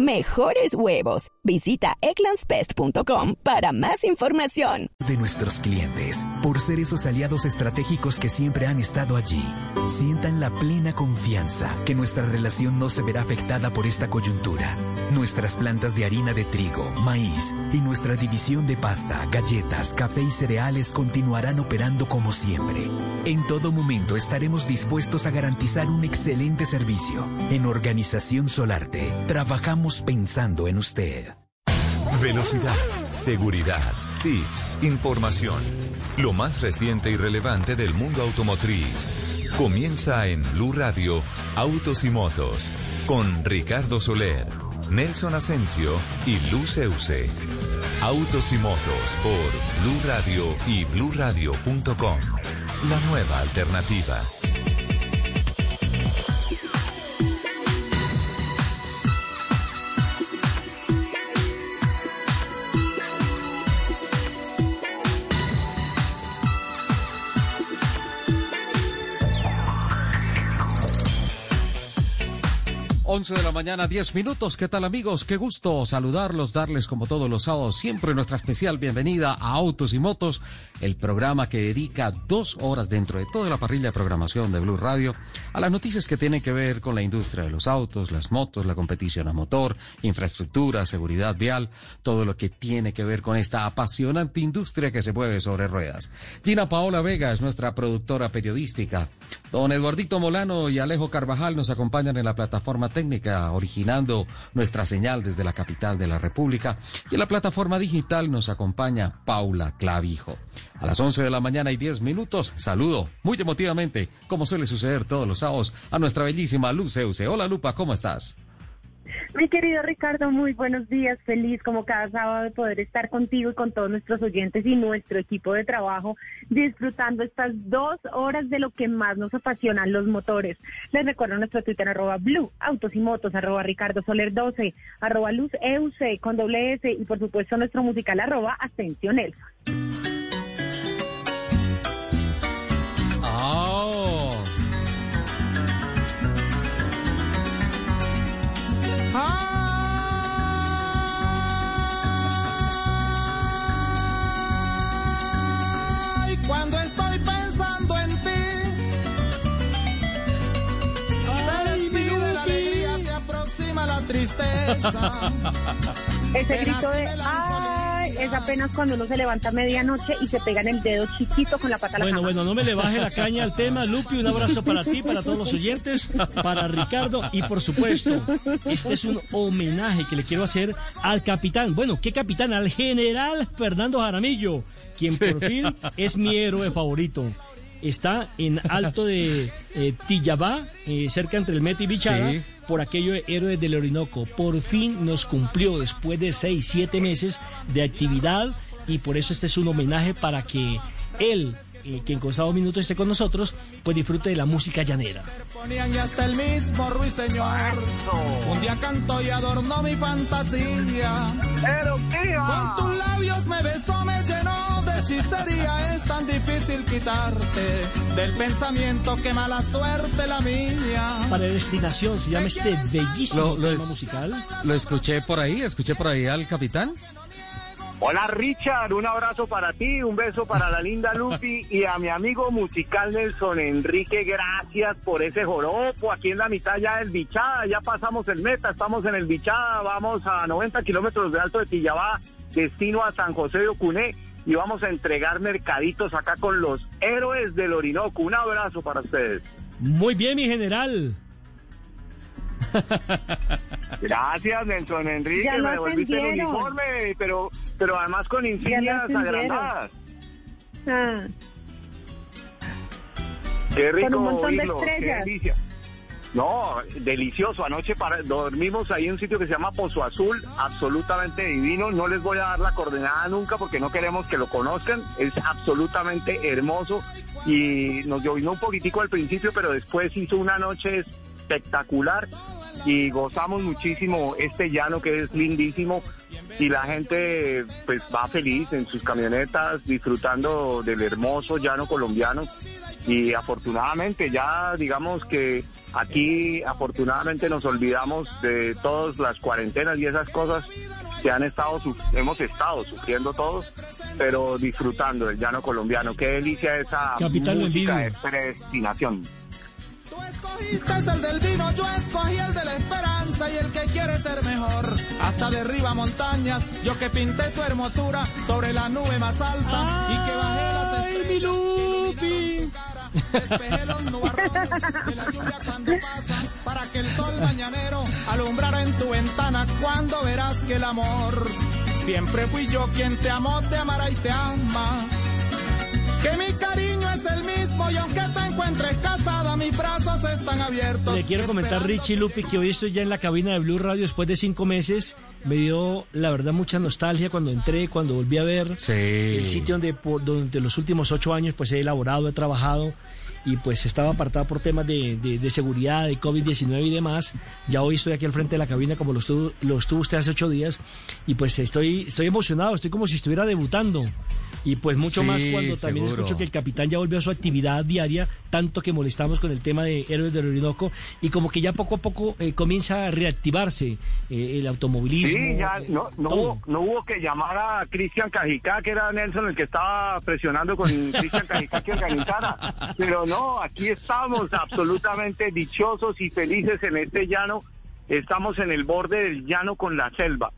mejores huevos. Visita eclanspest.com para más información. De nuestros clientes, por ser esos aliados estratégicos que siempre han estado allí, sientan la plena confianza que nuestra relación no se verá afectada por esta coyuntura. Nuestras plantas de harina de trigo, maíz y nuestra división de pasta, galletas, café y cereales continuarán operando como siempre. En todo momento estaremos dispuestos a garantizar un excelente servicio. En Organización Solarte, trabajamos pensando en usted. Velocidad, seguridad, tips, información. Lo más reciente y relevante del mundo automotriz. Comienza en Blue Radio, Autos y Motos, con Ricardo Soler, Nelson Asensio y Luz Autos y Motos por Blue Radio y bluradio.com. La nueva alternativa. 11 de la mañana, 10 minutos. ¿Qué tal amigos? Qué gusto saludarlos, darles como todos los sábados siempre nuestra especial bienvenida a Autos y Motos, el programa que dedica dos horas dentro de toda la parrilla de programación de Blue Radio a las noticias que tienen que ver con la industria de los autos, las motos, la competición a motor, infraestructura, seguridad vial, todo lo que tiene que ver con esta apasionante industria que se mueve sobre ruedas. Gina Paola Vega es nuestra productora periodística. Don Eduardito Molano y Alejo Carvajal nos acompañan en la plataforma técnica, originando nuestra señal desde la capital de la República. Y en la plataforma digital nos acompaña Paula Clavijo. A las 11 de la mañana y 10 minutos, saludo muy emotivamente, como suele suceder todos los sábados, a nuestra bellísima Luz Euse. Hola Lupa, ¿cómo estás? Mi querido Ricardo, muy buenos días. Feliz como cada sábado de poder estar contigo y con todos nuestros oyentes y nuestro equipo de trabajo disfrutando estas dos horas de lo que más nos apasionan los motores. Les recuerdo nuestro Twitter arroba Blue, Autos y Motos, arroba Ricardo Soler 12, arroba Luz EUC con doble S y por supuesto nuestro musical arroba Ascensión cuando estoy pensando en ti. se despide la alegría, se aproxima la tristeza. Ese grito de ¡ay! Es apenas cuando uno se levanta a medianoche y se pega en el dedo chiquito con la pata Bueno, la bueno, no me le baje la caña al tema. Lupi, un abrazo para ti, para todos los oyentes, para Ricardo y por supuesto, este es un homenaje que le quiero hacer al capitán. Bueno, ¿qué capitán? Al general Fernando Jaramillo quien por fin es mi héroe favorito. Está en alto de eh, Tillabá, eh, cerca entre el Met y Bichada, por aquello de héroe del Orinoco. Por fin nos cumplió después de seis, siete meses de actividad y por eso este es un homenaje para que él eh, que en Constado Minuto esté con nosotros, pues disfrute de la música llanera. Ponían ya hasta el mismo ruiseñor. Un día cantó y adornó mi fantasía. Con tus labios me besó, me hechicería. Es tan difícil quitarte del pensamiento que mala suerte la mía. Para destinación se llama este bellísimo Lo- lo tema es- musical. Lo escuché por ahí, escuché por ahí al capitán. Hola Richard, un abrazo para ti, un beso para la linda Lupi y a mi amigo musical Nelson Enrique, gracias por ese joropo aquí en la mitad ya del Bichada, ya pasamos el meta, estamos en el Bichada, vamos a 90 kilómetros de alto de Tillabá, destino a San José de Ocuné y vamos a entregar mercaditos acá con los héroes del Orinoco. Un abrazo para ustedes. Muy bien, mi general. Gracias Nelson Enrique, Ya me devolviste el uniforme, pero, pero además con insignias agrandadas. Ah, Qué rico Con un montón de oírlo, qué delicia. No, delicioso. Anoche para, dormimos ahí en un sitio que se llama Pozo Azul, absolutamente divino. No les voy a dar la coordenada nunca porque no queremos que lo conozcan. Es absolutamente hermoso y nos llovió un poquitico al principio, pero después hizo una noche espectacular y gozamos muchísimo este llano que es lindísimo y la gente pues va feliz en sus camionetas disfrutando del hermoso llano colombiano y afortunadamente ya digamos que aquí afortunadamente nos olvidamos de todas las cuarentenas y esas cosas que han estado hemos estado sufriendo todos pero disfrutando del llano colombiano. Qué delicia esa música de predestinación escogiste el del vino, yo escogí el de la esperanza y el que quiere ser mejor. Hasta derriba montañas, yo que pinté tu hermosura sobre la nube más alta y que bajé las estrellas. Despejé los nubarrones de la lluvia cuando pasan para que el sol mañanero alumbrara en tu ventana cuando verás que el amor siempre fui yo quien te amó, te amará y te ama que mi cariño es el mismo y aunque te encuentres casada, mis brazos están abiertos. Le quiero comentar, Richie Lupi, que hoy estoy ya en la cabina de Blue Radio después de cinco meses. Me dio, la verdad, mucha nostalgia cuando entré, cuando volví a ver el sitio donde, por, donde los últimos ocho años pues he elaborado, he trabajado y pues estaba apartado por temas de, de, seguridad, de COVID-19 y demás. Ya hoy estoy aquí al frente de la cabina como lo estuvo, lo estuvo usted hace ocho días y pues estoy, estoy emocionado, estoy como si estuviera debutando y pues mucho más cuando también escucho que el capitán ya volvió a su actividad diaria, tanto que molestamos con el tema de Héroes del Orinoco y como que ya poco a poco eh, comienza a reactivarse eh, el automovilismo. Sí, ya eh, no, no, hubo, no, hubo, que llamar a Cristian Cajicá, que era Nelson el que estaba presionando con Cristian Cajicá que organizara, pero no, aquí estamos absolutamente dichosos y felices en este llano, estamos en el borde del llano con la selva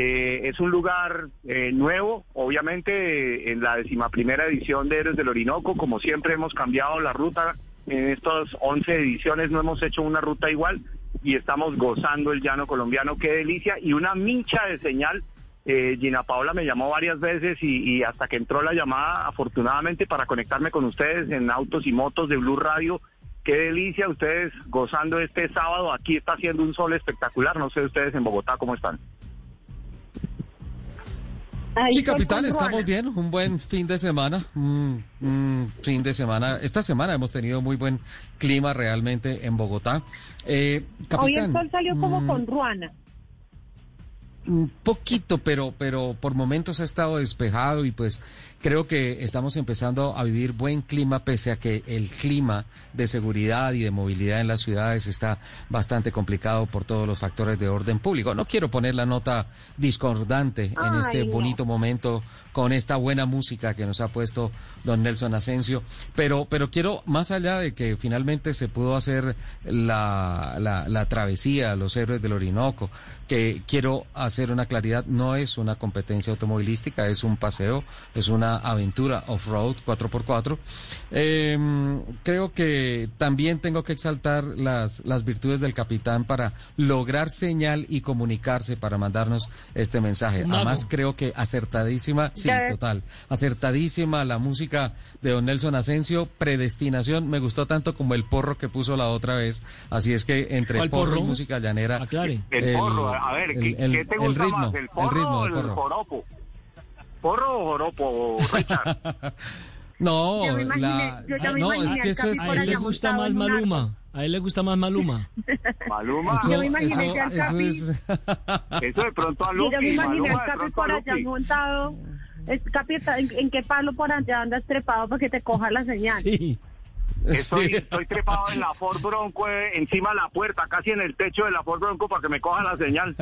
es un lugar eh, nuevo, obviamente en la decimaprimera edición de Héroes del Orinoco, como siempre hemos cambiado la ruta, en estas 11 ediciones no hemos hecho una ruta igual y estamos gozando el llano colombiano, qué delicia, y una mincha de señal. Eh, Gina Paola me llamó varias veces y, y hasta que entró la llamada, afortunadamente, para conectarme con ustedes en Autos y Motos de Blue Radio, qué delicia ustedes gozando este sábado. Aquí está haciendo un sol espectacular. No sé ustedes en Bogotá cómo están sí, capitán, estamos bien. Un buen fin de semana. Un, fin de semana. Esta semana hemos tenido muy buen clima realmente en Bogotá. Eh, Hoy el sol salió como mm, con ruana. Un poquito, pero, pero por momentos ha estado despejado y pues Creo que estamos empezando a vivir buen clima, pese a que el clima de seguridad y de movilidad en las ciudades está bastante complicado por todos los factores de orden público. No quiero poner la nota discordante en este bonito momento con esta buena música que nos ha puesto don Nelson Asensio, pero, pero quiero, más allá de que finalmente se pudo hacer la, la, la travesía, los héroes del Orinoco, que quiero hacer una claridad, no es una competencia automovilística, es un paseo, es una aventura off-road 4x4. Em, creo que también tengo que exaltar las, las virtudes del capitán para lograr señal y comunicarse para mandarnos este mensaje. Además, creo que acertadísima, sí, total, acertadísima la música de don Nelson Asensio, predestinación, me gustó tanto como el porro que puso la otra vez. Así es que entre el porro, y música llanera. El, porro, a ver, ¿qué, te gusta ritmo, más, el porro el ritmo, o el ¿Porro o joropo, No, la, no, es que eso es, a él le gusta más Maluma. A él le gusta más Maluma. Maluma. Eso, yo me imaginé eso, eso, es... eso de pronto a Lupi. Yo me imaginé al Capi por allá montado. Es, Capi, ¿en, ¿en, qué palo por allá andas trepado para que te coja la señal? Sí. Estoy, estoy trepado en la Ford Bronco, eh, encima de la puerta, casi en el techo de la Ford Bronco para que me coja la señal.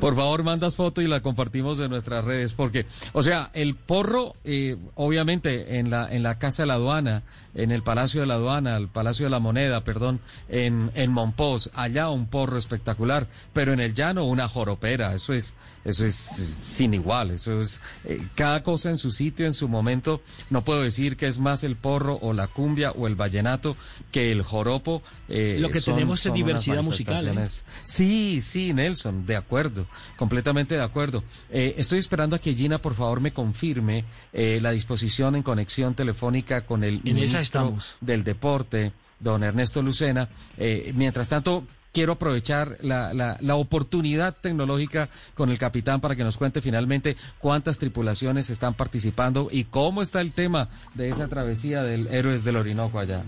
Por favor, mandas foto y la compartimos en nuestras redes, porque, o sea, el porro, eh, obviamente, en la, en la Casa de la Aduana, en el Palacio de la Aduana, el Palacio de la Moneda, perdón, en, en Monpós, allá un porro espectacular, pero en el llano una joropera, eso es, eso es sin igual, eso es eh, cada cosa en su sitio, en su momento, no puedo decir que es más el porro o la cumbia o el vallenato que el joropo. Eh, Lo que tenemos es diversidad musical. ¿eh? Sí, sí, Nelson, de acuerdo, completamente de acuerdo. estoy esperando a que Gina, por favor, me confirme la disposición en conexión telefónica con el en estamos. del deporte don Ernesto Lucena. Eh, mientras tanto, quiero aprovechar la, la, la, oportunidad tecnológica con el capitán para que nos cuente finalmente cuántas tripulaciones están participando y cómo está el tema de esa travesía del Héroes del Orinoco allá.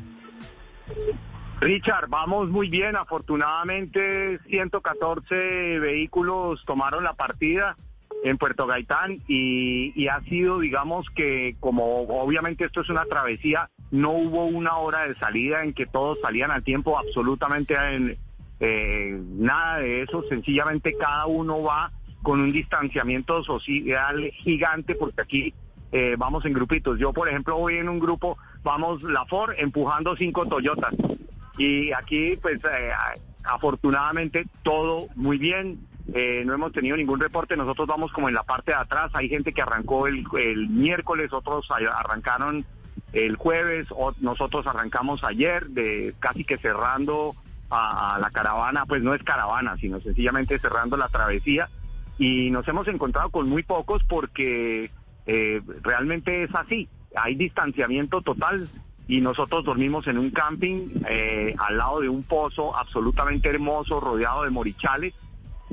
Richard, vamos muy bien. Afortunadamente, 114 vehículos tomaron la partida en Puerto Gaitán y, ha sido, digamos que como obviamente esto es una travesía, no hubo una hora de salida en que todos salían al tiempo, absolutamente en, eh, nada de eso, sencillamente cada uno va con un distanciamiento social gigante porque aquí eh, vamos en grupitos. Yo, por ejemplo, voy en un grupo, vamos la Ford empujando cinco Toyotas y aquí, pues, eh, afortunadamente todo muy bien. Eh, no hemos tenido ningún reporte, nosotros vamos como en la parte de atrás, hay gente que arrancó el, el miércoles, otros arrancaron el jueves, o nosotros arrancamos ayer, de casi que cerrando a, la caravana, pues no es caravana, sino sencillamente cerrando la travesía, y nos hemos encontrado con muy pocos porque eh, realmente es así, hay distanciamiento total, y nosotros dormimos en un camping eh, al lado de un pozo absolutamente hermoso, rodeado de morichales,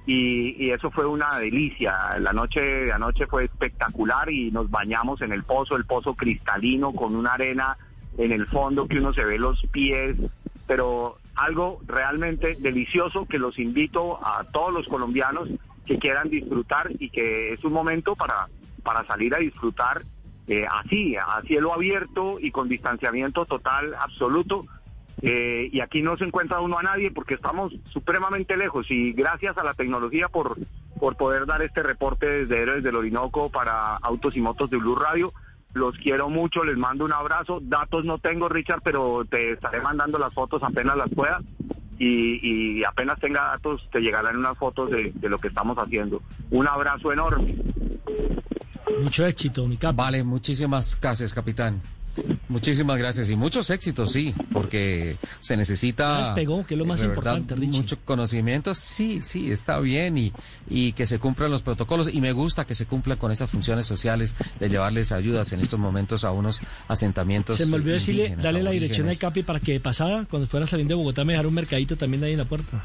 y, eso fue una delicia. La noche de anoche fue espectacular y nos bañamos en el pozo, el pozo cristalino con una arena en el fondo que uno se ve los pies, pero algo realmente delicioso que los invito a todos los colombianos que quieran disfrutar y que es un momento para, para salir a disfrutar eh, así, a cielo abierto y con distanciamiento total absoluto. Eh, y aquí no se encuentra uno a nadie porque estamos supremamente lejos y gracias a la tecnología por, por poder dar este reporte desde Héroes del Orinoco para Autos y Motos de Blue Radio. Los quiero mucho, les mando un abrazo. Datos no tengo, Richard, pero te estaré mandando las fotos apenas las pueda. Y, y apenas tenga datos, te llegarán unas fotos de, de lo que estamos haciendo. Un abrazo enorme. Mucho éxito, mi cap. Vale, muchísimas gracias, capitán. Muchísimas gracias y muchos éxitos, sí, porque se necesita. pegó, que es lo más importante, Mucho conocimiento, sí, sí, está bien y, y que se cumplan los protocolos. Y me gusta que se cumplan con esas funciones sociales de llevarles ayudas en estos momentos a unos asentamientos. Se me olvidó decirle, dale la dirección al Capi para que de pasada, cuando fuera saliendo de Bogotá, me dejara un mercadito también ahí en la puerta.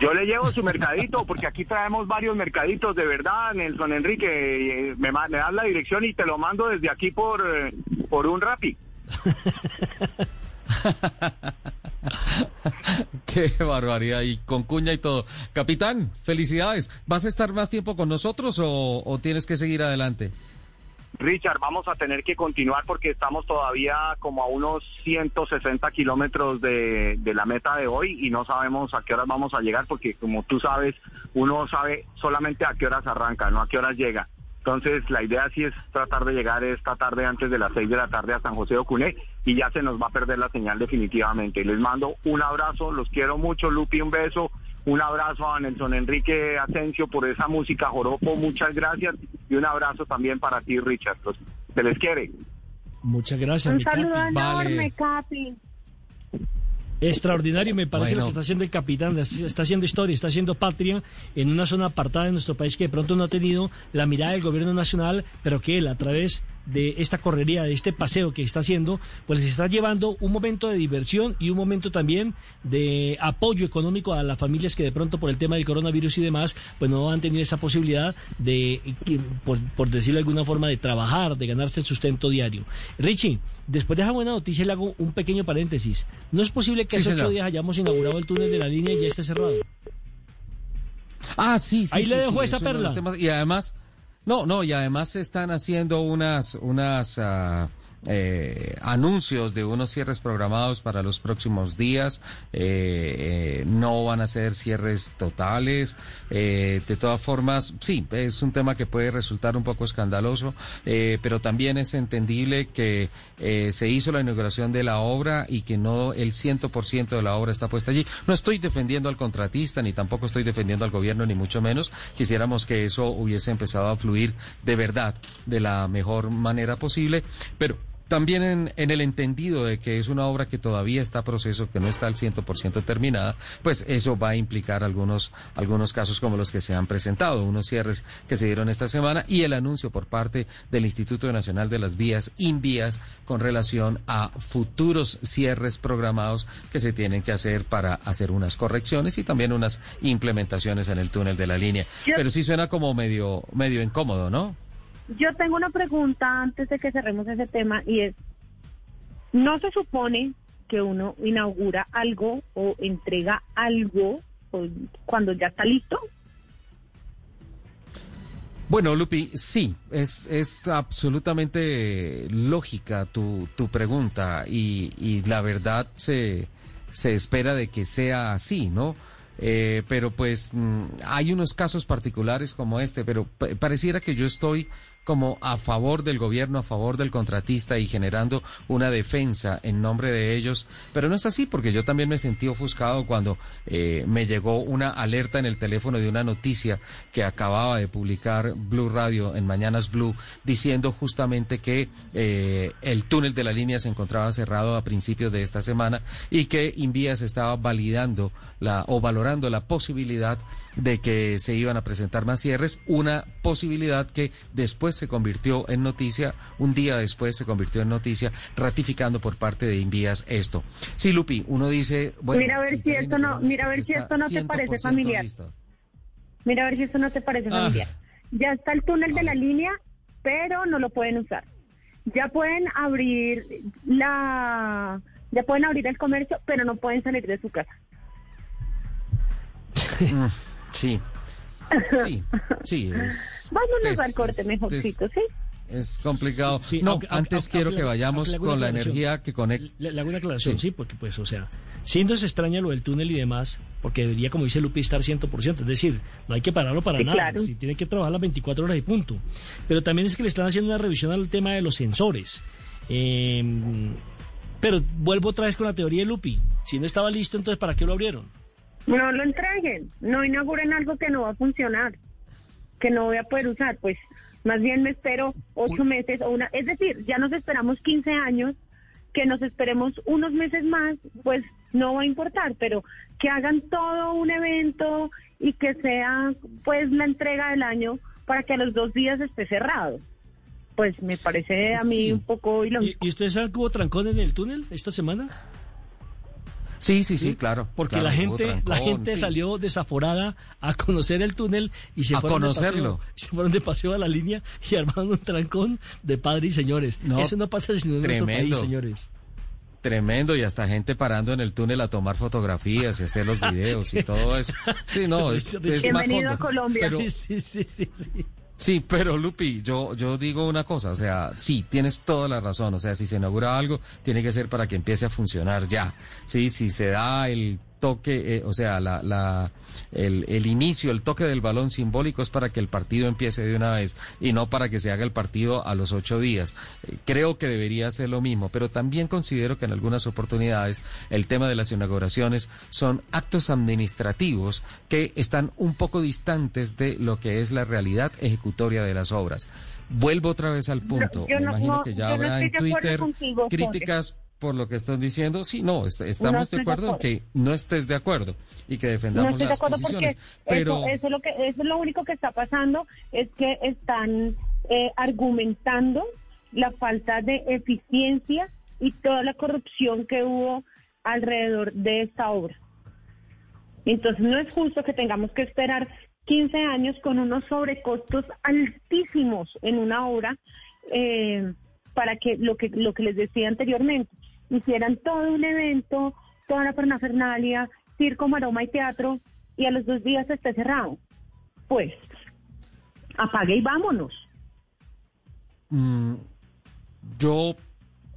Yo le llevo su mercadito, porque aquí traemos varios mercaditos de verdad, Nelson Enrique. Eh, me, me das la dirección y te lo mando desde aquí por, eh, por un rapi. Qué barbaridad, y con cuña y todo. Capitán, felicidades. ¿Vas a estar más tiempo con nosotros o, o tienes que seguir adelante? Richard, vamos a tener que continuar porque estamos todavía como a unos 160 kilómetros de, la meta de hoy y no sabemos a qué horas vamos a llegar porque como tú sabes, uno sabe solamente a qué horas arranca, no a qué horas llega. Entonces la idea sí es tratar de llegar esta tarde antes de las 6 de la tarde a San José de Ocuné y ya se nos va a perder la señal definitivamente. Les mando un abrazo, los quiero mucho, Lupi, un beso un abrazo a Nelson Enrique Asensio por esa música joropo, muchas gracias. Y un abrazo también para ti, Richard. se les quiere. Muchas gracias, un saludo enorme, Capi. Extraordinario, me parece lo que está haciendo el capitán, está haciendo historia, está haciendo patria en una zona apartada de nuestro país que de pronto no ha tenido la mirada del gobierno nacional, pero que él a través de esta correría, de este paseo que está haciendo, pues les está llevando un momento de diversión y un momento también de apoyo económico a las familias que de pronto por el tema del coronavirus y demás, pues no han tenido esa posibilidad de, por, por decirlo de alguna forma, de trabajar, de ganarse el sustento diario. Richie, después de esa buena noticia le hago un pequeño paréntesis. ¿No es posible que hace ocho días hayamos inaugurado el túnel de la línea y ya esté cerrado? Ah, sí, sí. Ahí le dejo esa perla. Y además... No, no, y además se están haciendo unas, unas uh, eh, anuncios de unos cierres programados para los próximos días. Eh, eh, no van a ser cierres totales. de todas formas, sí, es un tema que puede resultar un poco escandaloso, pero también es entendible que se hizo la inauguración de la obra y que no el ciento por ciento de la obra está puesta allí. No estoy defendiendo al contratista, ni tampoco estoy defendiendo al gobierno, ni mucho menos. Quisiéramos que eso hubiese empezado a fluir de verdad, de la mejor manera posible, pero también en, en, el entendido de que es una obra que todavía está a proceso, que no está al 100% terminada, pues eso va a implicar algunos, algunos casos como los que se han presentado, unos cierres que se dieron esta semana y el anuncio por parte del Instituto Nacional de las Vías, INVIAS, con relación a futuros cierres programados que se tienen que hacer para hacer unas correcciones y también unas implementaciones en el túnel de la línea. Pero sí suena como medio, medio incómodo, ¿no? Yo tengo una pregunta antes de que cerremos ese tema y es, ¿no se supone que uno inaugura algo o entrega algo cuando ya está listo? Bueno, Lupi, sí, es, es absolutamente lógica tu, tu pregunta y, y la verdad se, se espera de que sea así, ¿no? Eh, pero pues mm, hay unos casos particulares como este, pero pareciera que yo estoy como a favor del gobierno, a favor del contratista y generando una defensa en nombre de ellos. Pero no es así porque yo también me sentí ofuscado cuando eh, me llegó una alerta en el teléfono de una noticia que acababa de publicar Blue Radio en Mañanas Blue diciendo justamente que eh, el túnel de la línea se encontraba cerrado a principios de esta semana y que Invías estaba validando la o valorando la posibilidad de que se iban a presentar más cierres, una posibilidad que después se convirtió en noticia, un día después se convirtió en noticia, ratificando por parte de Invías esto. Sí, Lupi, uno dice, bueno, mira a ver si, esto no, mira a ver si esto no te parece familiar. Mira a ver si esto no te parece ah. familiar. Ya está el túnel de la línea, pero no lo pueden usar. Ya pueden abrir la ya pueden abrir el comercio, pero no pueden salir de su casa. Mm, sí, Sí, sí. Es, Vámonos al corte mejorcito, ¿sí? Es complicado. no, antes quiero que vayamos con la energía que conecta. Le, hago una aclaración, sí. porque pues, o sea, siendo se extraña lo del túnel y demás, porque debería, como dice Lupi, estar 100%, es decir, no hay que pararlo para nada, si tiene que trabajar las 24 horas y punto. Pero también es que le están haciendo una revisión al tema de los sensores. Em, pero vuelvo otra vez con la teoría de Lupi. Si no estaba listo, entonces ¿para qué lo abrieron? No lo entreguen, no inauguren algo que no va a funcionar, que no voy a poder usar, pues más bien me espero ocho meses o una, es decir, ya nos esperamos 15 años, que nos esperemos unos meses más, pues no va a importar, pero que hagan todo un evento y que sea pues la entrega del año para que a los dos días esté cerrado. Pues me parece a mí un poco ilógico. ¿Y, ¿Y ustedes saben que hubo trancón en el túnel esta semana? Sí, sí, sí, claro. Porque la gente, la gente salió desaforada a conocer el túnel y se, fueron conocerlo. De paseo, se fueron de paseo a la línea y armaron un trancón de padres y señores. Eso no pasa sino en nuestro país, señores. Tremendo, y hasta gente parando en el túnel a tomar fotografías y hacer los videos y todo eso. Sí, no, es, es Bienvenido a Colombia. sí, sí, sí, sí. Sí, pero Lupi, yo, yo digo una cosa, o sea, sí, tienes toda la razón, o sea, si se inaugura algo, tiene que ser para que empiece a funcionar ya. Sí, si se da el toque, eh, o sea, la, la, el, el, inicio, el toque del balón simbólico es para que el partido empiece de una vez y no para que se haga el partido a los ocho días. Eh, creo que debería ser lo mismo, pero también considero que en algunas oportunidades el tema de las inauguraciones son actos administrativos que están un poco distantes de lo que es la realidad ejecutoria de las obras. Vuelvo otra vez al punto. Me imagino que ya habrá en Twitter críticas por lo que están diciendo, sí, no, estamos de acuerdo en que no estés de acuerdo y que defendamos las posiciones. Pero eso, es lo que eso es lo único que está pasando es que están eh, argumentando la falta de eficiencia y toda la corrupción que hubo alrededor de esta obra. Entonces no es justo que tengamos que esperar 15 años con unos sobrecostos altísimos en una obra eh, para que lo que lo que les decía anteriormente hicieran todo un evento, toda la fernalia, circo, maroma y teatro, y a los dos días esté cerrado. Pues, apague y vámonos. Mm, yo,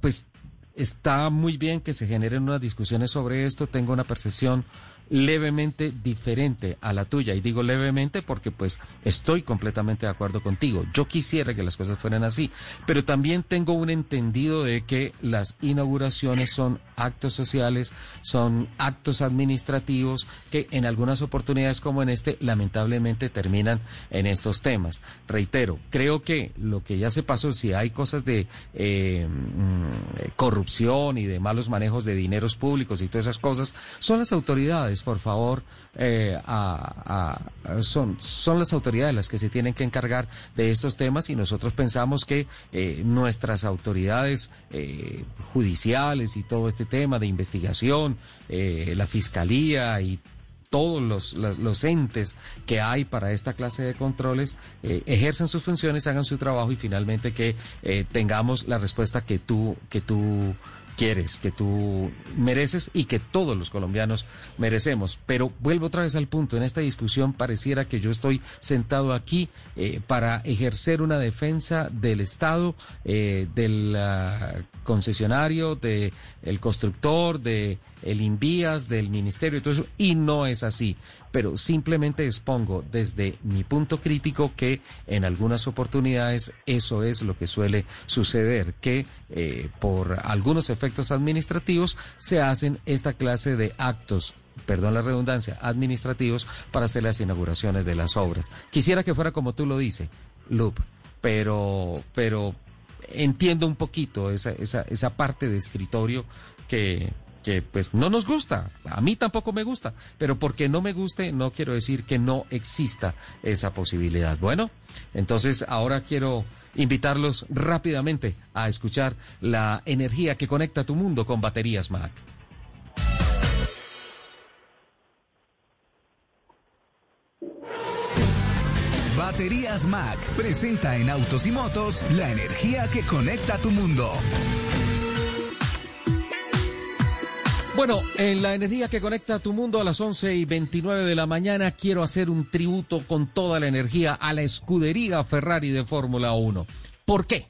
pues, está muy bien que se generen unas discusiones sobre esto. Tengo una percepción levemente diferente a la tuya. Y digo levemente porque pues estoy completamente de acuerdo contigo. Yo quisiera que las cosas fueran así, pero también tengo un entendido de que las inauguraciones son actos sociales, son actos administrativos que en algunas oportunidades como en este lamentablemente terminan en estos temas. Reitero, creo que lo que ya se pasó, si hay cosas de eh, mm, corrupción y de malos manejos de dineros públicos y todas esas cosas, son las autoridades, por favor, eh, son, son las autoridades las que se tienen que encargar de estos temas y nosotros pensamos que eh, nuestras autoridades eh, judiciales y todo este tema de investigación, la fiscalía y todos los, los, entes que hay para esta clase de controles ejerzan sus funciones, hagan su trabajo y finalmente que tengamos la respuesta que tú, que tú quieres, que tú mereces y que todos los colombianos merecemos. Pero vuelvo otra vez al punto, en esta discusión pareciera que yo estoy sentado aquí eh, para ejercer una defensa del Estado, eh, del ah, concesionario, del constructor, de el Invías, del Ministerio y todo eso, y no es así pero simplemente expongo desde mi punto crítico que en algunas oportunidades eso es lo que suele suceder, que eh, por algunos efectos administrativos se hacen esta clase de actos perdón la redundancia, administrativos para hacer las inauguraciones de las obras. Quisiera que fuera como tú lo dices, Lup, pero, pero entiendo un poquito esa, esa, esa parte de escritorio que, que pues no nos gusta, a mí tampoco me gusta, pero porque no me guste no quiero decir que no exista esa posibilidad. Bueno, entonces ahora quiero invitarlos rápidamente a escuchar la energía que conecta tu mundo con baterías Mac. Baterías Mac presenta en Autos y Motos la energía que conecta tu mundo. Bueno, en la energía que conecta tu mundo a las 11 y 29 de la mañana quiero hacer un tributo con toda la energía a la escudería Ferrari de Fórmula 1. ¿Por qué?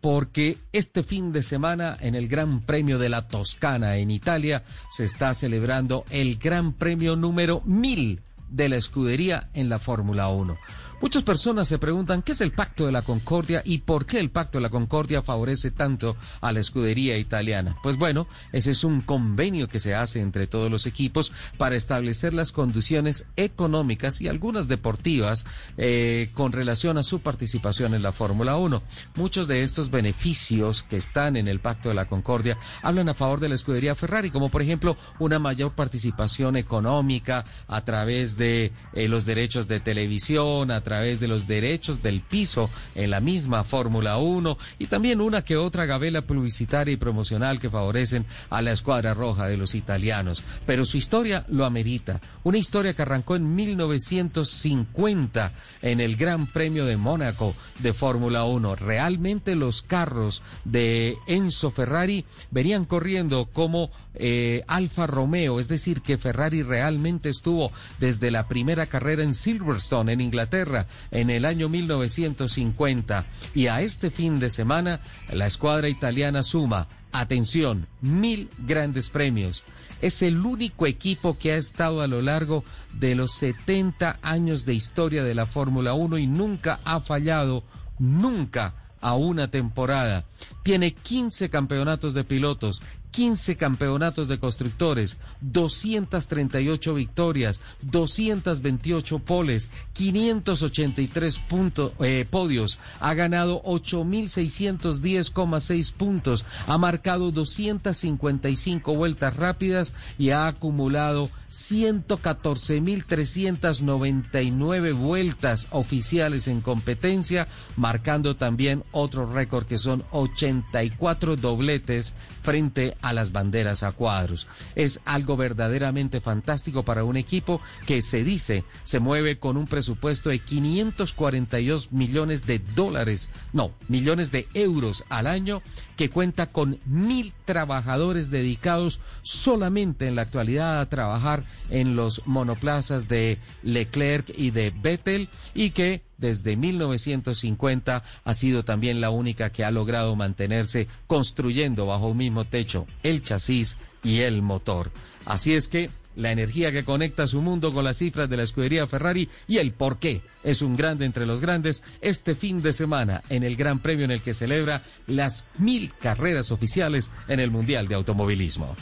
Porque este fin de semana en el Gran Premio de la Toscana en Italia se está celebrando el Gran Premio número 1000 de la escudería en la Fórmula 1. Muchas personas se preguntan qué es el Pacto de la Concordia y por qué el Pacto de la Concordia favorece tanto a la escudería italiana. Pues bueno, ese es un convenio que se hace entre todos los equipos para establecer las condiciones económicas y algunas deportivas eh, con relación a su participación en la Fórmula 1. Muchos de estos beneficios que están en el Pacto de la Concordia hablan a favor de la escudería Ferrari, como por ejemplo una mayor participación económica a través de eh, los derechos de televisión, través de los derechos del piso en la misma Fórmula 1 y también una que otra gavela publicitaria y promocional que favorecen a la escuadra roja de los italianos. Pero su historia lo amerita. Una historia que arrancó en 1950 en el Gran Premio de Mónaco de Fórmula 1. Realmente los carros de Enzo Ferrari venían corriendo como eh, Alfa Romeo, es decir, que Ferrari realmente estuvo desde la primera carrera en Silverstone, en Inglaterra, en el año 1950. Y a este fin de semana, la escuadra italiana suma, atención, mil grandes premios. Es el único equipo que ha estado a lo largo de los 70 años de historia de la Fórmula 1 y nunca ha fallado, nunca a una temporada. Tiene 15 campeonatos de pilotos, 15 campeonatos de constructores, 238 victorias, 228 poles, 583 puntos, eh, podios, ha ganado 8.610,6 puntos, ha marcado 255 vueltas rápidas y ha acumulado 114.399 vueltas oficiales en competencia, marcando también otro récord que son 84 dobletes frente a las banderas a cuadros. Es algo verdaderamente fantástico para un equipo que se dice se mueve con un presupuesto de 542 millones de dólares, no, millones de euros al año, que cuenta con mil trabajadores dedicados solamente en la actualidad a trabajar en los monoplazas de Leclerc y de Vettel y que desde 1950 ha sido también la única que ha logrado mantenerse construyendo bajo un mismo techo el chasis y el motor. Así es que la energía que conecta su mundo con las cifras de la escudería Ferrari y el por qué es un grande entre los grandes este fin de semana en el Gran Premio en el que celebra las mil carreras oficiales en el Mundial de Automovilismo.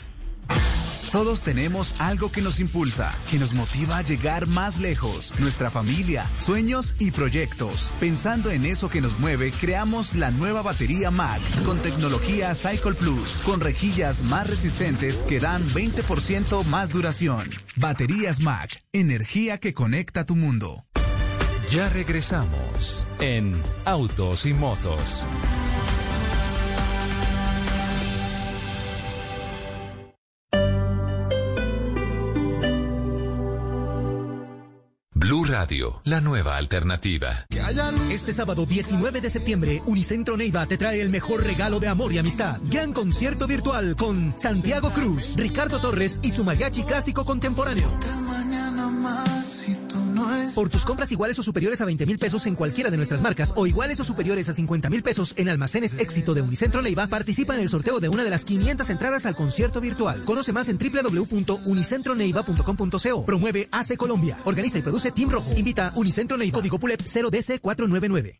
Todos tenemos algo que nos impulsa, que nos motiva a llegar más lejos. Nuestra familia, sueños y proyectos. Pensando en eso que nos mueve, creamos la nueva batería MAC con tecnología Cycle Plus, con rejillas más resistentes que dan 20% más duración. Baterías MAC, energía que conecta tu mundo. Ya regresamos en Autos y Motos. Radio, la nueva alternativa. Este sábado 19 de septiembre, Unicentro Neiva te trae el mejor regalo de amor y amistad. Gran concierto virtual con Santiago Cruz, Ricardo Torres y su mariachi clásico contemporáneo. Por tus compras iguales o superiores a 20 mil pesos en cualquiera de nuestras marcas o iguales o superiores a 50 mil pesos en almacenes éxito de Unicentro Neiva, participa en el sorteo de una de las 500 entradas al concierto virtual. Conoce más en www.unicentroneiva.com.co. Promueve ACE Colombia. Organiza y produce Team Rojo. Invita Unicentro Neiva. Código PULEP 0DC499.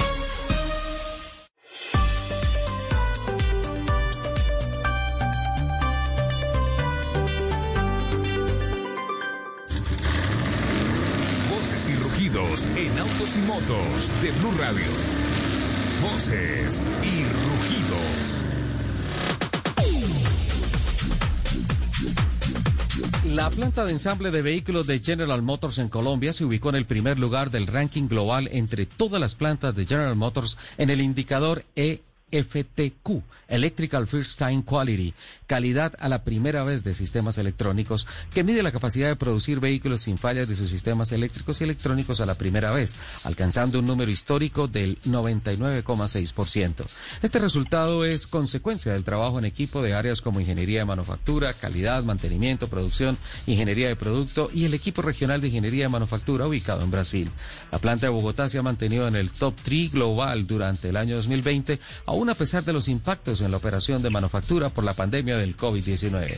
De Blue Radio. Voces y rugidos. La planta de ensamble de vehículos de General Motors en Colombia se ubicó en el primer lugar del ranking global entre todas las plantas de General Motors en el indicador E FTQ, Electrical First Time Quality, calidad a la primera vez de sistemas electrónicos, que mide la capacidad de producir vehículos sin fallas de sus sistemas eléctricos y electrónicos a la primera vez, alcanzando un número histórico del 99,6%. Este resultado es consecuencia del trabajo en equipo de áreas como ingeniería de manufactura, calidad, mantenimiento, producción, ingeniería de producto y el equipo regional de ingeniería de manufactura ubicado en Brasil. La planta de Bogotá se ha mantenido en el top 3 global durante el año 2020, aún a pesar de los impactos en la operación de manufactura por la pandemia del COVID-19.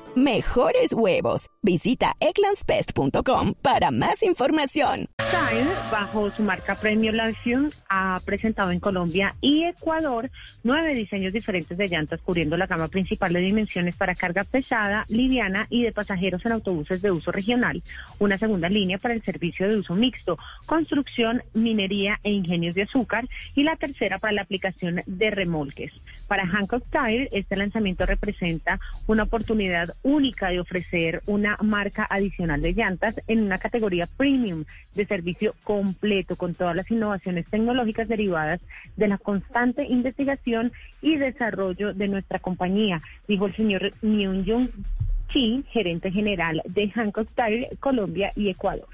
Mejores huevos. Visita egglandsbest.com para más información. Style, bajo su marca Premio Lavision, ha presentado en Colombia y Ecuador nueve diseños diferentes de llantas cubriendo la gama principal de dimensiones para carga pesada, liviana y de pasajeros en autobuses de uso regional. Una segunda línea para el servicio de uso mixto, construcción, minería e ingenios de azúcar. Y la tercera para la aplicación de remolques. Para Hancock Tire, este lanzamiento representa una oportunidad única de ofrecer una marca adicional de llantas en una categoría premium de servicio completo con todas las innovaciones tecnológicas derivadas de la constante investigación y desarrollo de nuestra compañía, dijo el señor Myung Jung Chi, gerente general de Hancock Tire Colombia y Ecuador.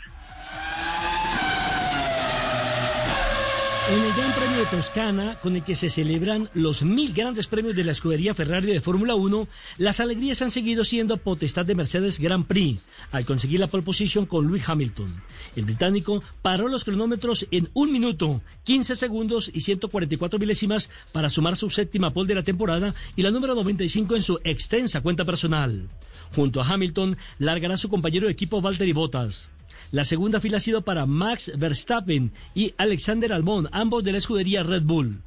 En el Gran Premio de Toscana, con el que se celebran los mil grandes premios de la escudería Ferrari de Fórmula 1, las alegrías han seguido siendo potestad de Mercedes Grand Prix, al conseguir la pole position con Lewis Hamilton. El británico paró los cronómetros en un minuto, 15 segundos y 144 milésimas para sumar su séptima pole de la temporada y la número 95 en su extensa cuenta personal. Junto a Hamilton, largará su compañero de equipo Valtteri Bottas. La segunda fila ha sido para Max Verstappen y Alexander Albon, ambos de la escudería Red Bull.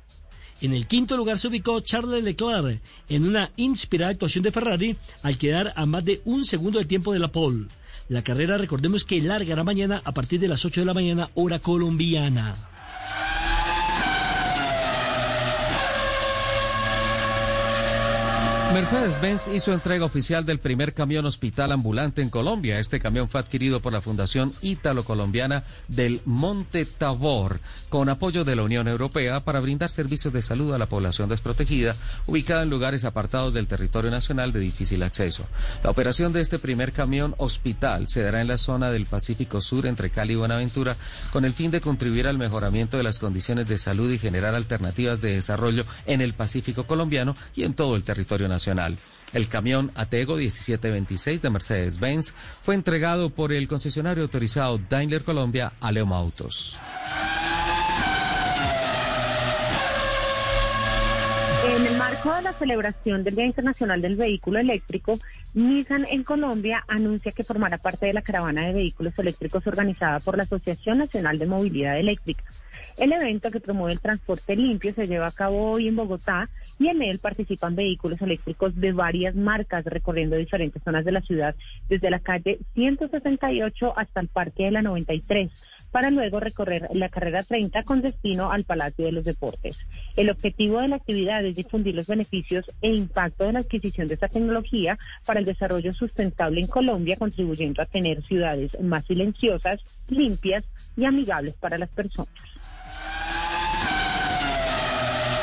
En el quinto lugar se ubicó Charles Leclerc en una inspirada actuación de Ferrari al quedar a más de un segundo de tiempo de la pole. La carrera, recordemos que largará mañana a partir de las 8 de la mañana, hora colombiana. Mercedes-Benz hizo entrega oficial del primer camión hospital ambulante en Colombia. Este camión fue adquirido por la Fundación Ítalo-Colombiana del Monte Tabor, con apoyo de la Unión Europea para brindar servicios de salud a la población desprotegida, ubicada en lugares apartados del territorio nacional de difícil acceso. La operación de este primer camión hospital se dará en la zona del Pacífico Sur entre Cali y Buenaventura, con el fin de contribuir al mejoramiento de las condiciones de salud y generar alternativas de desarrollo en el Pacífico colombiano y en todo el territorio nacional. El camión Atego 1726 de Mercedes-Benz fue entregado por el concesionario autorizado Daimler Colombia a Leoma Autos. En el marco de la celebración del Día Internacional del Vehículo Eléctrico, Nissan en Colombia anuncia que formará parte de la caravana de vehículos eléctricos organizada por la Asociación Nacional de Movilidad Eléctrica. El evento que promueve el transporte limpio se lleva a cabo hoy en Bogotá y en él participan vehículos eléctricos de varias marcas recorriendo diferentes zonas de la ciudad, desde la calle 168 hasta el Parque de la 93 para luego recorrer la carrera 30 con destino al Palacio de los Deportes. El objetivo de la actividad es difundir los beneficios e impacto de la adquisición de esta tecnología para el desarrollo sustentable en Colombia, contribuyendo a tener ciudades más silenciosas, limpias y amigables para las personas.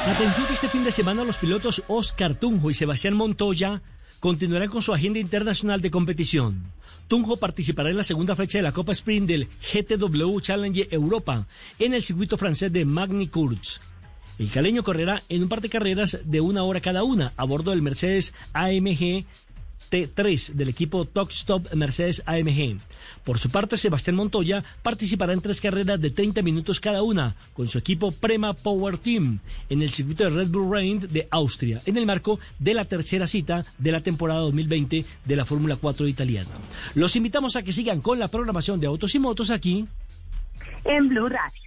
Atención que este fin de semana los pilotos Oscar Tunjo y Sebastián Montoya continuarán con su agenda internacional de competición. Tunjo participará en la segunda fecha de la Copa Sprint del GTW Challenge Europa en el circuito francés de Magny Cours. El caleño correrá en un par de carreras de una hora cada una a bordo del Mercedes AMG T3 del equipo Talk Stop Mercedes AMG. Por su parte, Sebastián Montoya participará en tres carreras de 30 minutos cada una con su equipo Prema Power Team en el circuito de Red Bull Ring de Austria, en el marco de la tercera cita de la temporada 2020 de la Fórmula 4 italiana. Los invitamos a que sigan con la programación de Autos y Motos aquí en Blue Radio.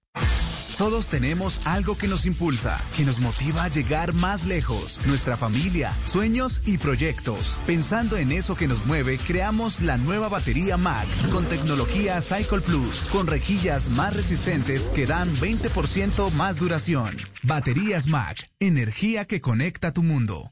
Todos tenemos algo que nos impulsa, que nos motiva a llegar más lejos. Nuestra familia, sueños y proyectos. Pensando en eso que nos mueve, creamos la nueva batería MAC con tecnología Cycle Plus, con rejillas más resistentes que dan 20% más duración. Baterías MAC, energía que conecta tu mundo.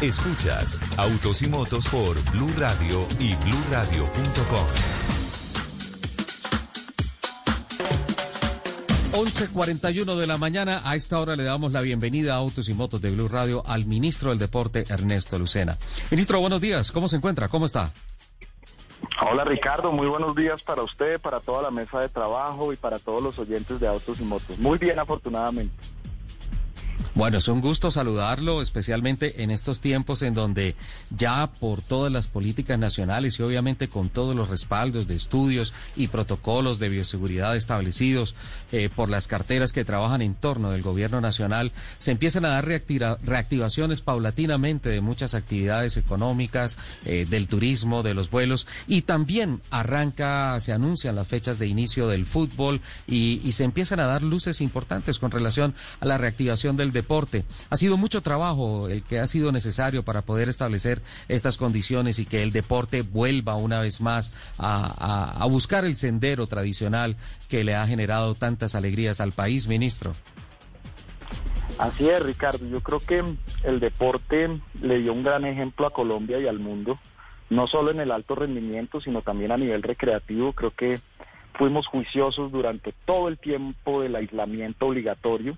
Escuchas Autos y Motos por Blue Radio y BlueRadio.com. 11.41 de la mañana. A esta hora le damos la bienvenida a Autos y Motos de Blue Radio al ministro del Deporte, Ernesto Lucena. Ministro, buenos días. ¿Cómo se encuentra? ¿Cómo está? Hola Ricardo, muy buenos días para usted, para toda la mesa de trabajo y para todos los oyentes de Autos y Motos. Muy bien, afortunadamente. Bueno, es un gusto saludarlo, especialmente en estos tiempos en donde ya por todas las políticas nacionales y obviamente con todos los respaldos de estudios y protocolos de bioseguridad establecidos eh, por las carteras que trabajan en torno del gobierno nacional, se empiezan a dar reactivaciones paulatinamente de muchas actividades económicas, eh, del turismo, de los vuelos y también arranca, se anuncian las fechas de inicio del fútbol y, y se empiezan a dar luces importantes con relación a la reactivación del deporte. Ha sido mucho trabajo el que ha sido necesario para poder establecer estas condiciones y que el deporte vuelva una vez más a, a buscar el sendero tradicional que le ha generado tantas alegrías al país, ministro. Así es, Ricardo. Yo creo que el deporte le dio un gran ejemplo a Colombia y al mundo, no solo en el alto rendimiento, sino también a nivel recreativo. Creo que fuimos juiciosos durante todo el tiempo del aislamiento obligatorio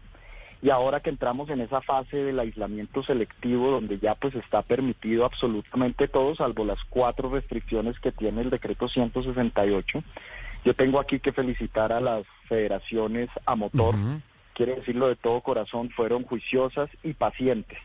y ahora que entramos en esa fase del aislamiento selectivo donde ya pues está permitido absolutamente todo salvo las cuatro restricciones que tiene el decreto 168 yo tengo aquí que felicitar a las federaciones a motor. Quiere decirlo de todo corazón fueron juiciosas y pacientes.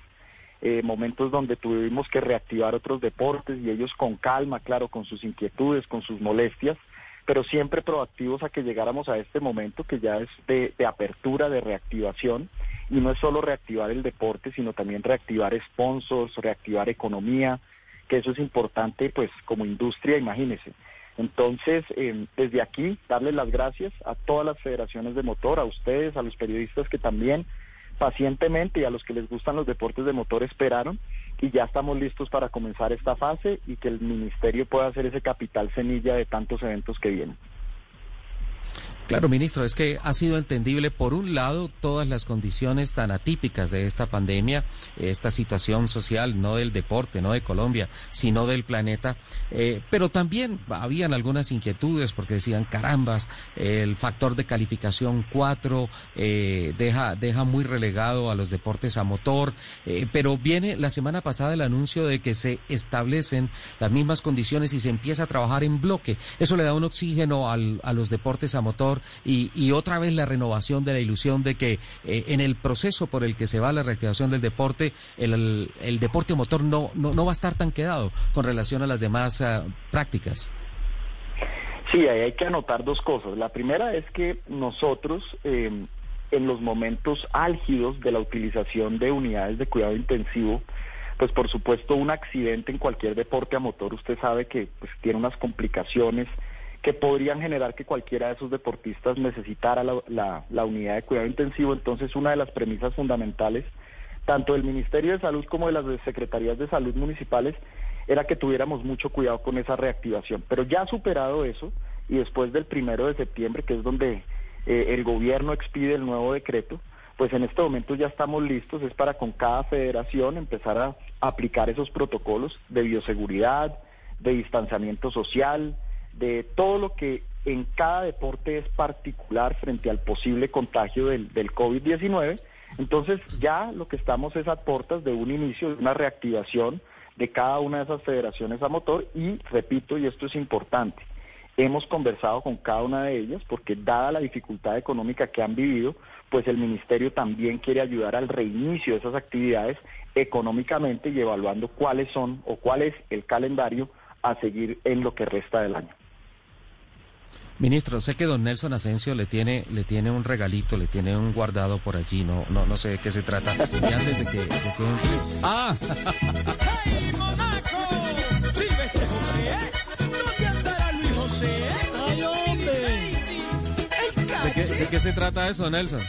Eh, momentos donde tuvimos que reactivar otros deportes y ellos con calma claro con sus inquietudes con sus molestias pero siempre proactivos a que llegáramos a este momento que ya es de, apertura, de reactivación, y no es solo reactivar el deporte, sino también reactivar sponsors, reactivar economía, que eso es importante pues como industria, imagínese. Entonces, em, desde aquí, darles las gracias a todas las federaciones de motor, a ustedes, a los periodistas que también pacientemente y a los que les gustan los deportes de motor esperaron y ya estamos listos para comenzar esta fase y que el ministerio pueda hacer ese capital semilla de tantos eventos que vienen. Claro, ministro, es que ha sido entendible, por un lado, todas las condiciones tan atípicas de esta pandemia, esta situación social, no del deporte, no de Colombia, sino del planeta, eh, pero también habían algunas inquietudes porque decían, carambas, el factor de calificación 4 eh, deja, deja muy relegado a los deportes a motor, eh, pero viene la semana pasada el anuncio de que se establecen las mismas condiciones y se empieza a trabajar en bloque. Eso le da un oxígeno al, a los deportes a motor y, otra vez la renovación de la ilusión de que eh, en el proceso por el que se va la reactivación del deporte, el, deporte motor no, no, va a estar tan quedado con relación a las demás ah, prácticas. Sí, ahí hay que anotar dos cosas. La primera es que nosotros, em, en los momentos álgidos de la utilización de unidades de cuidado intensivo, pues por supuesto un accidente en cualquier deporte a motor, usted sabe que pues, tiene unas complicaciones que podrían generar que cualquiera de esos deportistas necesitara la, unidad de cuidado intensivo. Entonces, una de las premisas fundamentales, tanto del Ministerio de Salud como de las Secretarías de Salud municipales, era que tuviéramos mucho cuidado con esa reactivación. Pero ya superado eso, y después del primero de septiembre, que es donde eh, el gobierno expide el nuevo decreto, pues en este momento ya estamos listos, es para con cada federación empezar a aplicar esos protocolos de bioseguridad, de distanciamiento social, de todo lo que en cada deporte es particular frente al posible contagio del, del COVID-19. Entonces ya lo que estamos es a puertas de un inicio, de una reactivación de cada una de esas federaciones a motor y repito, y esto es importante, hemos conversado con cada una de ellas porque dada la dificultad económica que han vivido, pues el ministerio también quiere ayudar al reinicio de esas actividades económicamente y evaluando cuáles son o cuál es el calendario a seguir en lo que resta del año. Ministro, sé que don Nelson Asensio le tiene, le tiene un regalito, le tiene un guardado por allí, no, no, no sé de qué se trata. Y antes de que, de que ¡Ah! ¡Hey, Monaco! ¡Sí, vete, José! ¿eh? ¿Dónde andará Luis José? ¡Ay, hombre! ¿De qué, ¿De qué se trata eso, Nelson?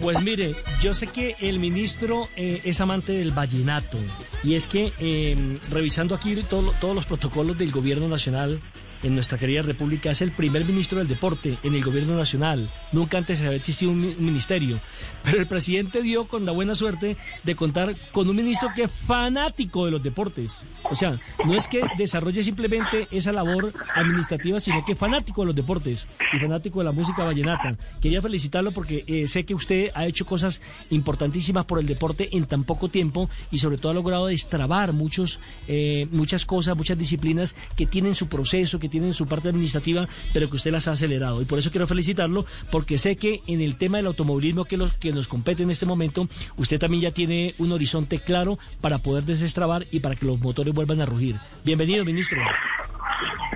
Pues mire, yo sé que el ministro eh, es amante del vallenato y es que eh, revisando aquí todos los protocolos del gobierno nacional en nuestra querida república, es el primer ministro del deporte en el gobierno nacional. Nunca antes había existido un, ministerio. Pero el presidente dio con la buena suerte de contar con un ministro que es fanático de los deportes. O sea, no es que desarrolle simplemente esa labor administrativa, sino que fanático de los deportes y fanático de la música vallenata. Quería felicitarlo porque eh, sé que usted ha hecho cosas importantísimas por el deporte en tan poco tiempo y sobre todo ha logrado destrabar muchos, eh, muchas cosas, muchas disciplinas que tienen su proceso, que que tiene en su parte administrativa, pero que usted las ha acelerado. Y por eso quiero felicitarlo, porque sé que en el tema del automovilismo que, los, que nos compete en este momento, usted también ya tiene un horizonte claro para poder desestrabar y para que los motores vuelvan a rugir. Bienvenido, ministro.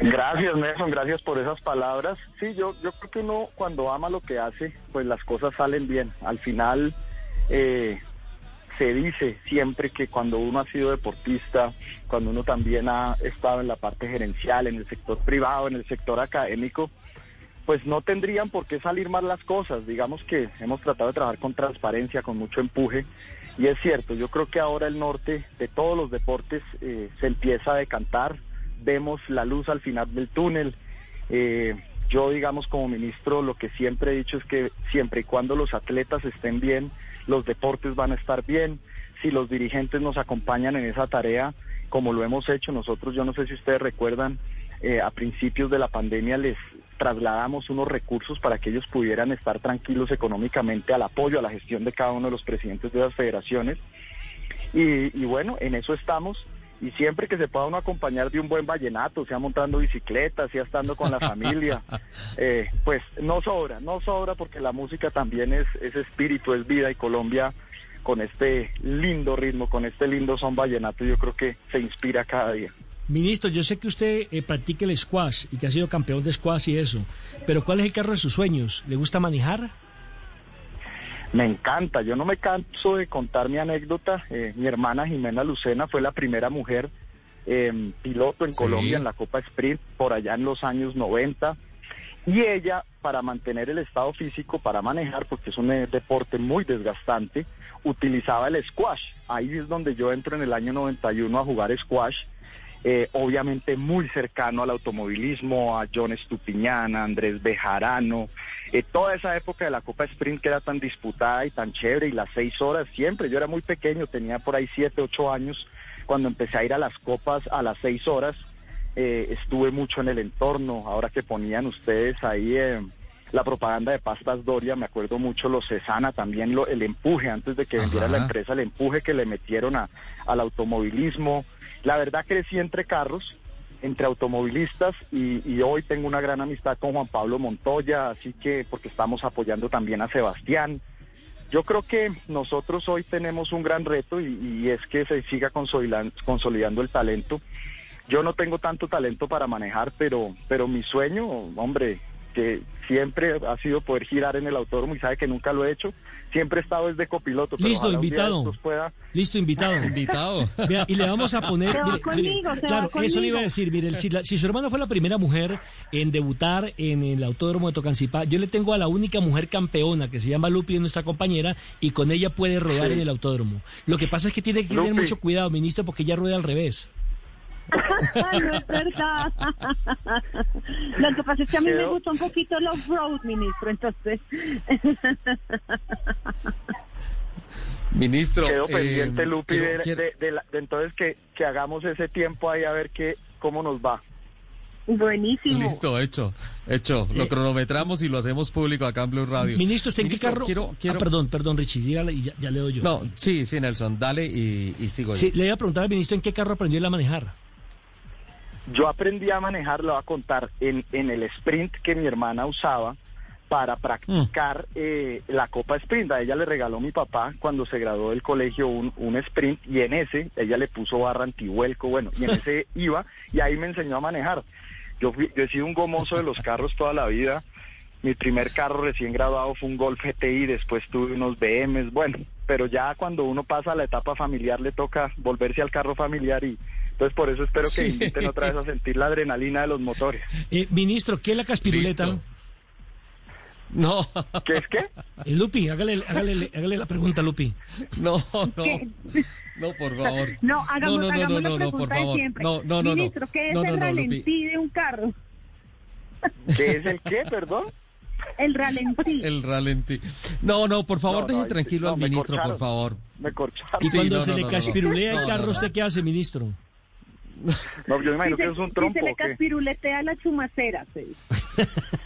Gracias, Nelson, gracias por esas palabras. Sí, yo, yo creo que uno cuando ama lo que hace, pues las cosas salen bien. Al final eh, se dice siempre que cuando uno ha sido deportista, cuando uno también ha estado en la parte gerencial, en el sector privado, en el sector académico, pues no tendrían por qué salir mal las cosas. Digamos que hemos tratado de trabajar con transparencia, con mucho empuje. Y es cierto, yo creo que ahora el norte de todos los deportes eh, se empieza a decantar vemos la luz al final del túnel. Eh, yo, digamos, como ministro, lo que siempre he dicho es que siempre y cuando los atletas estén bien, los deportes van a estar bien. Si los dirigentes nos acompañan en esa tarea, como lo hemos hecho nosotros, yo no sé si ustedes recuerdan, eh, a principios de la pandemia les trasladamos unos recursos para que ellos pudieran estar tranquilos económicamente al apoyo, a la gestión de cada uno de los presidentes de las federaciones. Y, y bueno, en eso estamos y siempre que se pueda uno acompañar de un buen vallenato, sea montando bicicleta, sea estando con la familia, eh, pues no sobra, no sobra porque la música también es, es espíritu, es vida y Colombia con este lindo ritmo, con este lindo son vallenato, yo creo que se inspira cada día. Ministro, yo sé que usted eh, practica el squash y que ha sido campeón de squash y eso, pero ¿cuál es el carro de sus sueños? ¿Le gusta manejar? Me encanta, yo no me canso de contar mi anécdota. Eh, mi hermana Jimena Lucena fue la primera mujer em, piloto en Colombia en la Copa Sprint por allá en los años 90. Y ella, para mantener el estado físico, para manejar, porque es un eh, deporte muy desgastante, utilizaba el squash. Ahí es donde yo entro en el año 91 a jugar squash eh, obviamente muy cercano al automovilismo, a John Estupiñán, a Andrés Bejarano, eh, toda esa época de la Copa Sprint que era tan disputada y tan chévere, y las seis horas siempre, yo era muy pequeño, tenía por ahí siete, ocho años, cuando empecé a ir a las copas a las seis horas, eh, estuve mucho en el entorno, ahora que ponían ustedes ahí la propaganda de Pastas Doria, me acuerdo mucho los Cesana, también lo, el empuje, antes de que vendiera la empresa, el empuje que le metieron a, al automovilismo, la verdad crecí entre carros, entre automovilistas y, hoy tengo una gran amistad con Juan Pablo Montoya, así que porque estamos apoyando también a Sebastián. Yo creo que nosotros hoy tenemos un gran reto y, y es que se siga consolidando el talento. Yo no tengo tanto talento para manejar, pero, pero mi sueño, hombre, que siempre ha sido poder girar en el autódromo y sabe que nunca lo he hecho. Siempre he estado desde copiloto. Listo, invitado. Listo, invitado. invitado. y le vamos a poner... claro, eso le iba a decir. Mire, si, si, su hermana fue la primera mujer en debutar en el autódromo de Tocancipá, yo le tengo a la única mujer campeona que se llama Lupi, nuestra compañera, y con ella puede rodar en el autódromo. Lo que pasa es que tiene que tener mucho cuidado, ministro, porque ella rueda al revés. No es verdad. Lo que pasa es que a mí me gusta un poquito el off-road, ministro, entonces. Ministro. Quedo pendiente, eh, Lupi, de, entonces que, que hagamos ese tiempo ahí a ver qué, cómo nos va. Buenísimo. Listo, hecho, hecho. Lo eh, cronometramos y lo hacemos público acá en Blue Radio. Ministro, ¿usted en qué carro? Quiero, quiero... Ah, perdón, perdón, Richie, dígale y ya, le doy yo. No, sí, sí, Nelson, dale y, sigo sí, Le iba a preguntar al ministro en qué carro aprendió a manejar. Yo aprendí a manejar, lo voy a contar, en, en el sprint que mi hermana usaba para practicar eh, la Copa Sprint. A ella le regaló mi papá cuando se graduó del colegio un, un sprint y en ese ella le puso barra antihuelco, bueno, y en ese iba y ahí me enseñó a manejar. Yo, fui, yo he sido un gomoso de los carros toda la vida. Mi primer carro recién graduado fue un Golf GTI, después tuve unos BMs, bueno, pero ya cuando uno pasa a la etapa familiar le toca volverse al carro familiar y entonces por eso espero que inviten otra vez a sentir la adrenalina de los motores. Eh, ministro, ¿qué es la caspiruleta? No. ¿Qué es qué? Eh, Lupi, hágale, hágale, hágale, la pregunta, Lupi. No, no. No, por favor. No, hagamos, no, no, no, no, no, no, por favor. No, no, no, Ministro, ¿qué es el ralentí de un carro? ¿Qué es el qué, perdón? El ralentí. El ralentí. No, no, por favor, deje tranquilo al ministro, por favor. Me corcharon. Y cuando se le caspirulea el carro, ¿usted qué hace, ministro? No, yo me imagino que es un trompo. se le caspiruletea la chumacera.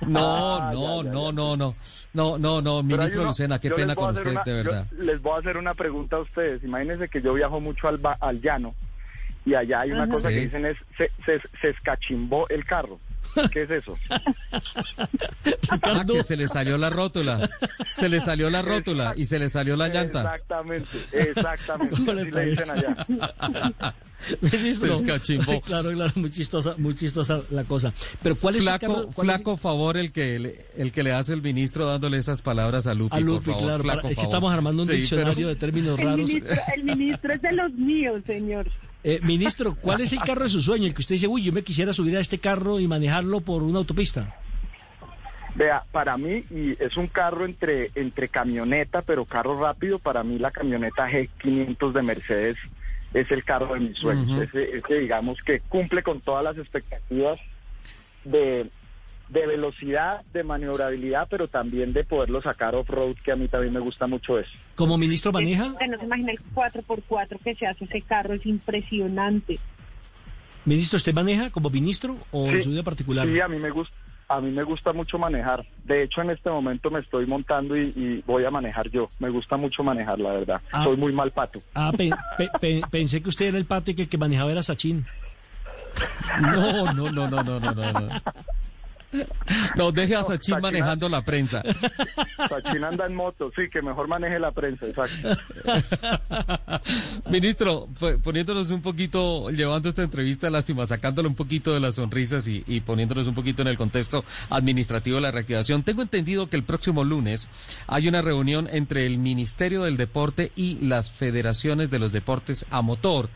No, ah, no, no, no, no, no, no, no, ministro Lucena, qué pena con usted, de verdad. les voy a hacer una pregunta a ustedes. Imagínense que yo viajo mucho al, al llano y allá hay una cosa que dicen es, se, se, se escachimbó el carro. ¿Qué es eso? Ah, que se le salió la rótula. Se le salió la rótula y se le salió la llanta. Exactamente, exactamente. Así le dicen allá. Ministro, Se claro, claro, muy chistosa, muy chistosa la cosa. Pero ¿cuál es el Flaco, es- flaco favor el que le, el que le hace el ministro dándole esas palabras a Lupi, a Lupi, por favor. claro, Flaco para- es que favor. estamos armando un Sí, diccionario pero- de términos El raros. ministro, el ministro es de los míos, señor. Eh, ministro, ¿cuál es el carro de su sueño? El que usted dice, uy, yo me quisiera subir a este carro y manejarlo por una autopista. Vea, para mí, y es un carro entre, entre camioneta, pero carro rápido, para mí la camioneta G500 de Mercedes es el carro de mis sueños. Ujú. ese, ese, digamos, que cumple con todas las expectativas de, de velocidad, de maniobrabilidad, pero también de poderlo sacar off-road, que a mí también me gusta mucho eso. ¿Como ministro maneja? Usted no se imagina el 4x4 que se hace ese carro, es impresionante. Ministro, ¿usted maneja como ministro o en Sí, su vida particular? Sí, a mí me gusta. A mí me gusta mucho manejar. De hecho, en este momento me estoy montando y, y voy a manejar yo. Me gusta mucho manejar, la verdad. Ah. Soy muy mal pato. Ah, pe- pe- pe- pensé que usted era el pato y que el que manejaba era Sachin. No, no, no, no, no, no, no. No. Deje a Sachin manejando la prensa. Sachin anda en moto, sí, que mejor maneje la prensa, exacto. Ministro, poniéndonos un poquito, llevando esta entrevista, lástima, sacándole un poquito de las sonrisas y, y poniéndonos un poquito en el contexto administrativo de la reactivación. Tengo entendido que el próximo lunes hay una reunión entre el Ministerio del Deporte y las federaciones de los deportes a motor,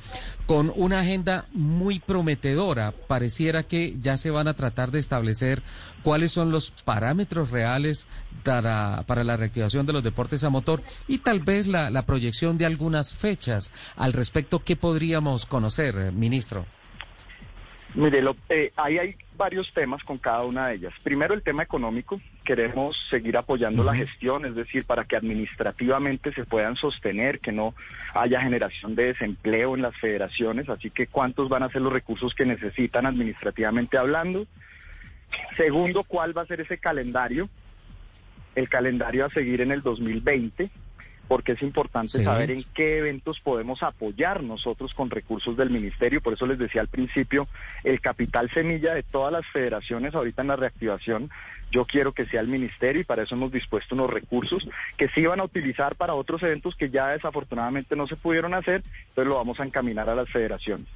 con una agenda muy prometedora. Pareciera que ya se van a tratar de establecer cuáles son los parámetros reales para, para la reactivación de los deportes a motor y tal vez la, la proyección de algunas fechas al respecto. ¿Qué podríamos conocer, ministro? Mire, lo- eh, ahí hay varios temas con cada una de ellas. Primero, el tema económico. Queremos seguir apoyando la gestión, es decir, para que administrativamente se puedan sostener, que no haya generación de desempleo en las federaciones. Así que, ¿cuántos van a ser los recursos que necesitan administrativamente hablando? Segundo, ¿cuál va a ser ese calendario? El calendario a seguir en el 2020 porque es importante Sí. saber en qué eventos podemos apoyar nosotros con recursos del ministerio. Por eso les decía al principio, el capital semilla de todas las federaciones ahorita en la reactivación, yo quiero que sea el ministerio y para eso hemos dispuesto unos recursos que sí van a utilizar para otros eventos que ya desafortunadamente no se pudieron hacer, entonces lo vamos a encaminar a las federaciones.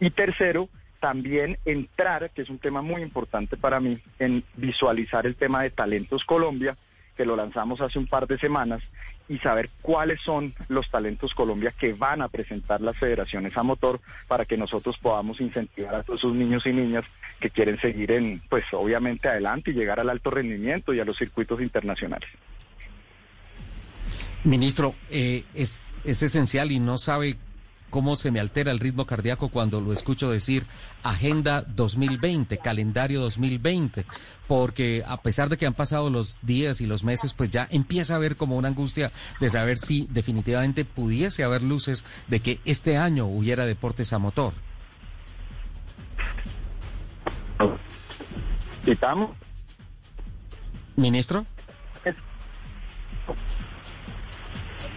Y tercero, también entrar, que es un tema muy importante para mí, en visualizar el tema de Talentos Colombia, que lo lanzamos hace un par de semanas, y saber cuáles son los talentos Colombia que van a presentar las federaciones a motor para que nosotros podamos incentivar a todos esos niños y niñas que quieren seguir en, pues obviamente adelante y llegar al alto rendimiento y a los circuitos internacionales. Ministro, eh, es, es esencial y no sabe cómo se me altera el ritmo cardíaco cuando lo escucho decir Agenda 2020, calendario 2020, porque a pesar de que han pasado los días y los meses, pues ya empieza a haber como una angustia de saber si definitivamente pudiese haber luces de que este año hubiera deportes a motor. ¿Quitamos? Ministro,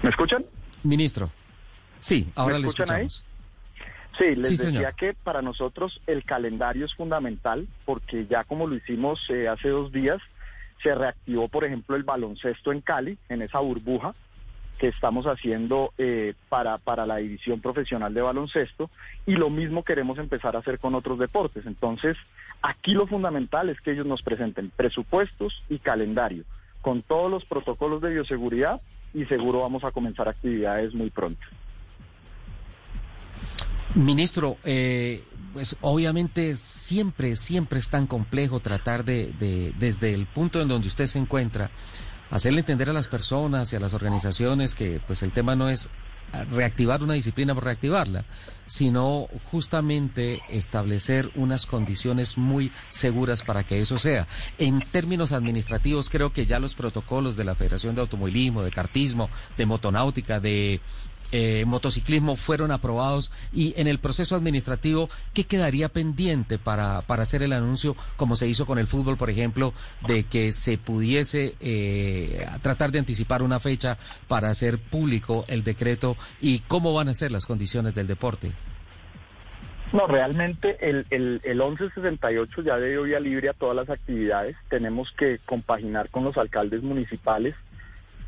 ¿Me escuchan? ministro. Sí, ahora ¿Me le escuchan ahí? escuchamos. Sí, les Sí, decía señor. que para nosotros el calendario es fundamental porque ya como lo hicimos eh, hace dos días, se reactivó, por ejemplo, el baloncesto en Cali, en esa burbuja que estamos haciendo eh, para, para la división profesional de baloncesto y lo mismo queremos empezar a hacer con otros deportes. Entonces, aquí lo fundamental es que ellos nos presenten presupuestos y calendario con todos los protocolos de bioseguridad y seguro vamos a comenzar actividades muy pronto. Ministro, eh, pues obviamente siempre, siempre es tan complejo tratar de, de, desde el punto en donde usted se encuentra, hacerle entender a las personas y a las organizaciones que pues el tema no es reactivar una disciplina por reactivarla, sino justamente establecer unas condiciones muy seguras para que eso sea. En términos administrativos, creo que ya los protocolos de la Federación de Automovilismo, de Cartismo, de Motonáutica, de eh, motociclismo fueron aprobados y en el proceso administrativo, ¿qué quedaría pendiente para, para hacer el anuncio, como se hizo con el fútbol, por ejemplo, de que se pudiese eh, tratar de anticipar una fecha para hacer público el decreto y cómo van a ser las condiciones del deporte? No, realmente el, el, el 1168 ya dio vía libre a todas las actividades. Tenemos que compaginar con los alcaldes municipales,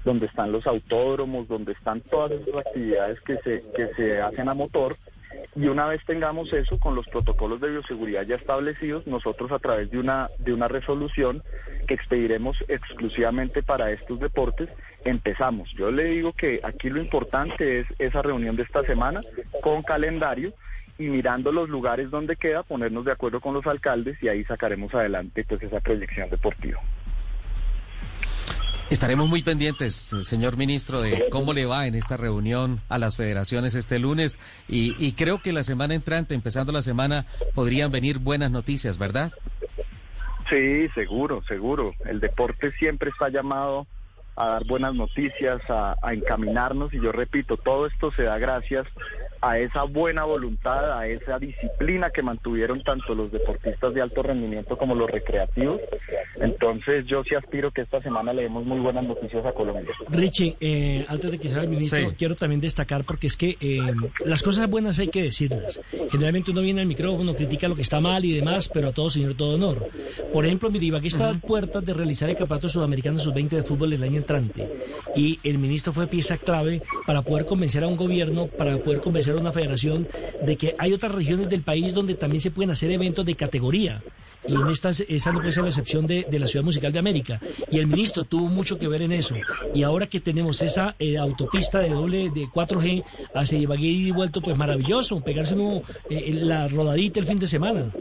donde están los autódromos, donde están todas esas actividades que se, que se hacen a motor. Y una vez tengamos eso con los protocolos de bioseguridad ya establecidos, nosotros a través de una, de una resolución que expediremos exclusivamente para estos deportes, empezamos. Yo le digo que aquí lo importante es esa reunión de esta semana con calendario y mirando los lugares donde queda, ponernos de acuerdo con los alcaldes y ahí sacaremos adelante pues esa proyección deportiva. Estaremos muy pendientes, señor ministro, de cómo le va en esta reunión a las federaciones este lunes y, y creo que la semana entrante, empezando la semana, podrían venir buenas noticias, ¿verdad? Sí, seguro, seguro. El deporte siempre está llamado a dar buenas noticias, a, encaminarnos y yo repito, todo esto se da gracias a esa buena voluntad, a esa disciplina que mantuvieron tanto los deportistas de alto rendimiento como los recreativos. Entonces yo sí aspiro que esta semana le demos muy buenas noticias a Colombia. Richie, eh, antes de que sea el ministro, quiero también destacar porque es que eh, las cosas buenas hay que decirlas. Generalmente uno viene al micrófono, critica lo que está mal y demás, pero a todo señor, todo honor. Por ejemplo, mire, aquí está a puertas de realizar el Campeonato Sudamericano Sub-20 de fútbol el año y el ministro fue pieza clave para poder convencer a un gobierno, para poder convencer a una federación de que hay otras regiones del país donde también se pueden hacer eventos de categoría y en estas, esa no puede ser la excepción de, la Ciudad Musical de América. Y el ministro tuvo mucho que ver en eso. Y ahora que tenemos esa eh, autopista de doble de 4G hacia Ibagué y vuelto, pues maravilloso, pegarse uno, eh, la rodadita el fin de semana.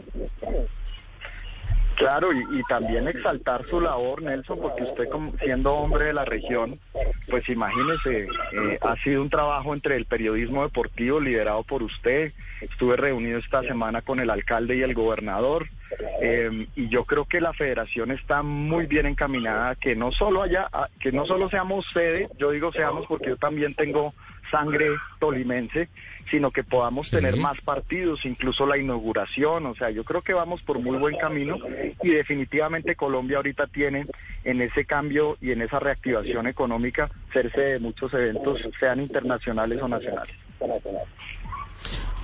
Claro, y, también exaltar su labor, Nelson, porque usted como, siendo hombre de la región, pues imagínese, eh, ha sido un trabajo entre el periodismo deportivo liderado por usted. Estuve reunido esta semana con el alcalde y el gobernador. Eh, y yo creo que la federación está muy bien encaminada, que no solo haya, que no solo seamos sede, yo digo seamos porque yo también tengo sangre tolimense, sino que podamos tener más partidos, incluso la inauguración, o sea, yo creo que vamos por muy buen camino y definitivamente Colombia ahorita tiene en ese cambio y en esa reactivación económica cerse de muchos eventos, sean internacionales o nacionales.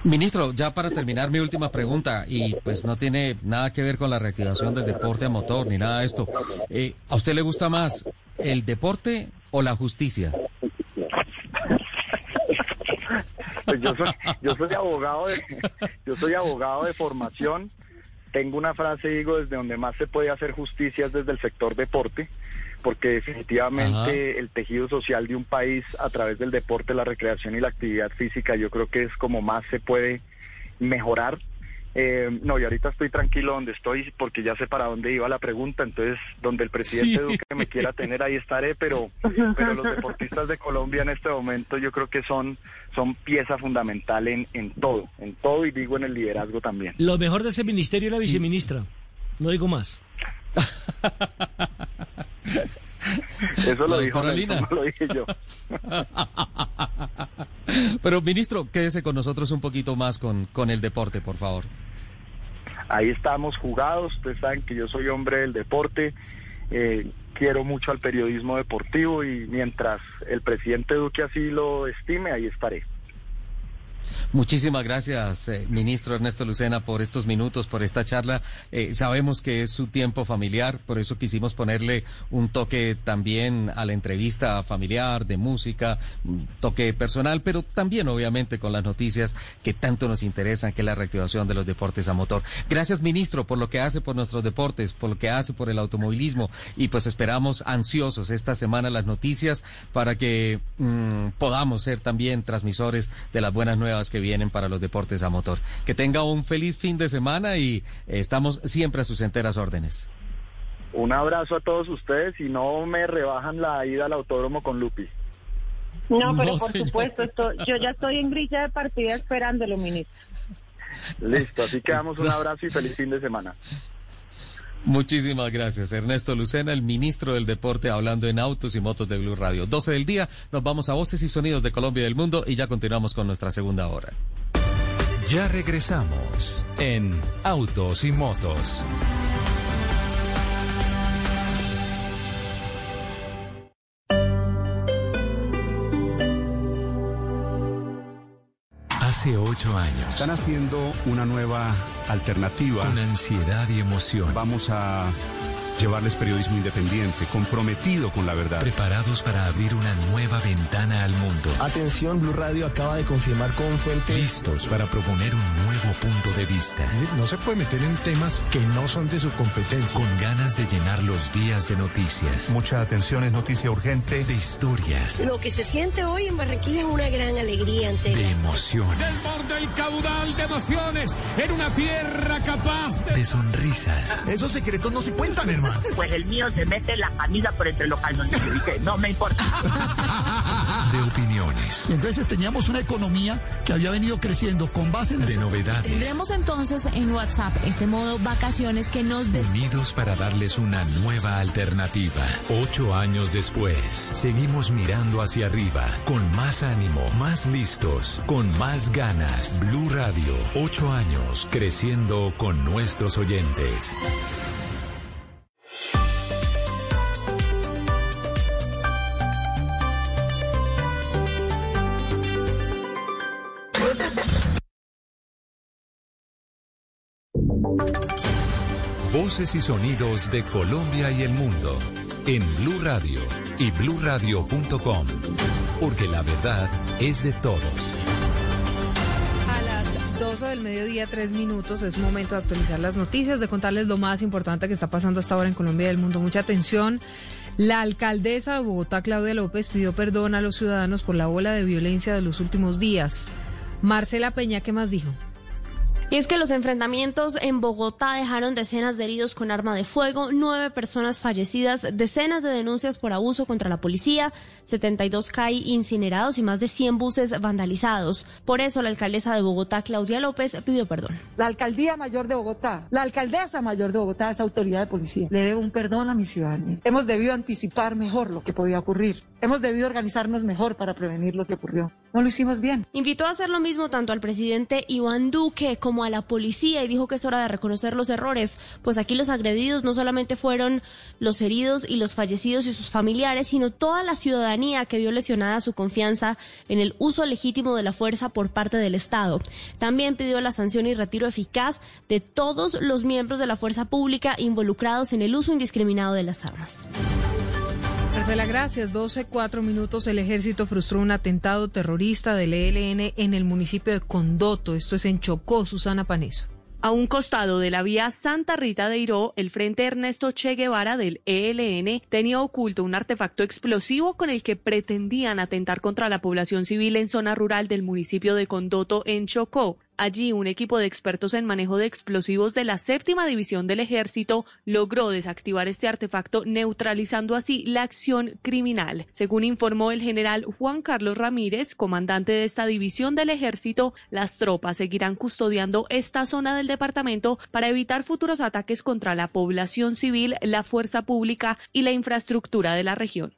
Ministro, ya para terminar mi última pregunta, y pues no tiene nada que ver con la reactivación del deporte a motor ni nada de esto. Eh, ¿A usted le gusta más el deporte o la justicia? Pues yo soy, yo soy abogado de, yo soy abogado de formación. Tengo una frase, digo, desde donde más se puede hacer justicia es desde el sector deporte, porque definitivamente el tejido social de un país a través del deporte, la recreación y la actividad física, yo creo que es como más se puede mejorar eh, no, y ahorita estoy tranquilo donde estoy porque ya sé para dónde iba la pregunta, entonces donde el presidente Duque me quiera tener ahí estaré, pero, pero los deportistas de Colombia en este momento yo creo que son, son pieza fundamental en, en todo, en todo y digo en el liderazgo también. Lo mejor de ese ministerio es la viceministra, no digo más. Eso lo, dijo lo dije yo. Pero ministro, quédese con nosotros un poquito más con, con el deporte, por favor. Ahí estamos jugados, ustedes saben que yo soy hombre del deporte, eh, quiero mucho al periodismo deportivo y mientras el presidente Duque así lo estime, ahí estaré. Muchísimas gracias, eh, ministro Ernesto Lucena, por estos minutos, por esta charla. Eh, sabemos que es su tiempo familiar, por eso quisimos ponerle un toque también a la entrevista familiar, de música, un toque personal, pero también obviamente con las noticias que tanto nos interesan, que es la reactivación de los deportes a motor. Gracias, ministro, por lo que hace por nuestros deportes, por lo que hace por el automovilismo y pues esperamos ansiosos esta semana las noticias para que mm, podamos ser también transmisores de las buenas nuevas que vienen para los deportes a motor. Que tenga un feliz fin de semana y estamos siempre a sus enteras órdenes. Un abrazo a todos ustedes y no me rebajan la ida al autódromo con Lupi. No, pero por supuesto, yo ya estoy en grilla de partida esperándolo, ministro. Listo, así que damos un abrazo y feliz fin de semana. Muchísimas gracias, Ernesto Lucena, el ministro del Deporte, hablando en Autos y Motos de Blue Radio. 12 del día, nos vamos a Voces y Sonidos de Colombia y del Mundo y ya continuamos con nuestra segunda hora. Ya regresamos en Autos y Motos. Hace ocho años. Están haciendo una nueva alternativa. Con ansiedad y emoción. Vamos a llevarles periodismo independiente, comprometido con la verdad. Preparados para abrir una nueva ventana al mundo. Atención, Blue Radio acaba de confirmar con fuentes. Listos para proponer un nuevo punto de vista. No se puede meter en temas que no son de su competencia. Con ganas de llenar los días de noticias. Mucha atención, es noticia urgente. De historias. Lo que se siente hoy en Barranquilla es una gran alegría ante De emociones. Desborda el caudal de emociones en una tierra capaz de... De sonrisas. Esos secretos no se cuentan, hermano. Pues el mío se mete la camisa por entre los calzones y que no me importa. De opiniones. Entonces teníamos una economía que había venido creciendo con base en el... De novedades. Tendremos entonces en WhatsApp este modo vacaciones que nos... Des... Unidos para darles una nueva alternativa. Ocho años después, seguimos mirando hacia arriba, con más ánimo, más listos, con más ganas. Blue Radio, ocho años, creciendo con nuestros oyentes. Voces y sonidos de Colombia y el mundo en Blue Radio y bluradio.com, porque la verdad es de todos. A las 12 del mediodía, tres minutos, es momento de actualizar las noticias, de contarles lo más importante que está pasando hasta ahora en Colombia y el mundo. Mucha atención. La alcaldesa de Bogotá, Claudia López, pidió perdón a los ciudadanos por la ola de violencia de los últimos días. Marcela Peña, ¿qué más dijo? Y es que los enfrentamientos en Bogotá dejaron decenas de heridos con arma de fuego, nueve personas fallecidas, decenas de denuncias por abuso contra la policía, 72 CAI incinerados y más de 100 buses vandalizados. Por eso la alcaldesa de Bogotá, Claudia López, pidió perdón. La alcaldía mayor de Bogotá, la alcaldesa mayor de Bogotá es autoridad de policía. Le debo un perdón a mi ciudadanía. Hemos debido anticipar mejor lo que podía ocurrir. Hemos debido organizarnos mejor para prevenir lo que ocurrió. No lo hicimos bien. Invitó a hacer lo mismo tanto al presidente Iván Duque como a la policía y dijo que es hora de reconocer los errores, pues aquí los agredidos no solamente fueron los heridos y los fallecidos y sus familiares, sino toda la ciudadanía que vio lesionada su confianza en el uso legítimo de la fuerza por parte del Estado. También pidió la sanción y retiro eficaz de todos los miembros de la fuerza pública involucrados en el uso indiscriminado de las armas. Marcela, gracias. 12, 4 minutos. El ejército frustró un atentado terrorista del ELN en el municipio de Condoto. Esto es en Chocó, Susana Paneso. A un costado de la vía Santa Rita de Iró, el Frente Ernesto Che Guevara del ELN tenía oculto un artefacto explosivo con el que pretendían atentar contra la población civil en zona rural del municipio de Condoto, en Chocó. Allí, un equipo de expertos en manejo de explosivos de la séptima división del ejército logró desactivar este artefacto, neutralizando así la acción criminal. Según informó el general Juan Carlos Ramírez, comandante de esta división del ejército, las tropas seguirán custodiando esta zona del departamento para evitar futuros ataques contra la población civil, la fuerza pública y la infraestructura de la región.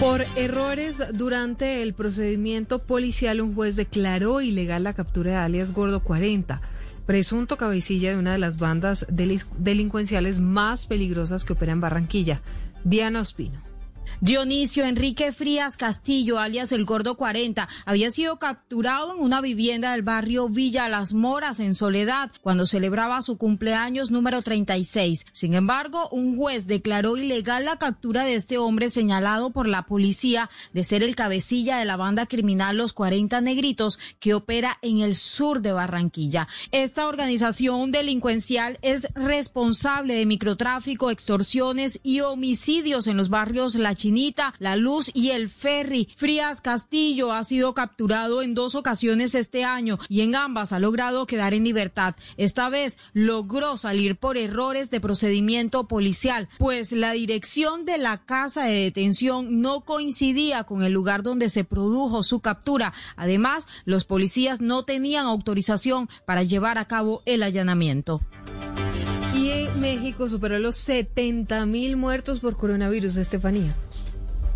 Por errores durante el procedimiento policial, un juez declaró ilegal la captura de alias Gordo 40, presunto cabecilla de una de las bandas delincuenciales más peligrosas que opera en Barranquilla. Diana Ospino. Dionisio Enrique Frías Castillo, alias el Gordo 40, había sido capturado en una vivienda del barrio Villa Las Moras, en Soledad, cuando celebraba su cumpleaños número 36. Sin embargo, un juez declaró ilegal la captura de este hombre señalado por la policía de ser el cabecilla de la banda criminal Los 40 Negritos, que opera en el sur de Barranquilla. Esta organización delincuencial es responsable de microtráfico, extorsiones y homicidios en los barrios La La Luz y El Ferry. Frías Castillo ha sido capturado en dos ocasiones este año y en ambas ha logrado quedar en libertad. Esta vez logró salir por errores de procedimiento policial, pues la dirección de la casa de detención no coincidía con el lugar donde se produjo su captura. Además, los policías no tenían autorización para llevar a cabo el allanamiento. Y México superó los 70 mil muertos por coronavirus, Estefanía.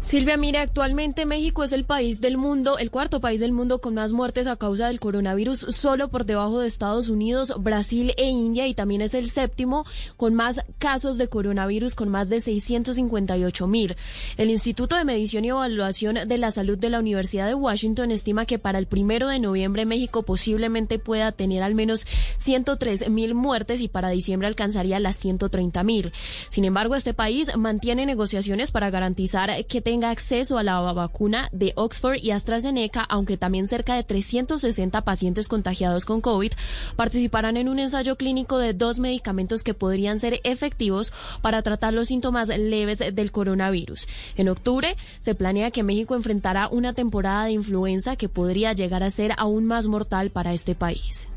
Silvia, mire, actualmente México es el país del mundo, el cuarto país del mundo con más muertes a causa del coronavirus, solo por debajo de Estados Unidos, Brasil e India, y también es el séptimo con más casos de coronavirus, con más de 658 mil. El Instituto de Medición y Evaluación de la Salud de la Universidad de Washington estima que para el primero de noviembre México posiblemente pueda tener al menos 103 mil muertes y para diciembre alcanzaría las 130 mil. Sin embargo, este país mantiene negociaciones para garantizar que tenga acceso a la vacuna de Oxford y AstraZeneca, aunque también cerca de 360 pacientes contagiados con COVID participarán en un ensayo clínico de dos medicamentos que podrían ser efectivos para tratar los síntomas leves del coronavirus. En octubre se planea que México enfrentará una temporada de influenza que podría llegar a ser aún más mortal para este país.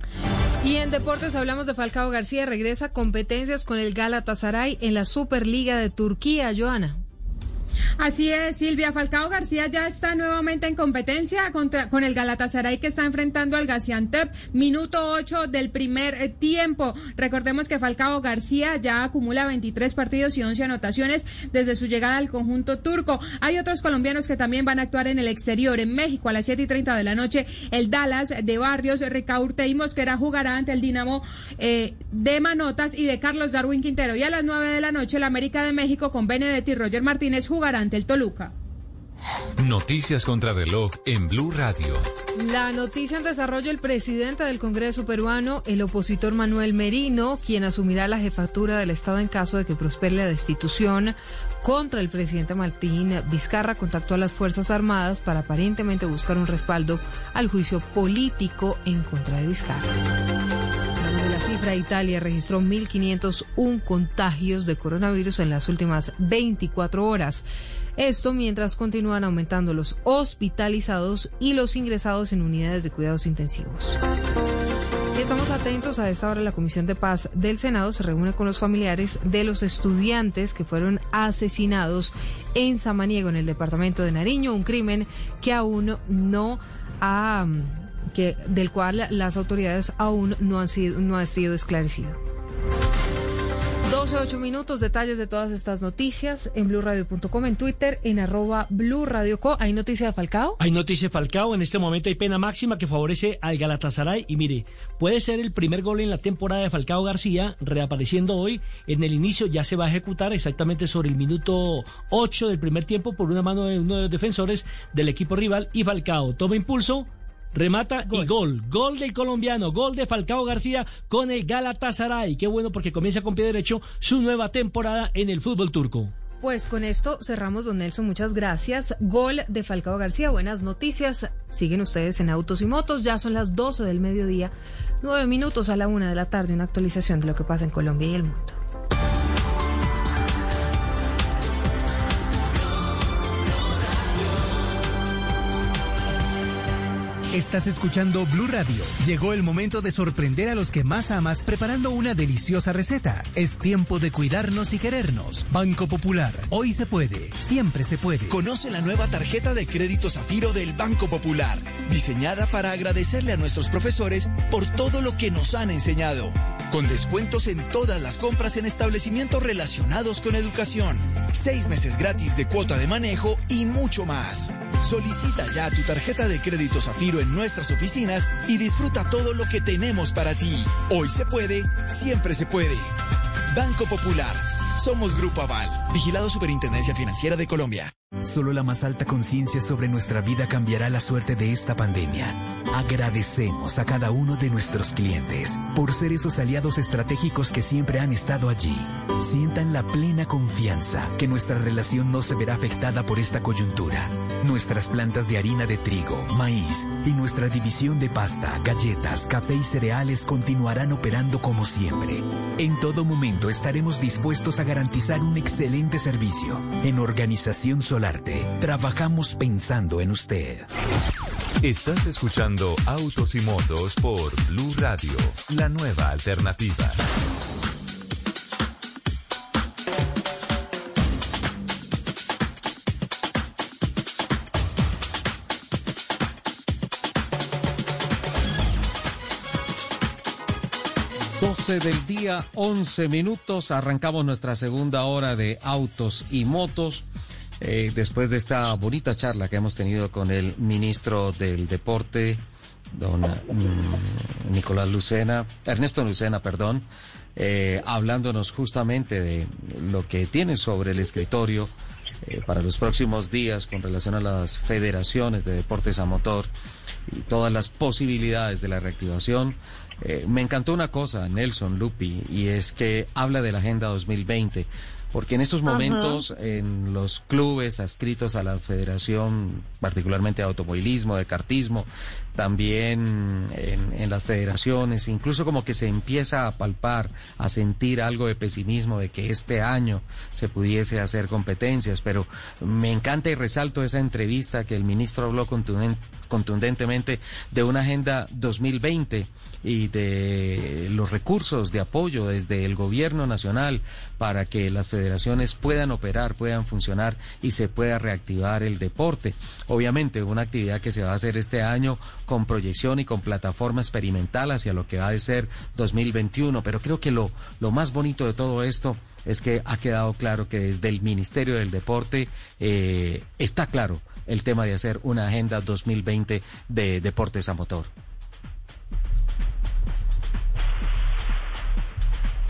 Y en deportes hablamos de Falcao García, regresa competencias con el Galatasaray en la Superliga de Turquía, Joana. Así es, Silvia. Falcao García ya está nuevamente en competencia con el Galatasaray que está enfrentando al Gaziantep. Minuto 8 del primer eh, tiempo. Recordemos que Falcao García ya acumula 23 partidos y 11 anotaciones desde su llegada al conjunto turco. Hay otros colombianos que también van a actuar en el exterior. En México a las 7 y 30 de la noche, el Dallas de Barrios, Ricaurte y Mosquera jugará ante el Dinamo eh, de Manotas y de Carlos Darwin Quintero. Y a las 9 de la noche, el América de México con Benedetti y Roger Martínez ante el Toluca. Noticias contra reloj en Blue Radio. La noticia en desarrollo, el presidente del Congreso peruano, el opositor Manuel Merino, quien asumirá la jefatura del Estado en caso de que prospere la destitución contra el presidente Martín Vizcarra, contactó a las Fuerzas Armadas para aparentemente buscar un respaldo al juicio político en contra de Vizcarra. Italia registró 1.501 contagios de coronavirus en las últimas 24 horas. Esto mientras continúan aumentando los hospitalizados y los ingresados en unidades de cuidados intensivos. Estamos atentos a esta hora. La Comisión de Paz del Senado se reúne con los familiares de los estudiantes que fueron asesinados en Samaniego, en el departamento de Nariño, un crimen que aún no ha, que, del cual las autoridades aún no han sido, no ha sido esclarecido. 12, 8 minutos, detalles de todas estas noticias en blurradio.com, en Twitter, en arroba blurradioco. ¿Hay noticia de Falcao? Hay noticia de Falcao. En este momento hay pena máxima que favorece al Galatasaray. Y mire, puede ser el primer gol en la temporada de Falcao García, reapareciendo hoy. En el inicio ya se va a ejecutar exactamente sobre el minuto 8 del primer tiempo por una mano de uno de los defensores del equipo rival. Y Falcao toma impulso remata y gol. Gol del colombiano, gol de Falcao García con el Galatasaray. Qué bueno porque comienza con pie derecho su nueva temporada en el fútbol turco. Pues con esto cerramos, don Nelson. Muchas gracias. Gol de Falcao García. Buenas noticias. Siguen ustedes en Autos y Motos. Ya son las 12 del mediodía, nueve minutos a la una de la tarde. Una actualización de lo que pasa en Colombia y el mundo. Estás escuchando Blue Radio. Llegó el momento de sorprender a los que más amas preparando una deliciosa receta. Es tiempo de cuidarnos y querernos. Banco Popular. Hoy se puede. Siempre se puede. Conoce la nueva tarjeta de crédito Zafiro del Banco Popular. Diseñada para agradecerle a nuestros profesores por todo lo que nos han enseñado. Con descuentos en todas las compras en establecimientos relacionados con educación. Seis meses gratis de cuota de manejo y mucho más. Solicita ya tu tarjeta de crédito Zafiro en nuestras oficinas y disfruta todo lo que tenemos para ti. Hoy se puede, siempre se puede. Banco Popular. Somos Grupo Aval, vigilado Superintendencia Financiera de Colombia. Solo la más alta conciencia sobre nuestra vida cambiará la suerte de esta pandemia. Agradecemos a cada uno de nuestros clientes por ser esos aliados estratégicos que siempre han estado allí. Sientan la plena confianza que nuestra relación no se verá afectada por esta coyuntura. Nuestras plantas de harina de trigo, maíz y nuestra división de pasta, galletas, café y cereales continuarán operando como siempre. En todo momento estaremos dispuestos a garantizar un excelente servicio. En Organización Solarte, trabajamos pensando en usted. Estás escuchando Autos y Motos por Blue Radio, la nueva alternativa. Doce del día, 11 minutos. Arrancamos nuestra segunda hora de Autos y Motos. eh, después de esta bonita charla que hemos tenido con el ministro del Deporte, don mm, Nicolás Lucena, Ernesto Lucena, perdón, eh, hablándonos justamente de lo que tiene sobre el escritorio eh, para los próximos días con relación a las federaciones de deportes a motor y todas las posibilidades de la reactivación. Eh, me encantó una cosa, Nelson Lupi, y es que habla de la Agenda 2020 porque en estos momentos en los clubes adscritos a la Federación, particularmente de automovilismo, de cartismo, también en, en, las federaciones, incluso como que se empieza a palpar, a sentir algo de pesimismo de que este año se pudiese hacer competencias, pero me encanta y resalto esa entrevista que el ministro habló contundentemente de una agenda 2020 y de los recursos de apoyo desde el gobierno nacional para que las federaciones puedan operar, puedan funcionar y se pueda reactivar el deporte. Obviamente, una actividad que se va a hacer este año con proyección y con plataforma experimental hacia lo que va a ser 2021, pero creo que lo, lo más bonito de todo esto es que ha quedado claro que desde el Ministerio del Deporte eh, está claro el tema de hacer una agenda 2020 de deportes a motor.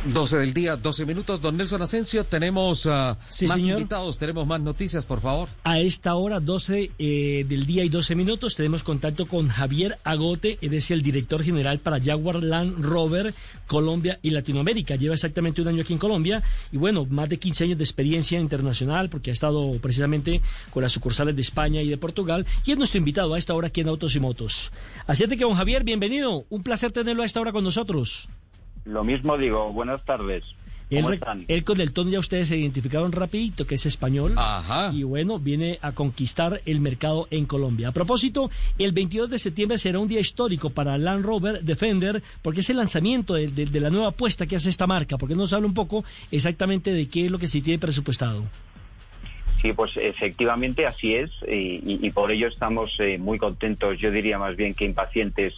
12 del día, 12 minutos. Don Nelson Asensio, tenemos uh, más invitados, tenemos más noticias, por favor. A esta hora, 12 eh, del día y 12 minutos, tenemos contacto con Javier Agote, él es el director general para Jaguar Land Rover Colombia y Latinoamérica. Lleva exactamente un año aquí en Colombia y bueno, más de 15 años de experiencia internacional porque ha estado precisamente con las sucursales de España y de Portugal y es nuestro invitado a esta hora aquí en Autos y Motos. Así es que, don Javier, bienvenido. Un placer tenerlo a esta hora con nosotros. Lo mismo digo, buenas tardes. ¿Cómo él, están? él con el tono ya ustedes se identificaron rapidito que es español. Ajá. Y bueno, viene a conquistar el mercado en Colombia. A propósito, el 22 de septiembre será un día histórico para Land Rover Defender porque es el lanzamiento de, de, de la nueva apuesta que hace esta marca. Porque nos habla un poco exactamente de qué es lo que se tiene presupuestado. Sí, pues efectivamente así es y, y por ello estamos eh, muy contentos, yo diría más bien que impacientes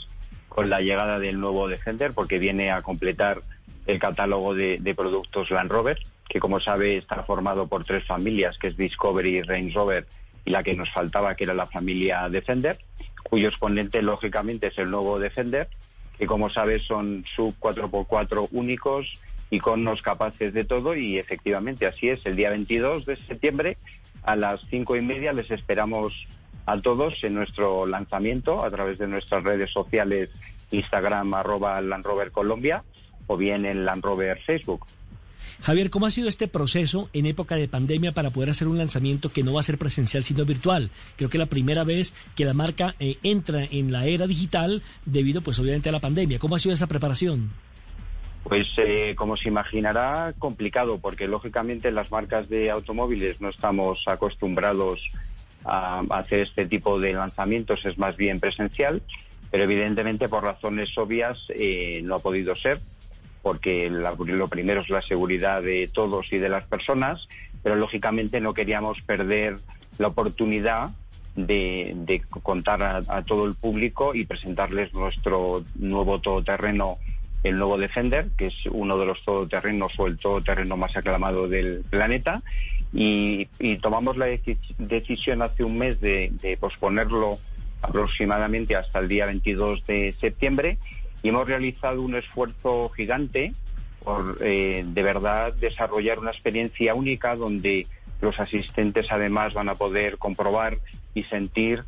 con la llegada del nuevo Defender porque viene a completar el catálogo de, productos Land Rover, que como sabe está formado por tres familias, que es Discovery, Range Rover y la que nos faltaba, que era la familia Defender, cuyo exponente lógicamente es el nuevo Defender, que como sabe son sub 4x4 únicos, iconos capaces de todo y efectivamente así es, el día 22 de septiembre a las cinco y media les esperamos a todos en nuestro lanzamiento a través de nuestras redes sociales Instagram arroba Land Rover Colombia o bien en Land Rover Facebook. Javier, ¿cómo ha sido este proceso en época de pandemia para poder hacer un lanzamiento que no va a ser presencial sino virtual? Creo que la primera vez que la marca eh, entra en la era digital debido pues obviamente a la pandemia. ¿Cómo ha sido esa preparación? Pues eh, como se imaginará, complicado, porque lógicamente las marcas de automóviles no estamos acostumbrados a hacer este tipo de lanzamientos es más bien presencial, pero evidentemente por razones obvias eh, no ha podido ser, porque lo primero es la seguridad de todos y de las personas, pero lógicamente no queríamos perder la oportunidad de, contar a, a, todo el público y presentarles nuestro nuevo todoterreno, el nuevo Defender, que es uno de los todoterrenos o el todoterreno más aclamado del planeta, y, tomamos la decisión hace un mes de, de, posponerlo aproximadamente hasta el día 22 de septiembre y hemos realizado un esfuerzo gigante por eh, de verdad desarrollar una experiencia única donde los asistentes además van a poder comprobar y sentir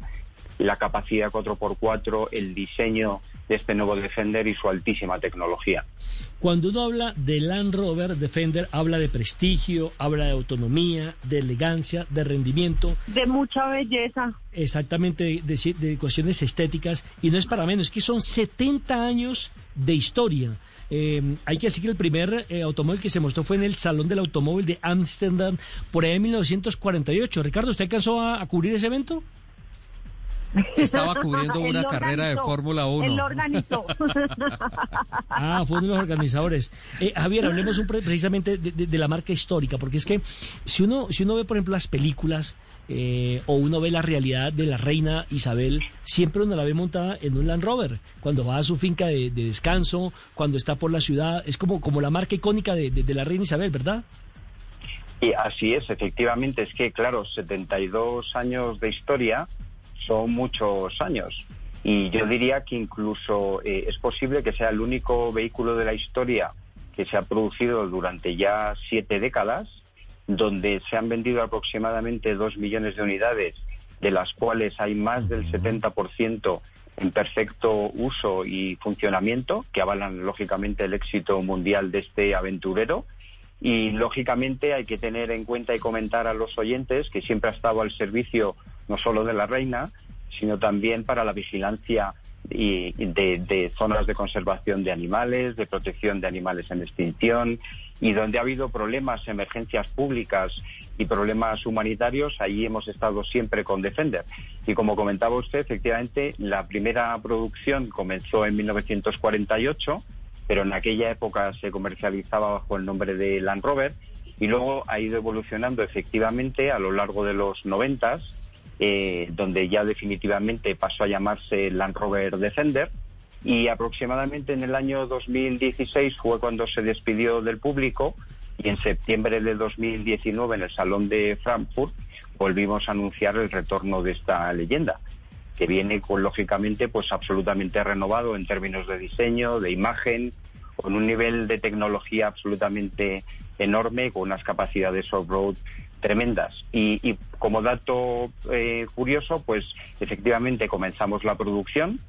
la capacidad 4x4, el diseño de este nuevo Defender y su altísima tecnología. Cuando uno habla de Land Rover Defender, habla de prestigio, habla de autonomía, de elegancia, de rendimiento. De mucha belleza. Exactamente, de, de cuestiones estéticas. Y no es para menos, es que son 70 años de historia. Eh, hay que decir que el primer eh, automóvil que se mostró fue en el Salón del Automóvil de Ámsterdam por ahí en 1948. Ricardo, ¿usted alcanzó a, a cubrir ese evento? Estaba cubriendo una carrera de Fórmula 1. Él lo organizó. ah, fue uno de los organizadores. Eh, Javier, hablemos un, precisamente de, de, de, la marca histórica, porque es que si uno, si uno ve, por ejemplo, las películas eh, o uno ve la realidad de la reina Isabel, siempre uno la ve montada en un Land Rover, cuando va a su finca de, de descanso, cuando está por la ciudad, es como, como la marca icónica de, de la reina Isabel, ¿verdad? Y así es, efectivamente, es que, claro, 72 años de historia son muchos años. Y yo diría que incluso eh, es posible que sea el único vehículo de la historia que se ha producido durante ya siete décadas, donde se han vendido aproximadamente dos millones de unidades, de las cuales hay más del 70% en perfecto uso y funcionamiento, que avalan lógicamente el éxito mundial de este aventurero. Y lógicamente hay que tener en cuenta y comentar a los oyentes que siempre ha estado al servicio no solo de la reina, sino también para la vigilancia y de, zonas de conservación de animales, de protección de animales en extinción y donde ha habido problemas, emergencias públicas y problemas humanitarios, allí hemos estado siempre con Defender. Y como comentaba usted, efectivamente, la primera producción comenzó en 1948, pero en aquella época se comercializaba bajo el nombre de Land Rover y luego ha ido evolucionando efectivamente a lo largo de los noventas eh, donde ya definitivamente pasó a llamarse Land Rover Defender. Y aproximadamente en el año 2016 fue cuando se despidió del público y en septiembre de 2019 en el Salón de Frankfurt volvimos a anunciar el retorno de esta leyenda que viene con lógicamente pues absolutamente renovado en términos de diseño, de imagen, con un nivel de tecnología absolutamente enorme, con unas capacidades off-road tremendas. Y, como dato eh, curioso, pues efectivamente comenzamos la producción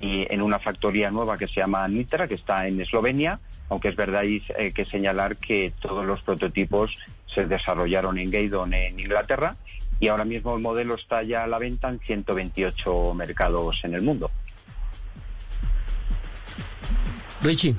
y en una factoría nueva que se llama Nitra, que está en Eslovenia, aunque es verdad hay eh, que señalar que todos los prototipos se desarrollaron en Gaydon, en Inglaterra, y ahora mismo el modelo está ya a la venta en 128 mercados en el mundo. Richie.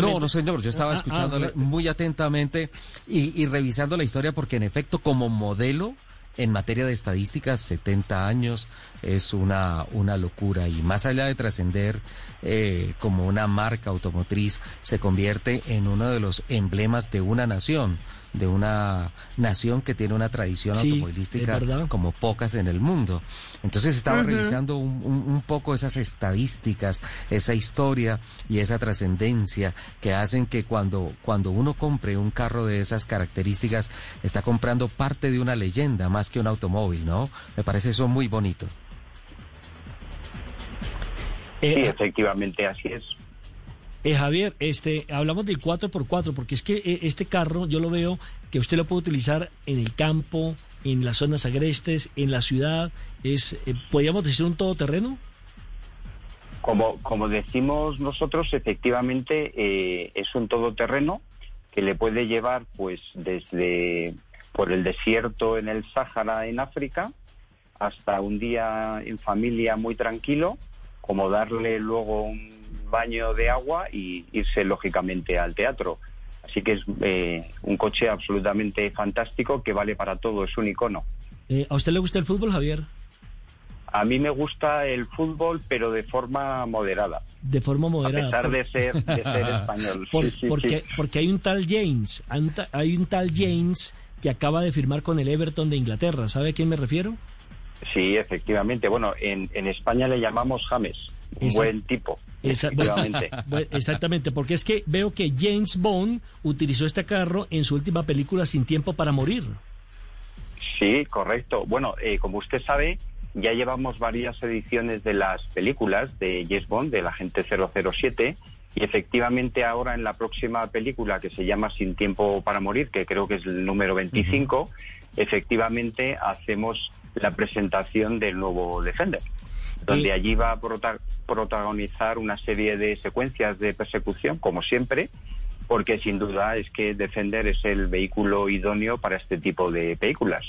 No, no, señor, yo estaba Ah, ah, escuchándole ah, muy atentamente y, y revisando la historia porque en efecto como modelo en materia de estadísticas 70 años es una, una locura y más allá de trascender eh, como una marca automotriz se convierte en uno de los emblemas de una nación de una nación que tiene una tradición Sí, automovilística como pocas en el mundo. Entonces estaba revisando un, un- un poco esas estadísticas, esa historia y esa trascendencia que hacen que cuando, cuando uno compre un carro de esas características, está comprando parte de una leyenda más que un automóvil, ¿no? Me parece eso muy bonito. Sí, Eh, efectivamente, así es. Eh, Javier, este, hablamos del 4x4, porque es que eh, este carro yo lo veo que usted lo puede utilizar en el campo, en las zonas agrestes, en la ciudad. Es, eh, ¿Podríamos decir un todoterreno? Como, como decimos nosotros, efectivamente eh, es un todoterreno que le puede llevar pues desde por el desierto en el Sáhara en África hasta un día en familia muy tranquilo, como darle luego un baño de agua y irse lógicamente al teatro. Así que es eh, un coche absolutamente fantástico que vale para todo, es un icono. Eh, ¿A usted le gusta el fútbol, Javier? A mí me gusta el fútbol, pero de forma moderada. De forma moderada. A pesar por- de ser, de ser español. Por- Sí, sí, porque, sí. porque hay un tal James, hay un, ta- hay un tal James que acaba de firmar con el Everton de Inglaterra. ¿Sabe a quién me refiero? Sí, efectivamente. Bueno, en, en España le llamamos James, un Esa- buen tipo. Bueno, exactamente, porque es que veo que James Bond utilizó este carro en su última película Sin Tiempo para Morir. Sí, correcto. Bueno, eh, como usted sabe, ya llevamos varias ediciones de las películas de James Bond, del agente 007, y efectivamente ahora en la próxima película que se llama Sin Tiempo para Morir, que creo que es el número 25, efectivamente hacemos la presentación del nuevo Defender, donde allí va a prota- protagonizar una serie de secuencias de persecución, como siempre, porque sin duda es que Defender es el vehículo idóneo para este tipo de películas.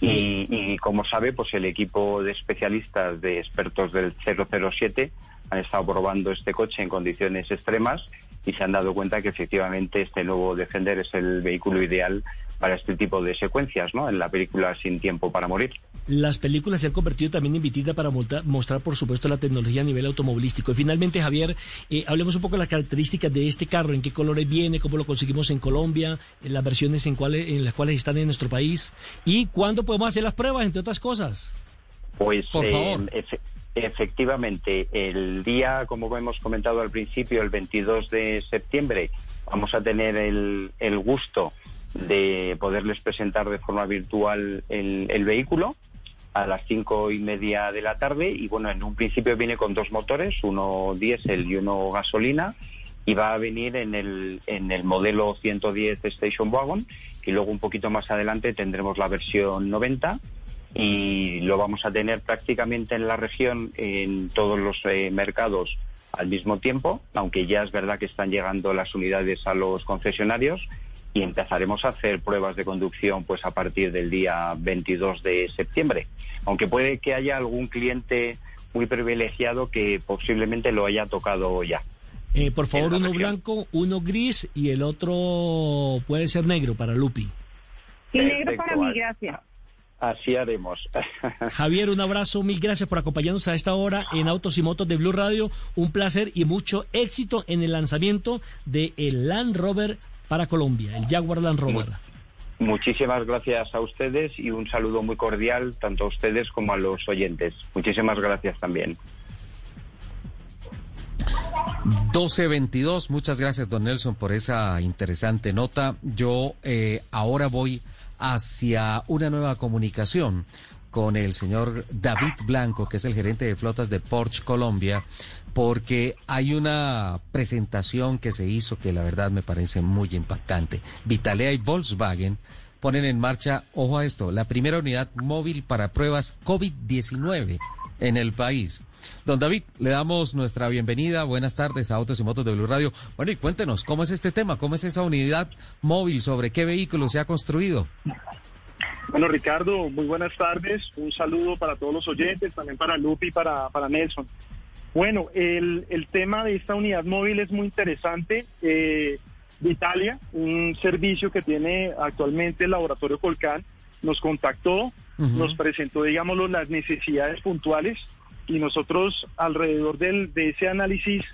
Y, y como sabe, pues el equipo de especialistas, de expertos del 007, han estado probando este coche en condiciones extremas y se han dado cuenta que efectivamente este nuevo Defender es el vehículo ideal para este tipo de secuencias, ¿no? En la película Sin Tiempo para Morir. Las películas se han convertido también en vitita para mostrar, por supuesto, la tecnología a nivel automovilístico. Y finalmente, Javier, eh, hablemos un poco de las características de este carro, en qué colores viene, cómo lo conseguimos en Colombia, en las versiones en, cuáles en las cuales están en nuestro país y cuándo podemos hacer las pruebas, entre otras cosas. Pues Por eh, favor. efe- efectivamente, el día, como hemos comentado al principio, el 22 de septiembre, vamos a tener el, el gusto de poderles presentar de forma virtual el, vehículo a las cinco y media de la tarde. Y bueno, en un principio viene con dos motores, uno diésel y uno gasolina y va a venir en el, en el modelo 110 Station Wagon y luego un poquito más adelante tendremos la versión 90 y lo vamos a tener prácticamente en la región en todos los eh, mercados al mismo tiempo, aunque ya es verdad que están llegando las unidades a los concesionarios y empezaremos a hacer pruebas de conducción pues a partir del día 22 de septiembre. Aunque puede que haya algún cliente muy privilegiado que posiblemente lo haya tocado ya. Eh, por favor, uno blanco, uno gris y el otro puede ser negro para Lupi. Y negro para mí, gracias. Así haremos. Javier, un abrazo, mil gracias por acompañarnos a esta hora en Autos y Motos de Blue Radio. Un placer y mucho éxito en el lanzamiento de el Land Rover para Colombia, el Jaguar Land Rover. Muchísimas gracias a ustedes y un saludo muy cordial tanto a ustedes como a los oyentes. Muchísimas gracias también. 1222, muchas gracias don Nelson por esa interesante nota. Yo eh, ahora voy hacia una nueva comunicación con el señor David Blanco, que es el gerente de flotas de Porsche Colombia, porque hay una presentación que se hizo que la verdad me parece muy impactante. Vitalea y Volkswagen ponen en marcha, ojo a esto, la primera unidad móvil para pruebas COVID-19 en el país. Don David, le damos nuestra bienvenida. Buenas tardes a Autos y Motos de Blue Radio. Bueno, y cuéntenos, ¿cómo es este tema? ¿Cómo es esa unidad móvil? ¿Sobre qué vehículo se ha construido? Bueno, Ricardo, muy buenas tardes. Un saludo para todos los oyentes, también para Lupi y para, para Nelson. Bueno, el, el tema de esta unidad móvil es muy interesante. Eh, Italia, un servicio que tiene actualmente el laboratorio Colcan, nos contactó, nos presentó, digámoslo, las necesidades puntuales y nosotros alrededor del, de ese análisis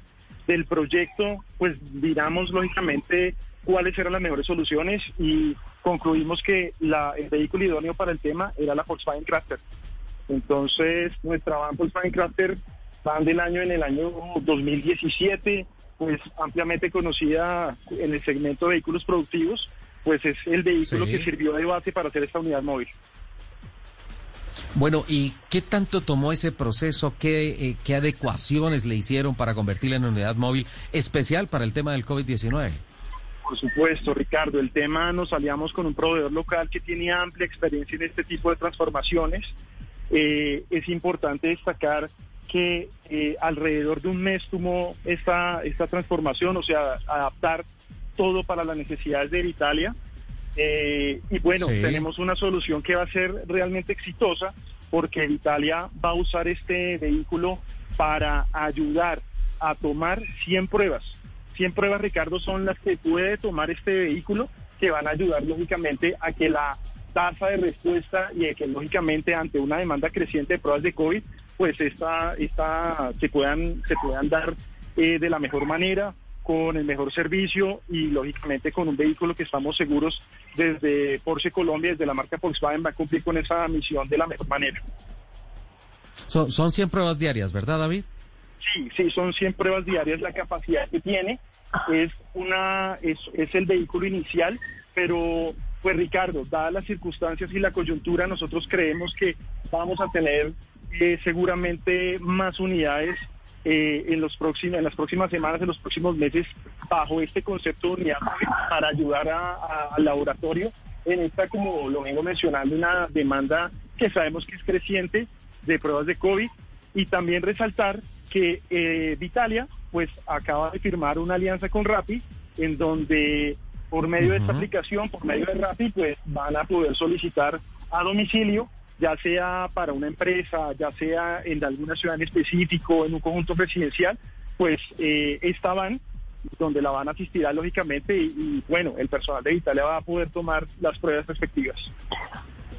del proyecto, pues miramos lógicamente cuáles eran las mejores soluciones y concluimos que la, el vehículo idóneo para el tema era la Volkswagen Crafter. Entonces, nuestra van Volkswagen Crafter van del año en el año 2017, pues ampliamente conocida en el segmento de vehículos productivos, pues es el vehículo Sí. que sirvió de base para hacer esta unidad móvil. Bueno, ¿y qué tanto tomó ese proceso? ¿Qué, eh, qué adecuaciones le hicieron para convertirla en unidad móvil especial para el tema del COVID-19? Por supuesto, Ricardo, el tema nos aliamos con un proveedor local que tiene amplia experiencia en este tipo de transformaciones. Eh, es importante destacar que eh, alrededor de un mes tomó esta, esta transformación, o sea, adaptar todo para las necesidades de Italia. Eh, y bueno, Sí. tenemos una solución que va a ser realmente exitosa porque Italia va a usar este vehículo para ayudar a tomar 100 pruebas. 100 pruebas, Ricardo, son las que puede tomar este vehículo que van a ayudar lógicamente a que la tasa de respuesta y que lógicamente ante una demanda creciente de pruebas de COVID, pues esta, esta se puedan, se puedan dar eh, de la mejor manera, con el mejor servicio y lógicamente con un vehículo que estamos seguros desde Porsche Colombia, desde la marca Volkswagen, va a cumplir con esa misión de la mejor manera. Son, son 100 pruebas diarias, ¿verdad, David? Sí, sí, son 100 pruebas diarias la capacidad que tiene. Es una es, es el vehículo inicial, pero pues Ricardo, dadas las circunstancias y la coyuntura, nosotros creemos que vamos a tener eh, seguramente más unidades eh, en los próximos en las próximas semanas, en los próximos meses, bajo este concepto de unidad para ayudar al laboratorio. En esta, como lo vengo mencionando, una demanda que sabemos que es creciente de pruebas de COVID. Y también resaltar que eh, Vitalia pues acaba de firmar una alianza con Rappi en donde por medio de esta aplicación, por medio de Rappi, pues van a poder solicitar a domicilio, ya sea para una empresa, ya sea en alguna ciudad en específico, en un conjunto residencial, pues eh, esta van donde la van a asistir a, lógicamente y, y, bueno, el personal de Vitalia va a poder tomar las pruebas respectivas.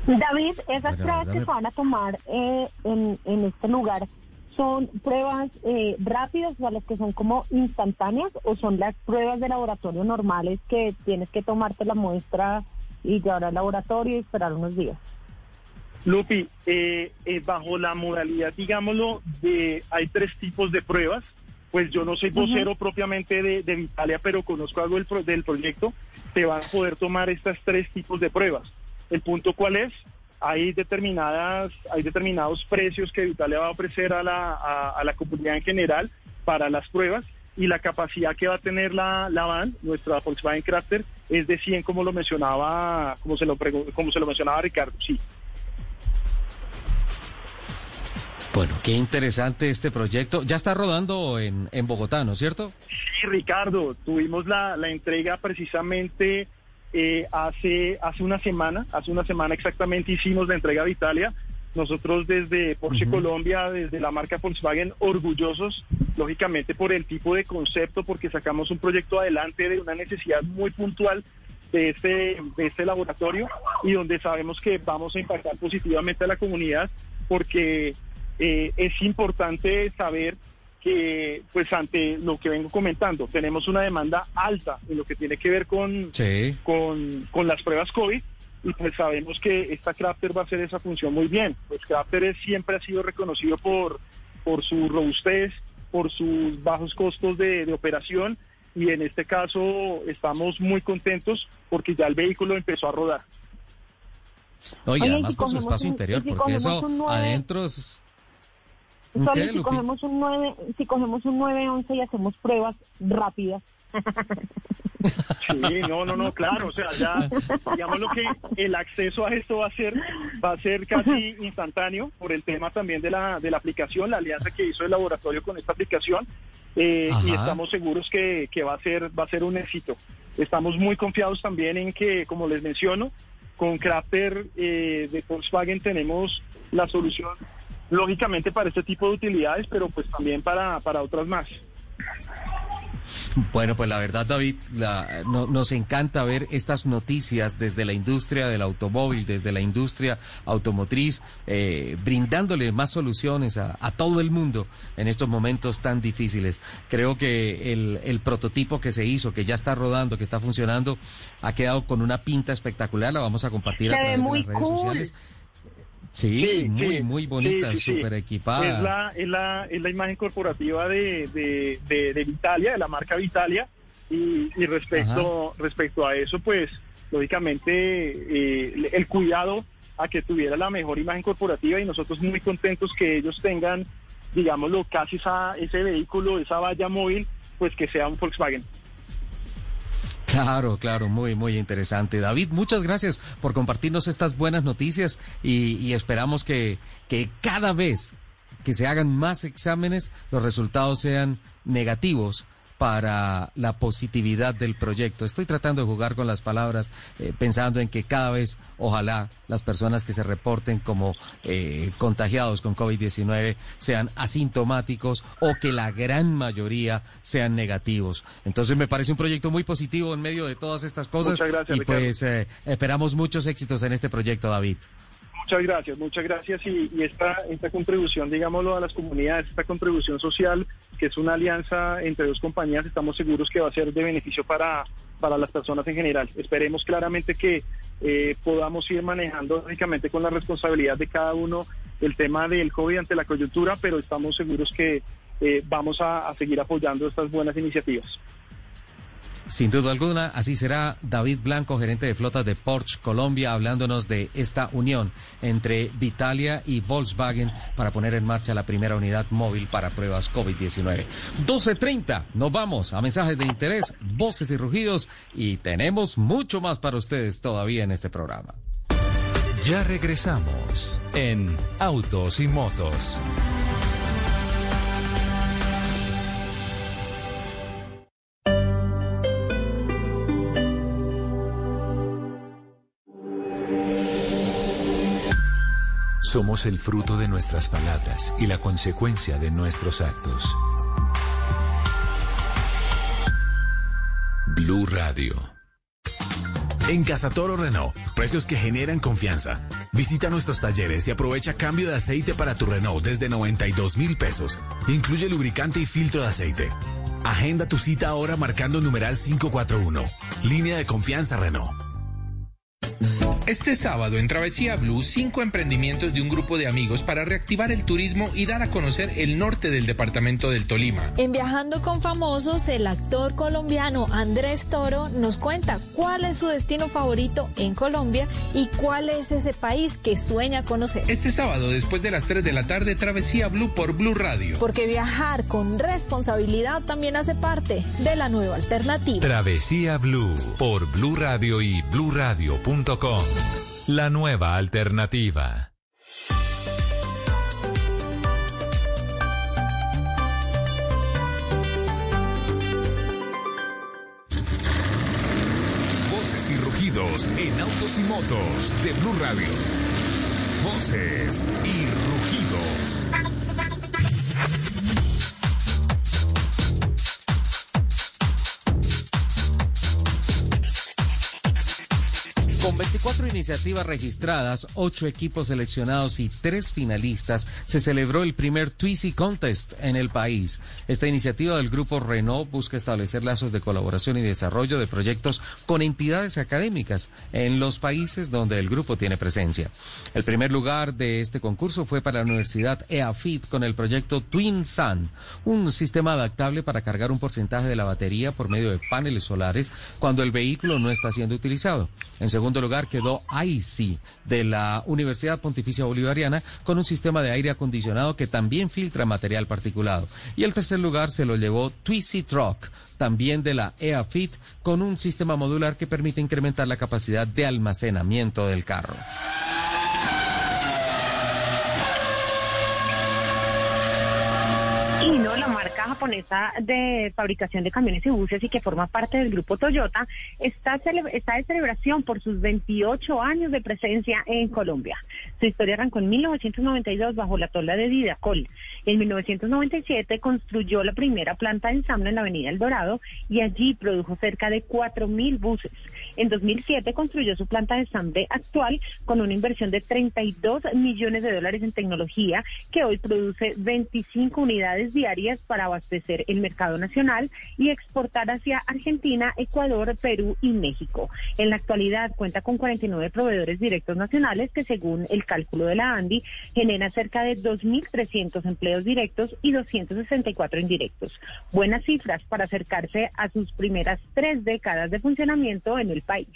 David, esas Bueno, pruebas que dame- se van a tomar eh, en, en este lugar, ¿son pruebas eh, rápidas, o sea, las que son como instantáneas, o son las pruebas de laboratorio normales que tienes que tomarte la muestra y llevar al laboratorio y esperar unos días? Lupi, eh, eh, bajo la modalidad, digámoslo, de hay tres tipos de pruebas. pues yo no soy vocero propiamente de, de Vitalia, pero conozco algo del, pro- del proyecto, te van a poder tomar estas tres tipos de pruebas. El punto cuál es, hay determinadas, hay determinados precios que Vitalia va a ofrecer a la, a, a la comunidad en general para las pruebas y la capacidad que va a tener la, la van, nuestra Volkswagen Crafter, es de 100 como lo mencionaba, como se lo, como se lo mencionaba Ricardo, sí. Bueno, qué interesante este proyecto. Ya está rodando en, en Bogotá, ¿no es cierto? Sí, Ricardo, tuvimos la, la entrega precisamente eh, hace, hace una semana, hace una semana exactamente hicimos la entrega de Italia. Nosotros desde Porsche Colombia, desde la marca Volkswagen, orgullosos, lógicamente por el tipo de concepto, porque sacamos un proyecto adelante de una necesidad muy puntual de este, de este laboratorio y donde sabemos que vamos a impactar positivamente a la comunidad, porque eh, es importante saber que, pues ante lo que vengo comentando, tenemos una demanda alta en lo que tiene que ver con, Sí. con, con las pruebas COVID y pues sabemos que esta Crafter va a hacer esa función muy bien. Pues Crafter es- siempre ha sido reconocido por, por su robustez, por sus bajos costos de, de operación y en este caso estamos muy contentos porque ya el vehículo empezó a rodar. Oye, Oye, además si con su espacio un- interior, si porque eso adentro es... ¿Un Solo si Lupi? cogemos un 9, si cogemos un 911 y hacemos pruebas rápidas. Sí, no, no, no, claro, o sea, ya, digamos lo que el acceso a esto va a ser, va a ser casi instantáneo por el tema también de la, de la aplicación, la alianza que hizo el laboratorio con esta aplicación, eh, y estamos seguros que, que va a ser, va a ser un éxito. Estamos muy confiados también en que, como les menciono, con Crafter eh, de Volkswagen tenemos la solución, lógicamente para este tipo de utilidades, pero pues también para, para otras más. Bueno, pues la verdad, David, la- no- nos encanta ver estas noticias desde la industria del automóvil, desde la industria automotriz, eh, brindándole más soluciones a, a todo el mundo en estos momentos tan difíciles. Creo que el, el prototipo que se hizo, que ya está rodando, que está funcionando, ha quedado con una pinta espectacular. La vamos a compartir a Se través de las redes sociales. Sí, Sí, muy, sí, muy bonita, sí, súper equipada. Es la, es, la, es la imagen corporativa de, de, de, de Vitalia, de la marca Vitalia. Y, y respecto, respecto a eso, pues, lógicamente, eh, el cuidado a que tuviera la mejor imagen corporativa y nosotros muy contentos que ellos tengan, digámoslo, casi esa, ese vehículo, esa valla móvil, pues que sea un Volkswagen. Claro, claro, muy, muy interesante. David, muchas gracias por compartirnos estas buenas noticias y, y esperamos que, que cada vez que se hagan más exámenes los resultados sean negativos para la positividad del proyecto. Estoy tratando de jugar con las palabras, eh, pensando en que cada vez, ojalá, las personas que se reporten como eh, contagiados con COVID-19 sean asintomáticos o que la gran mayoría sean negativos. Entonces me parece un proyecto muy positivo en medio de todas estas cosas. Muchas gracias, y Ricardo. pues eh, esperamos muchos éxitos en este proyecto, David. Muchas gracias, muchas gracias. Y, esta, esta contribución, digámoslo, a las comunidades, esta contribución social, que es una alianza entre dos compañías, estamos seguros que va a ser de beneficio para, para las personas en general. Esperemos claramente que eh, podamos ir manejando, lógicamente, con la responsabilidad de cada uno el tema del COVID ante la coyuntura, pero estamos seguros que eh, vamos a seguir apoyando estas buenas iniciativas. Sin duda alguna, así será David Blanco, gerente de flotas de Porsche Colombia, hablándonos de esta unión entre Vitalia y Volkswagen para poner en marcha la primera unidad móvil para pruebas COVID-19. 12.30, nos vamos a mensajes de interés, voces y rugidos y tenemos mucho más para ustedes todavía en este programa. Ya regresamos en Autos y Motos. Somos el fruto de nuestras palabras y la consecuencia de nuestros actos. Blue Radio. En Casa Toro Renault, precios que generan confianza. Visita nuestros talleres y aprovecha cambio de aceite para tu Renault desde 92 mil pesos. Incluye lubricante y filtro de aceite. Agenda tu cita ahora marcando numeral 541. Línea de confianza Renault. Este sábado en Travesía Blue, cinco emprendimientos de un grupo de amigos para reactivar el turismo y dar a conocer el norte del departamento del Tolima. En Viajando con Famosos, el actor colombiano Andrés Toro nos cuenta cuál es su destino favorito en Colombia y cuál es ese país que sueña conocer. Este sábado, después de las 3 de la tarde, Travesía Blue por Blue Radio. Porque viajar con responsabilidad también hace parte de la nueva alternativa. Travesía Blue por Blue Radio y bluradio.com. La nueva alternativa. Voces y rugidos en autos y motos de Blue Radio. Voces y rugidos. Con 24 iniciativas registradas, 8 equipos seleccionados y 3 finalistas, se celebró el primer Twizy Contest en el país. Esta iniciativa del grupo Renault busca establecer lazos de colaboración y desarrollo de proyectos con entidades académicas en los países donde el grupo tiene presencia. El primer lugar de este concurso fue para la Universidad EAFIT con el proyecto Twin Sun, un sistema adaptable para cargar un porcentaje de la batería por medio de paneles solares cuando el vehículo no está siendo utilizado. En segundo lugar quedó IC de la Universidad Pontificia Bolivariana con un sistema de aire acondicionado que también filtra material particulado. Y el tercer lugar se lo llevó Twizy Truck también de la EAFIT con un sistema modular que permite incrementar la capacidad de almacenamiento del carro. Y no, la marca japonesa de fabricación de camiones y buses y que forma parte del grupo Toyota está, está de celebración por sus 28 años de presencia en Colombia. Su historia arrancó en 1992 bajo la tola de Didacol. En 1997 construyó la primera planta de ensamble en la avenida El Dorado y allí produjo cerca de 4.000 buses. En 2007 construyó su planta de ensamble actual con una inversión de 32 millones de dólares en tecnología que hoy produce 25 unidades diarias para abastecer el mercado nacional y exportar hacia Argentina, Ecuador, Perú y México. En la actualidad cuenta con 49 proveedores directos nacionales que según el cálculo de la ANDI genera cerca de 2.300 empleos directos y 264 indirectos. Buenas cifras para acercarse a sus primeras tres décadas de funcionamiento en el país.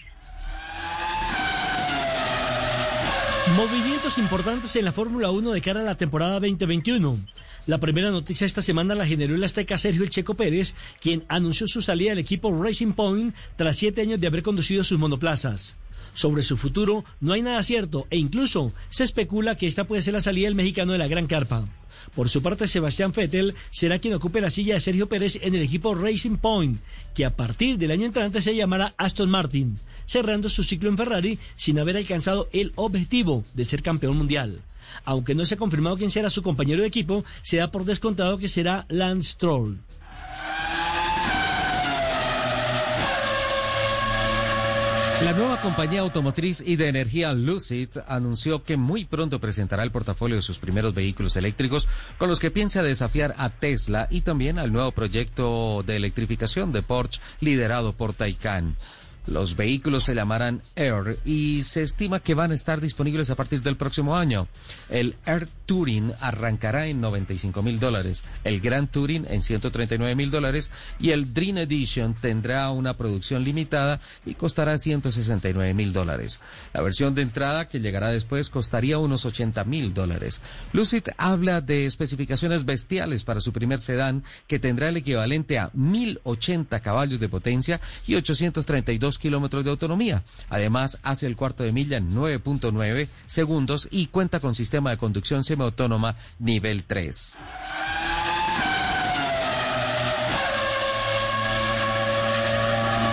Movimientos importantes en la Fórmula 1 de cara a la temporada 2021. La primera noticia esta semana la generó el azteca Sergio El Checo Pérez, quien anunció su salida del equipo Racing Point tras siete años de haber conducido sus monoplazas. Sobre su futuro no hay nada cierto e incluso se especula que esta puede ser la salida del mexicano de la Gran Carpa. Por su parte, Sebastián Vettel será quien ocupe la silla de Sergio Pérez en el equipo Racing Point, que a partir del año entrante se llamará Aston Martin, cerrando su ciclo en Ferrari sin haber alcanzado el objetivo de ser campeón mundial. Aunque no se ha confirmado quién será su compañero de equipo, se da por descontado que será Lance Stroll. La nueva compañía automotriz y de energía Lucid anunció que muy pronto presentará el portafolio de sus primeros vehículos eléctricos con los que piensa desafiar a Tesla y también al nuevo proyecto de electrificación de Porsche liderado por Taycan. Los vehículos se llamarán Air y se estima que van a estar disponibles a partir del próximo año. El Air Touring arrancará en 95 mil dólares, el Grand Touring en 139 mil dólares y el Dream Edition tendrá una producción limitada y costará 169 mil dólares. La versión de entrada que llegará después costaría unos 80 mil dólares. Lucid habla de especificaciones bestiales para su primer sedán que tendrá el equivalente a 1080 caballos de potencia y 832 kilómetros de autonomía. Además, hace el cuarto de milla en 9.9 segundos y cuenta con sistema de conducción semiautónoma nivel 3.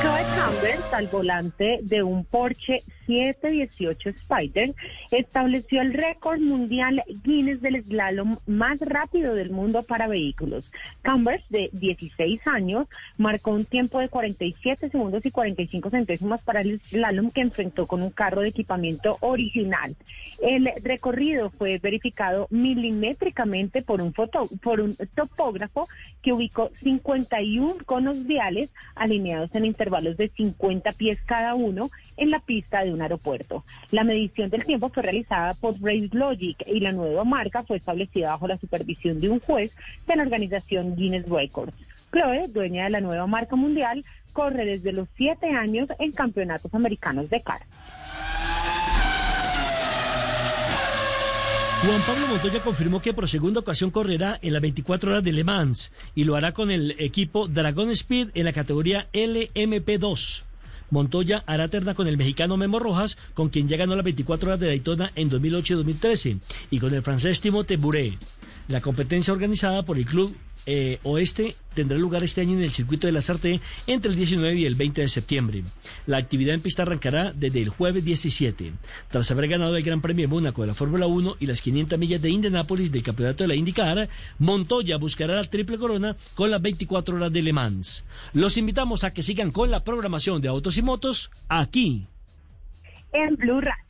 Joe Chambers, al volante de un Porsche 718 Spider, estableció el récord mundial Guinness del slalom más rápido del mundo para vehículos. Chambers, de 16 años, marcó un tiempo de 47 segundos y 45 centésimas para el slalom que enfrentó con un carro de equipamiento original. El recorrido fue verificado milimétricamente por un, foto, por un topógrafo que ubicó 51 conos viales alineados en intervalos de 50 pies cada uno en la pista de un aeropuerto. La medición del tiempo fue realizada por Race Logic y la nueva marca fue establecida bajo la supervisión de un juez de la organización Guinness Records. Chloe, dueña de la nueva marca mundial, corre desde los siete años en campeonatos americanos de cara. Juan Pablo Montoya confirmó que por segunda ocasión correrá en las 24 horas de Le Mans y lo hará con el equipo Dragon Speed en la categoría LMP2. Montoya hará terna con el mexicano Memo Rojas, con quien ya ganó las 24 horas de Daytona en 2008 y 2013, y con el francés Timothée Bouré. La competencia organizada por el club eh, Oeste tendrá lugar este año en el circuito de la Sarte entre el 19 y el 20 de septiembre. La actividad en pista arrancará desde el jueves 17. Tras haber ganado el Gran Premio de Mónaco de la Fórmula 1 y las 500 millas de Indianápolis del Campeonato de la IndyCar, Montoya buscará la triple corona con las 24 horas de Le Mans. Los invitamos a que sigan con la programación de Autos y Motos aquí en Blue Radio.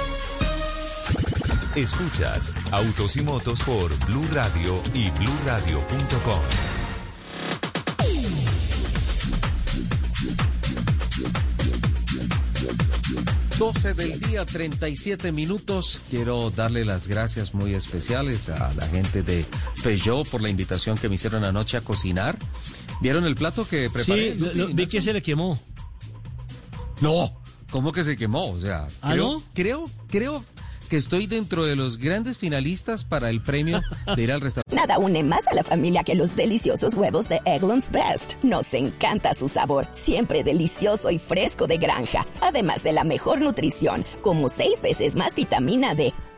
Escuchas Autos y Motos por Blue Radio y bluradio.com. ...12 del día, 37 minutos. Quiero darle las gracias muy especiales a la gente de Peugeot por la invitación que me hicieron anoche a cocinar. ¿Vieron el plato que preparé? Sí, lo- lo- vi que se le quemó. No, ¿cómo que se quemó? O sea, ¿Ah, creo, no? creo, creo que estoy dentro de los grandes finalistas para el premio de ir al restaurante. Nada une más a la familia que los deliciosos huevos de Eggland's Best. Nos encanta su sabor, siempre delicioso y fresco de granja. Además de la mejor nutrición, como 6 veces más vitamina D,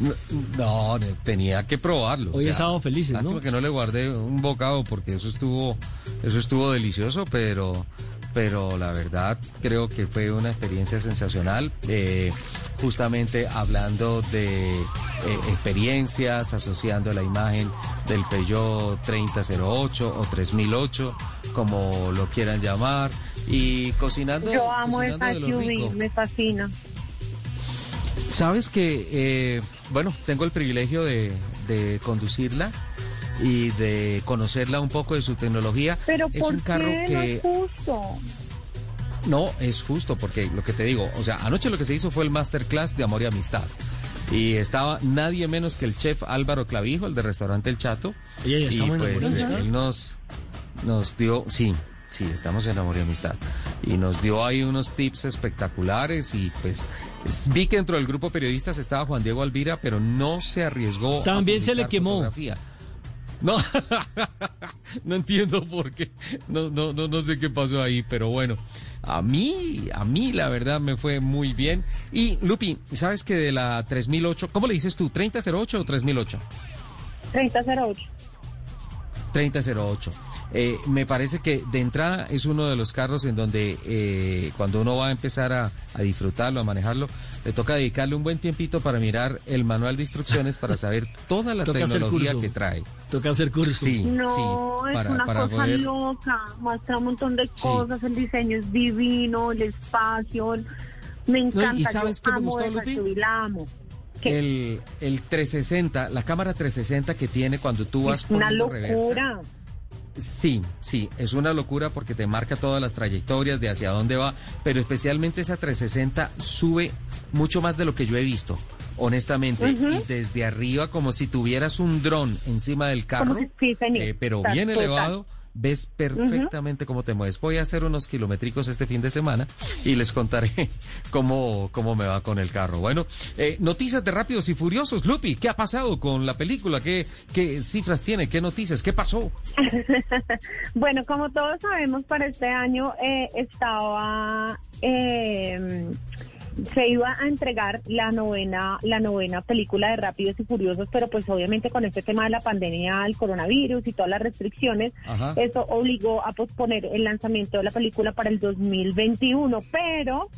No, no, tenía que probarlo. Hoy es sábado felices, ¿no? que no le guardé un bocado porque eso estuvo, eso estuvo delicioso, pero, pero la verdad creo que fue una experiencia sensacional. Eh, justamente hablando de eh, experiencias, asociando la imagen del Peugeot 3008 o 3008, como lo quieran llamar, y cocinando. Yo amo cocinando esa de lo rico. SUV, me fascina. Sabes que, eh, bueno, tengo el privilegio de, de conducirla y de conocerla un poco de su tecnología. Pero es ¿por un carro qué no que es justo? no es justo porque lo que te digo, o sea, anoche lo que se hizo fue el masterclass de amor y amistad. Y estaba nadie menos que el chef Álvaro Clavijo, el de restaurante El Chato. Oye, ¿ya y pues y Amistad? él nos, nos dio, sí, sí, estamos en amor y amistad. Y nos dio ahí unos tips espectaculares y pues es- vi que dentro del grupo periodistas estaba Juan Diego Alvira, pero no se arriesgó. a También se le quemó. fotografía. No, no entiendo por qué. No, no, no, no sé qué pasó ahí, pero bueno. A mí, a mí la verdad me fue muy bien. Y Lupi, ¿sabes que de la 3008, ¿cómo le dices tú? ¿3008 o 3008? 3008. 3008. Eh, me parece que de entrada es uno de los carros en donde eh, cuando uno va a empezar a, a disfrutarlo, a manejarlo, le toca dedicarle un buen tiempito para mirar el manual de instrucciones para saber toda la tecnología que trae. Toca hacer curso. Sí, No, sí, es para, una para cosa poder... loca, muestra un montón de cosas, el diseño es divino, el espacio, me encanta, ¿y sabes yo qué me amo gustó, esa El, el 360, la cámara 360 que tiene cuando tú vas Es una reversa. locura. Sí, sí, es una locura porque te marca todas las trayectorias de hacia dónde va, pero especialmente esa 360 sube mucho más de lo que yo he visto, honestamente, y desde arriba como si tuvieras un dron encima del carro, sí, eh, pero bien elevado, ves perfectamente cómo te mueves. Voy a hacer unos kilométricos este fin de semana y les contaré cómo, cómo me va con el carro. Bueno, eh, noticias de Rápidos y Furiosos. Lupi, ¿qué ha pasado con la película? ¿Qué, qué cifras tiene? ¿Qué noticias? ¿Qué pasó? bueno, como todos sabemos, para este año eh, estaba... Eh, se iba a entregar la novena, la novena película de Rápidos y Furiosos, pero pues obviamente con este tema de la pandemia, el coronavirus y todas las restricciones, eso obligó a posponer el lanzamiento de la película para el 2021, pero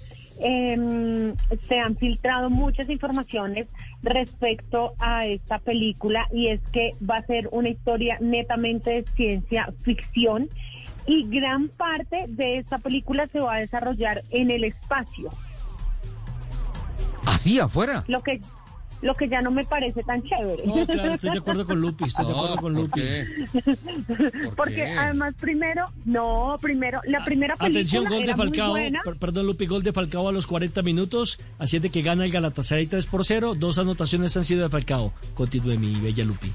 em, se han filtrado muchas informaciones respecto a esta película y es que va a ser una historia netamente de ciencia ficción y gran parte de esta película se va a desarrollar en el espacio. ¿Así afuera? Lo que lo que ya no me parece tan chévere. No, claro, estoy de acuerdo con Lupi, estoy de acuerdo con Lupi. Porque además primero, no, primero, la primera película Atención, gol de Falcao, perdón Lupi, gol de Falcao a los 40 minutos, así es de que gana el Galatasaray 3 por 0, dos anotaciones han sido de Falcao. Continúe mi bella Lupi.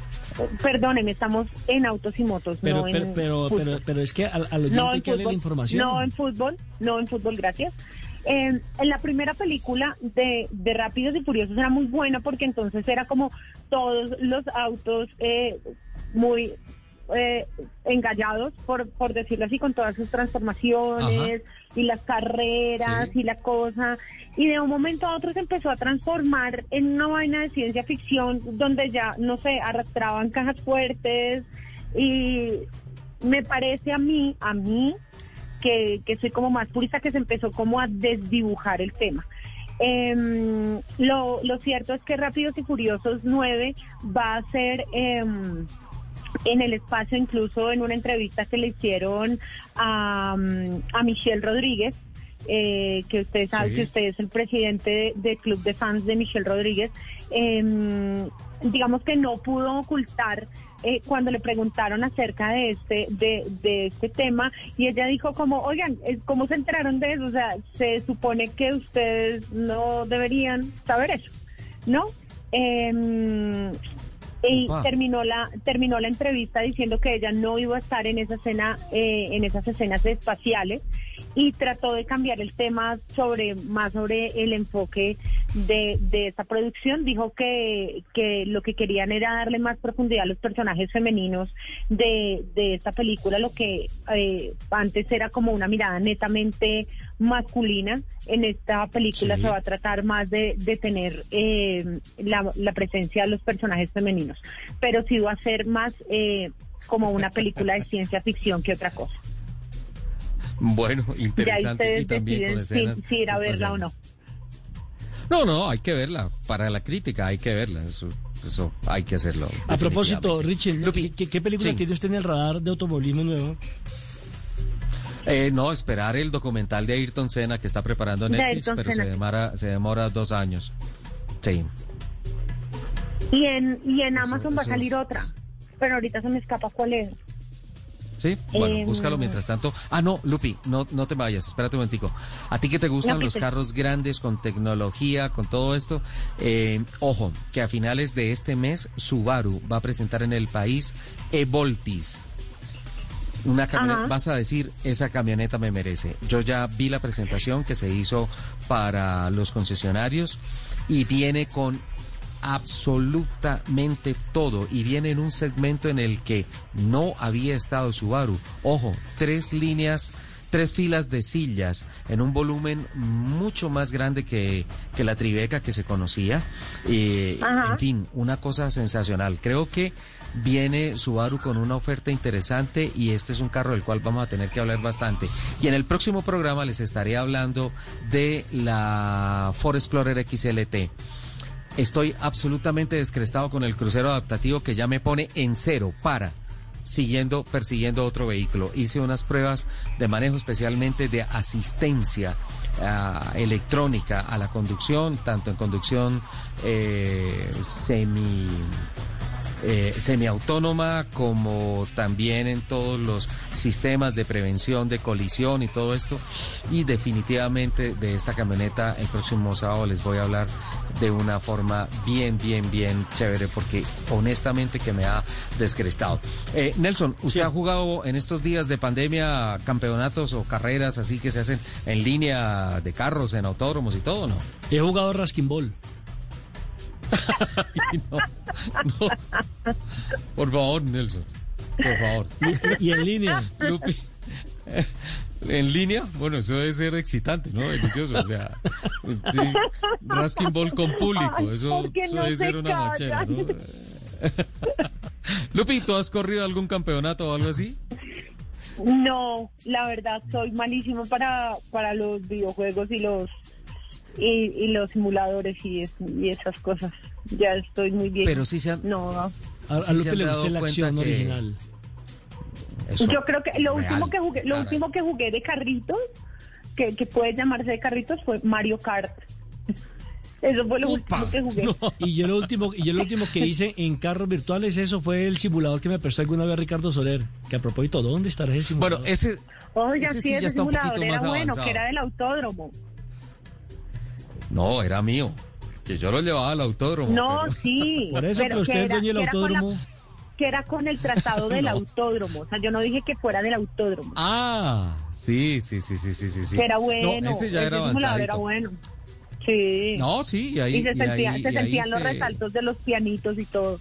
Perdóneme, estamos en autos y motos, pero, no pero, en pero, pero, pero, es que al, al oyente no hay que darle la información. No en fútbol, no en fútbol, gracias. Eh, en la primera película de, de, Rápidos y Furiosos era muy buena porque entonces era como todos los autos eh, muy eh, engallados, por, por decirlo así, con todas sus transformaciones Ajá. y las carreras sí. y la cosa. Y de un momento a otro se empezó a transformar en una vaina de ciencia ficción donde ya, no sé, arrastraban cajas fuertes y me parece a mí, a mí, que, que, soy como más purista, que se empezó como a desdibujar el tema. Eh, lo, lo, cierto es que Rápidos y Furiosos 9 va a ser eh, en el espacio, incluso en una entrevista que le hicieron a, a Michelle Rodríguez, eh, que usted sabe sí. que usted es el presidente del de club de fans de Michelle Rodríguez, eh, digamos que no pudo ocultar eh, cuando le preguntaron acerca de este de, de, este tema y ella dijo como oigan cómo se enteraron de eso o sea se supone que ustedes no deberían saber eso no eh, y Opa. terminó la terminó la entrevista diciendo que ella no iba a estar en esa escena eh, en esas escenas espaciales y trató de cambiar el tema sobre más sobre el enfoque de, de esta producción. Dijo que, que lo que querían era darle más profundidad a los personajes femeninos de, de esta película, lo que eh, antes era como una mirada netamente masculina. En esta película sí. se va a tratar más de, de tener eh, la, la, presencia de los personajes femeninos, pero sí va a ser más eh, como una película de ciencia ficción que otra cosa. Bueno, interesante. y también con escenas si, si ir a verla o no. No, no, hay que verla. Para la crítica hay que verla. Eso, eso hay que hacerlo. A propósito, Richie, ¿qué, qué película sí. tiene usted en el radar de automovilismo nuevo? Eh, no, esperar el documental de Ayrton Senna que está preparando Netflix, pero se demora, se demora dos años. Sí. Y en, y en Amazon va a salir es... otra, pero ahorita se me escapa cuál es. Sí, bueno, eh, búscalo mientras tanto. Ah, no, Lupi, no, no te vayas, espérate un momentico. A ti que te gustan no, los carros grandes con tecnología, con todo esto, eh, ojo, que a finales de este mes Subaru va a presentar en el país Evoltis. Una camioneta, vas a decir, esa camioneta me merece. Yo ya vi la presentación que se hizo para los concesionarios y viene con absolutamente todo y viene en un segmento en el que no había estado Subaru. Ojo, tres líneas, tres filas de sillas en un volumen mucho más grande que, que la Tribeca que se conocía. Eh, en fin, una cosa sensacional. Creo que viene Subaru con una oferta interesante y este es un carro del cual vamos a tener que hablar bastante. Y en el próximo programa les estaré hablando de la Ford Explorer XLT. Estoy absolutamente descrestado con el crucero adaptativo que ya me pone en cero para siguiendo, persiguiendo otro vehículo. Hice unas pruebas de manejo especialmente de asistencia uh, electrónica a la conducción, tanto en conducción eh, semi eh, semiautónoma como también en todos los sistemas de prevención de colisión y todo esto. Y definitivamente de esta camioneta el próximo sábado les voy a hablar de una forma bien, bien, bien chévere porque honestamente que me ha descrestado. Eh, Nelson, ¿usted ha jugado en estos días de pandemia campeonatos o carreras así que se hacen en línea de carros, en autódromos y todo, no? He jugado Raskin Ball. no, no. Por favor, Nelson. Por favor. ¿Y, en línea? Lupi. ¿En línea? Bueno, eso debe ser excitante, ¿no? Delicioso. O sea, sí, Raskin Ball con público. Eso, eso debe ser una machera, ¿no? Lupi, ¿tú has corrido algún campeonato o algo así? No, la verdad, soy malísimo para, para los videojuegos y los y, y los simuladores y, es- y esas cosas. Ya estoy muy bien. Pero sí se han- No. A, Lupe han le dado gusta la cuenta acción que- original. Eso, Yo creo que lo real, último que jugué, lo último que jugué de carritos, que, que puede llamarse de carritos, fue Mario Kart. Eso fue lo último que jugué. Y yo lo último, y yo lo último que hice en carros virtuales, eso fue el simulador que me prestó alguna vez Ricardo Soler. Que a propósito, ¿dónde estará ese simulador? Bueno, ese, Oiga, ese sí, ya está un poquito más bueno, avanzado. que era del autódromo. No, era mío. Que yo lo llevaba al autódromo. No, pero- sí. Por eso, pero que usted es era- dueño del era la- autódromo. que era con el tratado del No. autódromo. O sea, yo no dije que fuera del autódromo. Ah, sí, sí, sí, sí, sí, sí. que era bueno. No, ese ya era simulador era avanzadito. bueno. Sí. No, sí, y ahí... y se, y sentía- ahí- se y ahí sentían los se- resaltos de los pianitos y todo.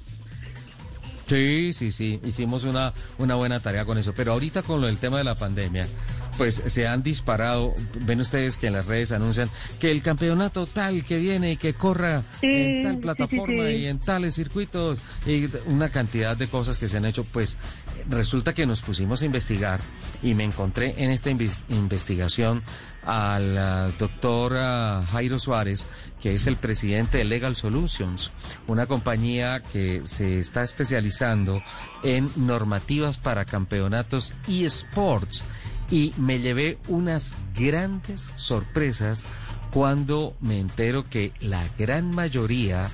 Sí, sí, sí, hicimos una, una buena tarea con eso. Pero ahorita con lo del tema de la pandemia, pues se han disparado, ven ustedes que en las redes anuncian que el campeonato tal que viene y que corra Sí, en tal plataforma sí, sí. y en tales circuitos y una cantidad de cosas que se han hecho, pues resulta que nos pusimos a investigar y me encontré en esta investigación al ah, doctor ah, Jairo Suárez, que es el presidente de Legal Solutions, una compañía que se está especializando en normativas para campeonatos eSports. Y me llevé unas grandes sorpresas cuando me entero que la gran mayoría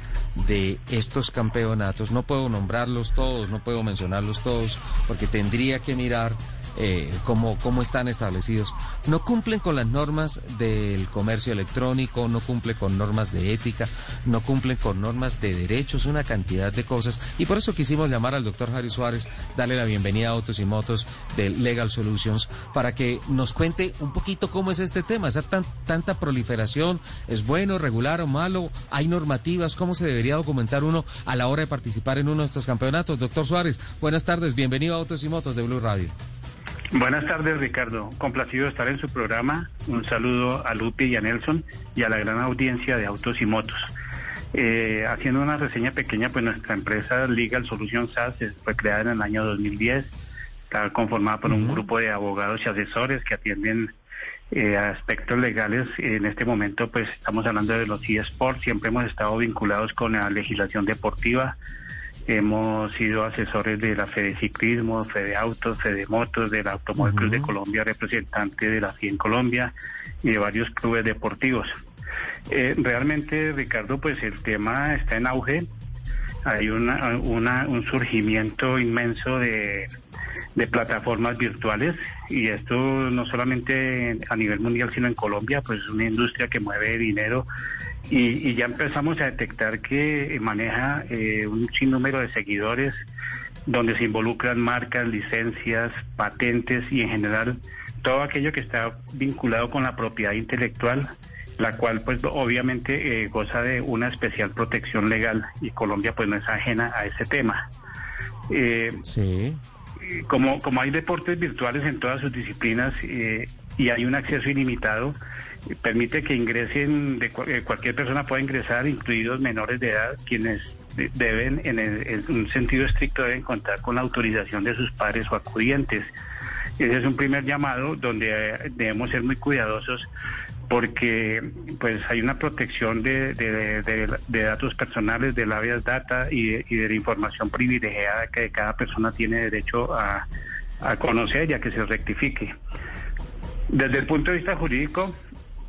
de estos campeonatos, no puedo nombrarlos todos, no puedo mencionarlos todos, porque tendría que mirar eh, cómo están establecidos, no cumplen con las normas del comercio electrónico, no cumplen con normas de ética, no cumplen con normas de derechos, una cantidad de cosas. Y por eso quisimos llamar al doctor Jairo Suárez, darle la bienvenida a Autos y Motos de Legal Solutions, para que nos cuente un poquito cómo es este tema, esa tan- tanta proliferación, ¿es bueno, regular o malo? ¿Hay normativas? ¿Cómo se debería documentar uno a la hora de participar en uno de estos campeonatos? Doctor Suárez, buenas tardes, bienvenido a Autos y Motos de Blue Radio. Buenas tardes, Ricardo. Complacido de estar en su programa. Un saludo a Lupi y a Nelson y a la gran audiencia de Autos y Motos. Eh, haciendo una reseña pequeña, pues nuestra empresa Legal Solution SAS fue creada en el año 2010. Está conformada por un grupo de abogados y asesores que atienden eh, aspectos legales. En este momento, pues estamos hablando de los eSports. Siempre hemos estado vinculados con la legislación deportiva. Hemos sido asesores de la Fede Ciclismo, Fede Autos, Fede Motos, del Automóvil Club de Colombia, representante de la FIA en Colombia y de varios clubes deportivos. Eh, realmente, Ricardo, pues el tema está en auge. Hay una, una- un surgimiento inmenso de, de plataformas virtuales y esto no solamente a nivel mundial, sino en Colombia, pues es una industria que mueve dinero y, y ya empezamos a detectar que maneja eh, un sinnúmero de seguidores donde se involucran marcas, licencias, patentes y en general todo aquello que está vinculado con la propiedad intelectual, la cual pues obviamente eh, goza de una especial protección legal y Colombia pues no es ajena a ese tema. Eh, Sí. como, como hay deportes virtuales en todas sus disciplinas eh, y hay un acceso ilimitado, eh, permite que ingresen, de eh, cualquier persona pueda ingresar, incluidos menores de edad, quienes de- deben, en, el- un sentido estricto, deben contar con la autorización de sus padres o acudientes. Ese es un primer llamado donde eh, debemos ser muy cuidadosos porque pues hay una protección de, de- de- de datos personales, data y de, y de la información privilegiada que cada persona tiene derecho a, a conocer y a que se rectifique. Desde el punto de vista jurídico,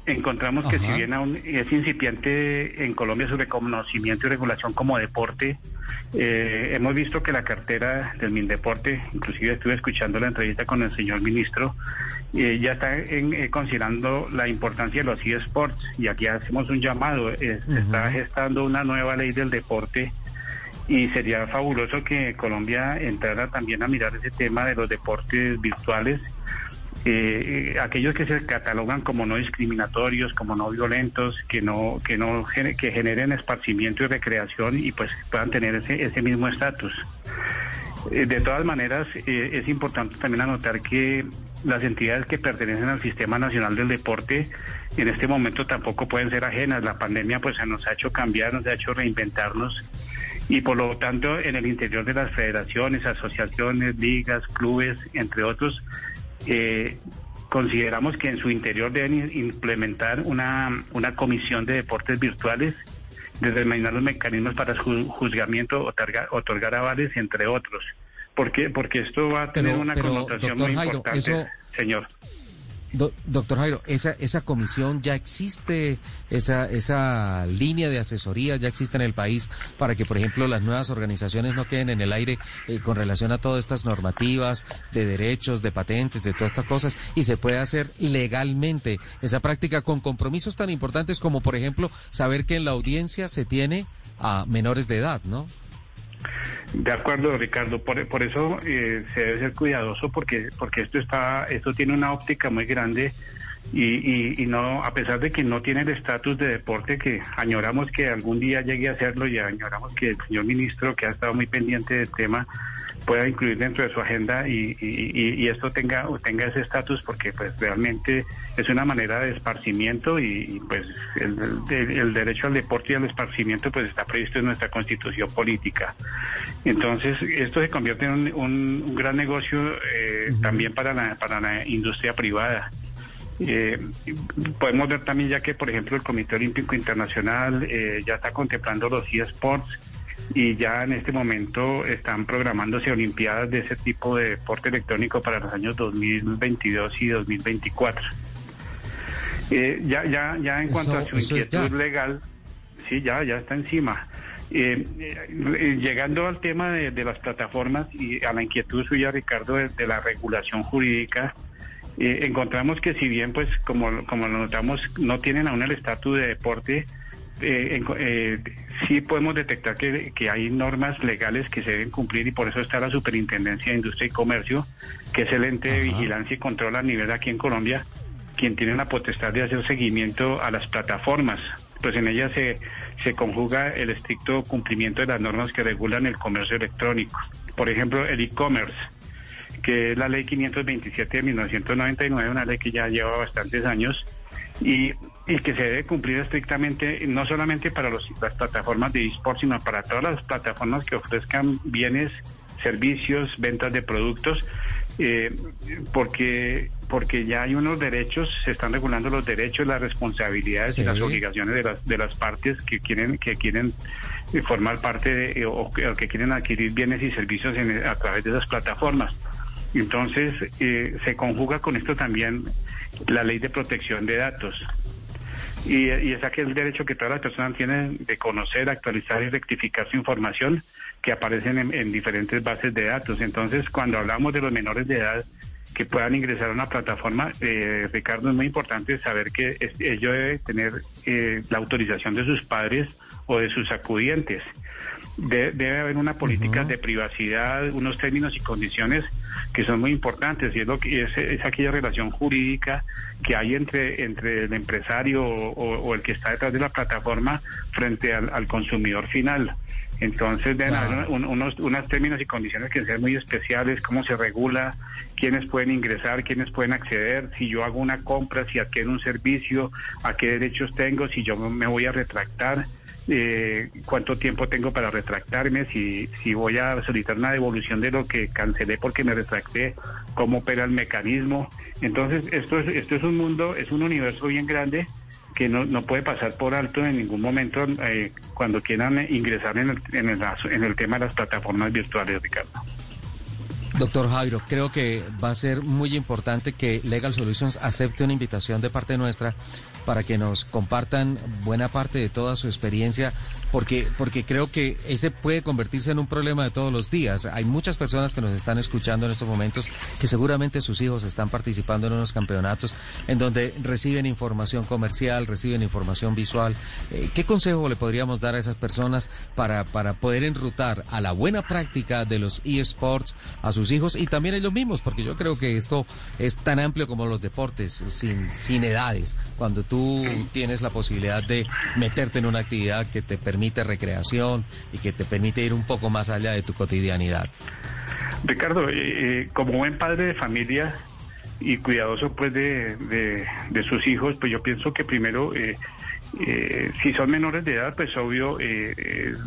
encontramos que si bien aún es incipiente en Colombia su reconocimiento y regulación como deporte, eh, hemos visto que la cartera del MINDEPORTE, inclusive estuve escuchando la entrevista con el señor ministro, eh, ya está en, eh, considerando la importancia de los eSports y aquí hacemos un llamado, se está gestando una nueva ley del deporte y sería fabuloso que Colombia entrara también a mirar ese tema de los deportes virtuales eh, aquellos que se catalogan como no discriminatorios, como no violentos, que no que no que generen esparcimiento y recreación y pues puedan tener ese, ese mismo estatus. Eh, de todas maneras, eh, es importante también anotar que las entidades que pertenecen al Sistema Nacional del Deporte en este momento tampoco pueden ser ajenas. La pandemia pues se nos ha hecho cambiar, nos ha hecho reinventarnos y por lo tanto en el interior de las federaciones, asociaciones, ligas, clubes, entre otros, eh, consideramos que en su interior deben implementar una, una comisión de deportes virtuales, determinar los mecanismos para su juzgamiento, otorgar, otorgar avales, entre otros. ¿Por Porque esto va a tener una connotación muy importante, señor doctor Jairo, esa, esa comisión ya existe, esa, esa línea de asesoría ya existe en el país para que, por ejemplo, las nuevas organizaciones no queden en el aire eh, con relación a todas estas normativas de derechos, de patentes, de todas estas cosas y se puede hacer legalmente esa práctica con compromisos tan importantes como, por ejemplo, saber que en la audiencia se tiene a menores de edad, ¿no? De acuerdo, Ricardo. Por, por eso eh, se debe ser cuidadoso porque porque esto está esto tiene una óptica muy grande y, no a pesar de que no tiene el estatus de deporte que añoramos que algún día llegue a hacerlo y añoramos que el señor ministro que ha estado muy pendiente del tema pueda incluir dentro de su agenda y, y, esto tenga tenga ese estatus porque pues realmente es una manera de esparcimiento y, pues el, el, derecho al deporte y al esparcimiento pues está previsto en nuestra constitución política. Entonces esto se convierte en un, gran negocio eh, también para la para la industria privada. Eh, podemos ver también ya que, por ejemplo, el Comité Olímpico Internacional eh, ya está contemplando los eSports y ya en este momento están programándose Olimpiadas de ese tipo de deporte electrónico para los años 2022 y 2024. Eh, ya, ya, ya en cuanto a su inquietud legal, sí, ya, ya está encima. Eh, eh, llegando al tema de, las plataformas y a la inquietud suya, Ricardo, de la regulación jurídica, eh, encontramos que si bien, pues, como, como lo notamos, no tienen aún el estatus de deporte, eh, eh, sí podemos detectar que, hay normas legales que se deben cumplir y por eso está la Superintendencia de Industria y Comercio, que es el ente de vigilancia y control a nivel aquí en Colombia, quien tiene la potestad de hacer seguimiento a las plataformas. Pues en ella se, se conjuga el estricto cumplimiento de las normas que regulan el comercio electrónico. Por ejemplo, el e-commerce que es la ley 527 de 1999, una ley que ya lleva bastantes años y, y que se debe cumplir estrictamente no solamente para los, las plataformas de eSport, sino para todas las plataformas que ofrezcan bienes, servicios, ventas de productos, eh, porque porque ya hay unos derechos, se están regulando los derechos, las responsabilidades y las obligaciones de las de las partes que quieren que quieren formar parte de, o, que quieren adquirir bienes y servicios a través de esas plataformas. Entonces, eh, se conjuga con esto también la ley de protección de datos. Y, es aquel derecho que todas las personas tienen de conocer, actualizar y rectificar su información que aparecen en, diferentes bases de datos. Entonces, cuando hablamos de los menores de edad que puedan ingresar a una plataforma, eh, Ricardo, es muy importante saber que ello debe tener eh, la autorización de sus padres o de sus acudientes. Debe haber una política de privacidad, unos términos y condiciones que son muy importantes y es lo que es, aquella relación jurídica que hay entre entre el empresario o, el que está detrás de la plataforma frente al, consumidor final. Entonces deben haber unos, unos términos y condiciones que sean muy especiales, cómo se regula, quiénes pueden ingresar, quiénes pueden acceder, si yo hago una compra, si adquiero un servicio, a qué derechos tengo, si yo me voy a retractar eh, cuánto tiempo tengo para retractarme, si, si voy a solicitar una devolución de lo que cancelé porque me retracté, cómo opera el mecanismo. Entonces, esto es, esto es un mundo, es un universo bien grande que no, no puede pasar por alto en ningún momento eh, cuando quieran ingresar en el, en, el, en el tema de las plataformas virtuales, Ricardo. Doctor Jairo, creo que va a ser muy importante que Legal Solutions acepte una invitación de parte nuestra para que nos compartan buena parte de toda su experiencia, porque, porque creo que ese puede convertirse en un problema de todos los días. Hay muchas personas que nos están escuchando en estos momentos que seguramente sus hijos están participando en unos campeonatos en donde reciben información comercial, reciben información visual. Eh, ¿Qué consejo le podríamos dar a esas personas para, para poder enrutar a la buena práctica de los eSports a sus hijos y también ellos mismos? Porque yo creo que esto es tan amplio como los deportes, sin, sin edades. Cuando tú tienes la posibilidad de meterte en una actividad que te permite recreación y que te permite ir un poco más allá de tu cotidianidad. Ricardo, eh, eh, como buen padre de familia y cuidadoso pues de, de, sus hijos, pues yo pienso que primero, eh, si son menores de edad, pues obvio,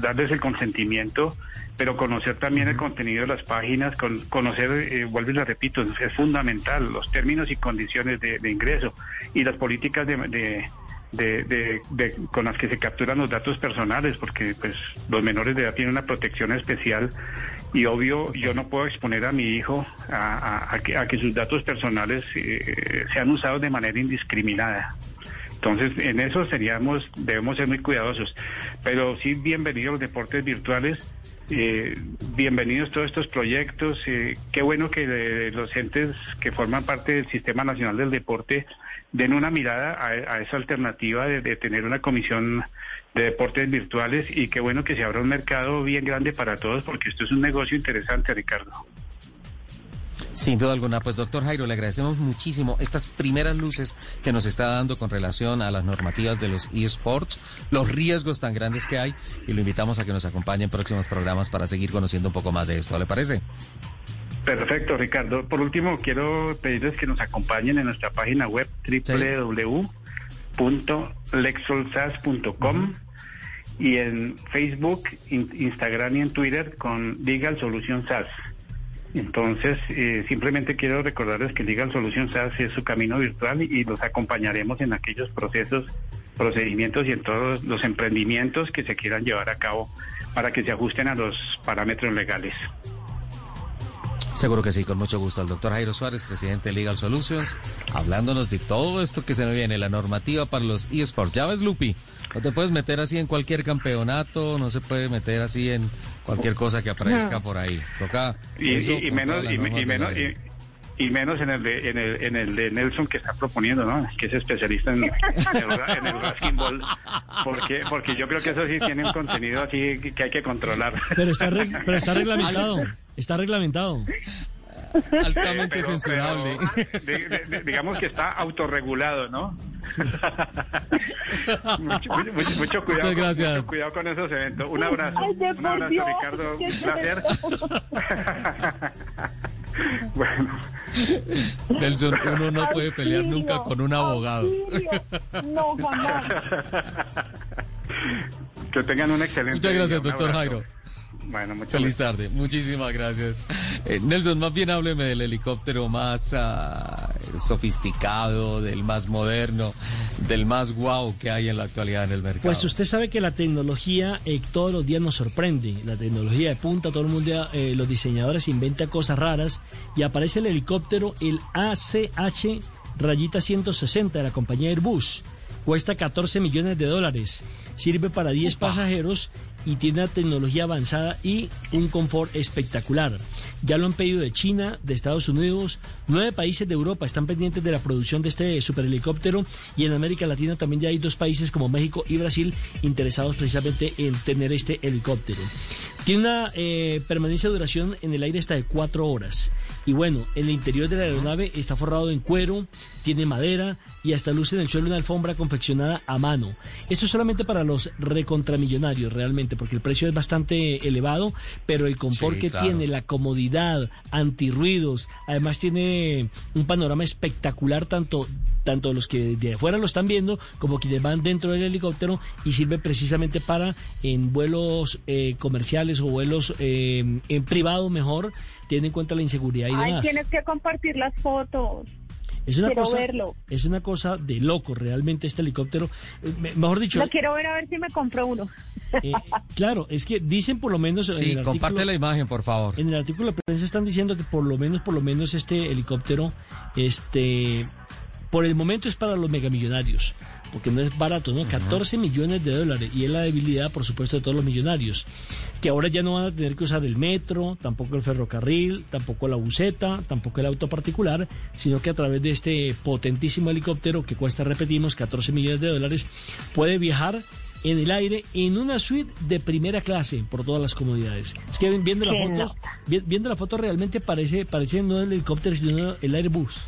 darles el consentimiento, pero conocer también el contenido de las páginas, con, conocer, eh, vuelvo y la repito, es fundamental, los términos y condiciones de, ingreso y las políticas de, de, con las que se capturan los datos personales, porque pues los menores de edad tienen una protección especial y obvio yo no puedo exponer a mi hijo a, que, a que, sus datos personales eh, sean usados de manera indiscriminada. Entonces, en eso seríamos, debemos ser muy cuidadosos. Pero sí, bienvenidos los deportes virtuales eh, bienvenidos todos estos proyectos. Eh, qué bueno que los entes que forman parte del Sistema Nacional del Deporte den una mirada a, esa alternativa de, tener una comisión de deportes virtuales y qué bueno que se abra un mercado bien grande para todos porque esto es un negocio interesante, Ricardo. Sin duda alguna, pues doctor Jairo, le agradecemos muchísimo estas primeras luces que nos está dando con relación a las normativas de los eSports, los riesgos tan grandes que hay y lo invitamos a que nos acompañe en próximos programas para seguir conociendo un poco más de esto. ¿Le parece? Perfecto, Ricardo. Por último, quiero pedirles que nos acompañen en nuestra página web www.lexolsas.com y en Facebook, Instagram y en Twitter con Legal Solution SAS. Entonces, eh, simplemente quiero recordarles que Legal Solution SAS es su camino virtual y los acompañaremos en aquellos procesos, procedimientos y en todos los emprendimientos que se quieran llevar a cabo para que se ajusten a los parámetros legales. Seguro que sí, con mucho gusto. El doctor Jairo Suárez, presidente de Legal Solutions, hablándonos de todo esto que se nos viene, la normativa para los eSports. Ya ves, Lupi, no te puedes meter así en cualquier campeonato, no se puede meter así en cualquier cosa que aparezca por ahí. Toca y, menos y, menos y, menos en el de en el, en el de Nelson que está proponiendo, ¿no? Que es especialista en, el, en el ball, porque porque yo creo que eso sí tiene un contenido así que hay que controlar. Pero está pero está reglamentado, está reglamentado altamente censurable. digamos que está autorregulado, ¿no? mucho, mucho, cuidado, Muchas gracias. Mucho cuidado con esos eventos. Un abrazo. un abrazo, Ricardo. Un placer. bueno. Nelson, uno no puede pelear nunca con un abogado. No, jamás. Que tengan un excelente Muchas gracias, doctor Jairo. Bueno, Feliz tarde, muchísimas gracias. Eh, Nelson, más bien hábleme del helicóptero más ah, sofisticado, del más moderno, del más guau que hay en la actualidad en el mercado. Pues usted sabe que la tecnología eh, todos los días nos sorprende. La tecnología de punta, todo el mundo, eh, los diseñadores inventan cosas raras y aparece el helicóptero, el ACH rayita 160 de la compañía Airbus. Cuesta 14 millones de dólares. Sirve para 10 pasajeros y tiene una tecnología avanzada y un confort espectacular. Ya lo han pedido de China, de Estados Unidos, nueve países de Europa están pendientes de la producción de este superhelicóptero y en América Latina también ya hay dos países como México y Brasil interesados precisamente en tener este helicóptero. Tiene una eh, permanencia de duración en el aire hasta de cuatro horas. Y bueno, el interior de la aeronave está forrado en cuero, tiene madera y hasta luce en el suelo una alfombra confeccionada a mano. Esto es solamente para los recontramillonarios realmente, porque el precio es bastante elevado, pero el confort que tiene, la comodidad, antirruidos, además tiene un panorama espectacular tanto tanto los que de afuera lo están viendo como quienes van dentro del helicóptero y sirve precisamente para en vuelos eh, comerciales o vuelos eh, en privado mejor, tiene en cuenta la inseguridad y demás. Ay, tienes que compartir las fotos. Es una quiero cosa, verlo. Es una cosa de loco realmente este helicóptero. Eh, me- mejor dicho, Lo quiero ver a ver si me compro uno. eh, claro, es que dicen por lo menos... en Sí, el comparte artículo- la imagen, por favor. En el artículo de prensa están diciendo que por lo menos, por lo menos este helicóptero, este, por el momento es para los megamillonarios, porque no es barato, ¿no? 14 millones de dólares y es la debilidad, por supuesto, de todos los millonarios, que ahora ya no van a tener que usar el metro, tampoco el ferrocarril, tampoco la buseta, tampoco el auto particular, sino que a través de este potentísimo helicóptero que cuesta, repetimos, 14 millones de dólares, puede viajar en el aire en una suite de primera clase por todas las comodidades. Es que viendo la foto, viendo la foto realmente parece parece no el helicóptero sino el Airbus.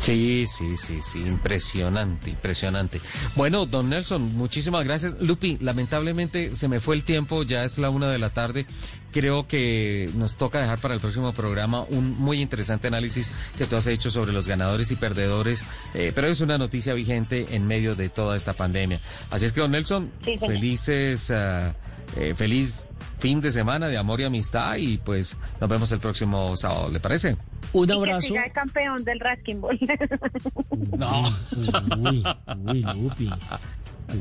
Sí, sí, sí, sí, impresionante, impresionante. Bueno, don Nelson, muchísimas gracias. Lupi, lamentablemente se me fue el tiempo, ya es la una de la tarde. Creo que nos toca dejar para el próximo programa un muy interesante análisis que tú has hecho sobre los ganadores y perdedores, eh, pero es una noticia vigente en medio de toda esta pandemia. Así es que, don Nelson, Sí, felices, ah, eh, feliz fin de semana de amor y amistad y pues nos vemos el próximo sábado, ¿le parece? Un Y que abrazo. siga el campeón del Raskin Ball. No. Uy, uy, Lupi.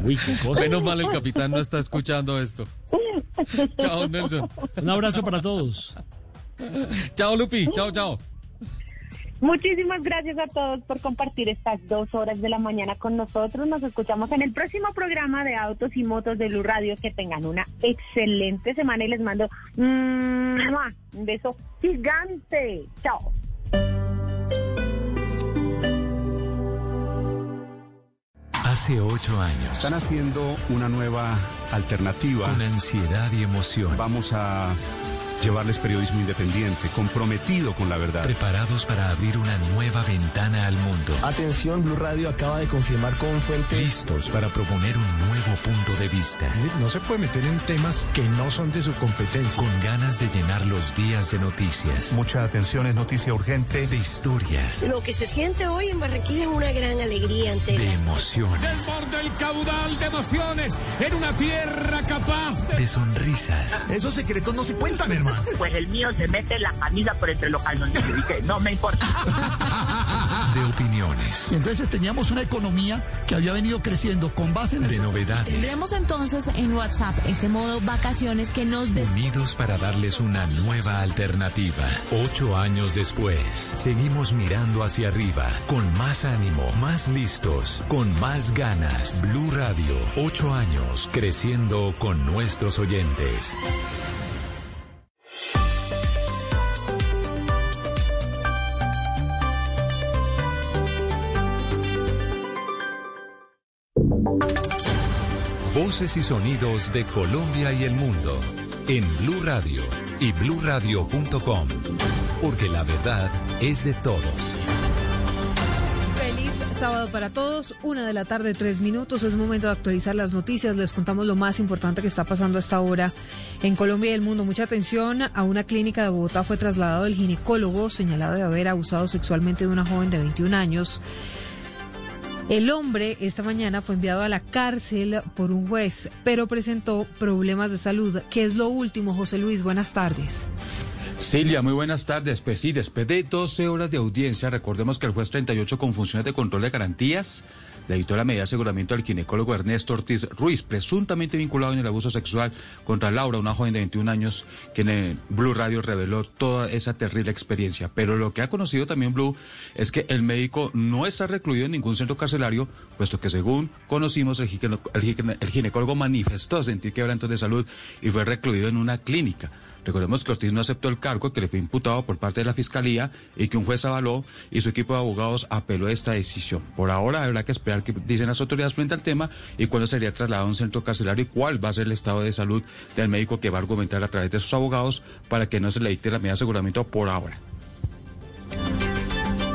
Uy, qué cosa. Menos mal el capitán no está escuchando esto. Chao, Nelson. Un abrazo para todos. Chao, Lupi. Chao, chao. Muchísimas gracias a todos por compartir estas dos horas de la mañana con nosotros. Nos escuchamos en el próximo programa de Autos y Motos de Blue Radio. Que tengan una excelente semana y les mando ¡mua! un beso gigante. Chao. Hace ocho años. Están haciendo una nueva alternativa. Con ansiedad y emoción. Vamos a llevarles periodismo independiente, comprometido con la verdad. Preparados para abrir una nueva ventana al mundo. Atención, Blue Radio acaba de confirmar con fuentes. Listos para proponer un nuevo punto de vista. No se puede meter en temas que no son de su competencia. Con ganas de llenar los días de noticias. Mucha atención, es noticia urgente. De historias. Lo que se siente hoy en Barranquilla es una gran alegría ante De emociones. Desborda el caudal de emociones en una tierra capaz de... De sonrisas. Esos secretos no se cuentan, hermano. Pues el mío se mete la camisa por entre los calzoncillos y que no me importa. De opiniones. Entonces teníamos una economía que había venido creciendo con base en el... De novedades. Tendremos entonces en WhatsApp este modo vacaciones que nos des Unidos para darles una nueva alternativa. Ocho años después, seguimos mirando hacia arriba, con más ánimo, más listos, con más ganas. Blue Radio, ocho años, creciendo con nuestros oyentes. Voces y sonidos de Colombia y el mundo en Blue Radio y bluradio.com, porque la verdad es de todos. Feliz sábado para todos, una de la tarde, tres minutos. Es momento de actualizar las noticias. Les contamos lo más importante que está pasando a esta hora en Colombia y el mundo. Mucha atención. A una clínica de Bogotá fue trasladado el ginecólogo señalado de haber abusado sexualmente de una joven de 21 años. El hombre esta mañana fue enviado a la cárcel por un juez, pero presentó problemas de salud. ¿Qué es lo último, José Luis? Buenas tardes. Silvia, muy buenas tardes. Pues sí, después de 12 horas de audiencia, recordemos que el juez 38 con funciones de control de garantías la medida de aseguramiento al ginecólogo Ernesto Ortiz Ruiz, presuntamente vinculado en el abuso sexual contra Laura, una joven de 21 años, quien en Blue Radio reveló toda esa terrible experiencia. Pero lo que ha conocido también Blue es que el médico no está recluido en ningún centro carcelario, puesto que según conocimos, el ginecólogo manifestó sentir quebrantos de salud y fue recluido en una clínica. Recordemos que Ortiz no aceptó el cargo que le fue imputado por parte de la Fiscalía y que un juez avaló y su equipo de abogados apeló esta decisión. Por ahora habrá que esperar qué dicen las autoridades frente al tema y cuándo sería trasladado a un centro carcelario y cuál va a ser el estado de salud del médico que va a argumentar a través de sus abogados para que no se le dicte la medida de aseguramiento por ahora.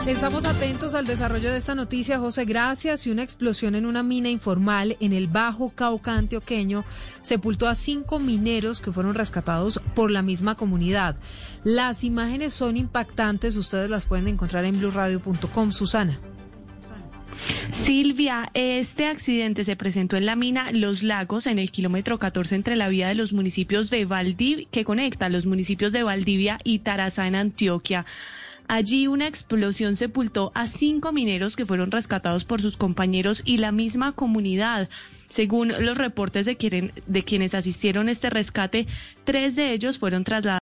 Estamos atentos al desarrollo de esta noticia, José. Gracias. Y una explosión en una mina informal en el Bajo Cauca antioqueño sepultó a cinco mineros que fueron rescatados por la misma comunidad. Las imágenes son impactantes. Ustedes las pueden encontrar en blueradio.com. Susana. Silvia, este accidente se presentó en la mina Los Lagos, en el kilómetro 14 entre la vía de los municipios de Valdivia, que conecta los municipios de Valdivia y Tarazá en Antioquia. Allí una explosión sepultó a cinco mineros que fueron rescatados por sus compañeros y la misma comunidad. Según los reportes de, quienes asistieron a este rescate, tres de ellos fueron trasladados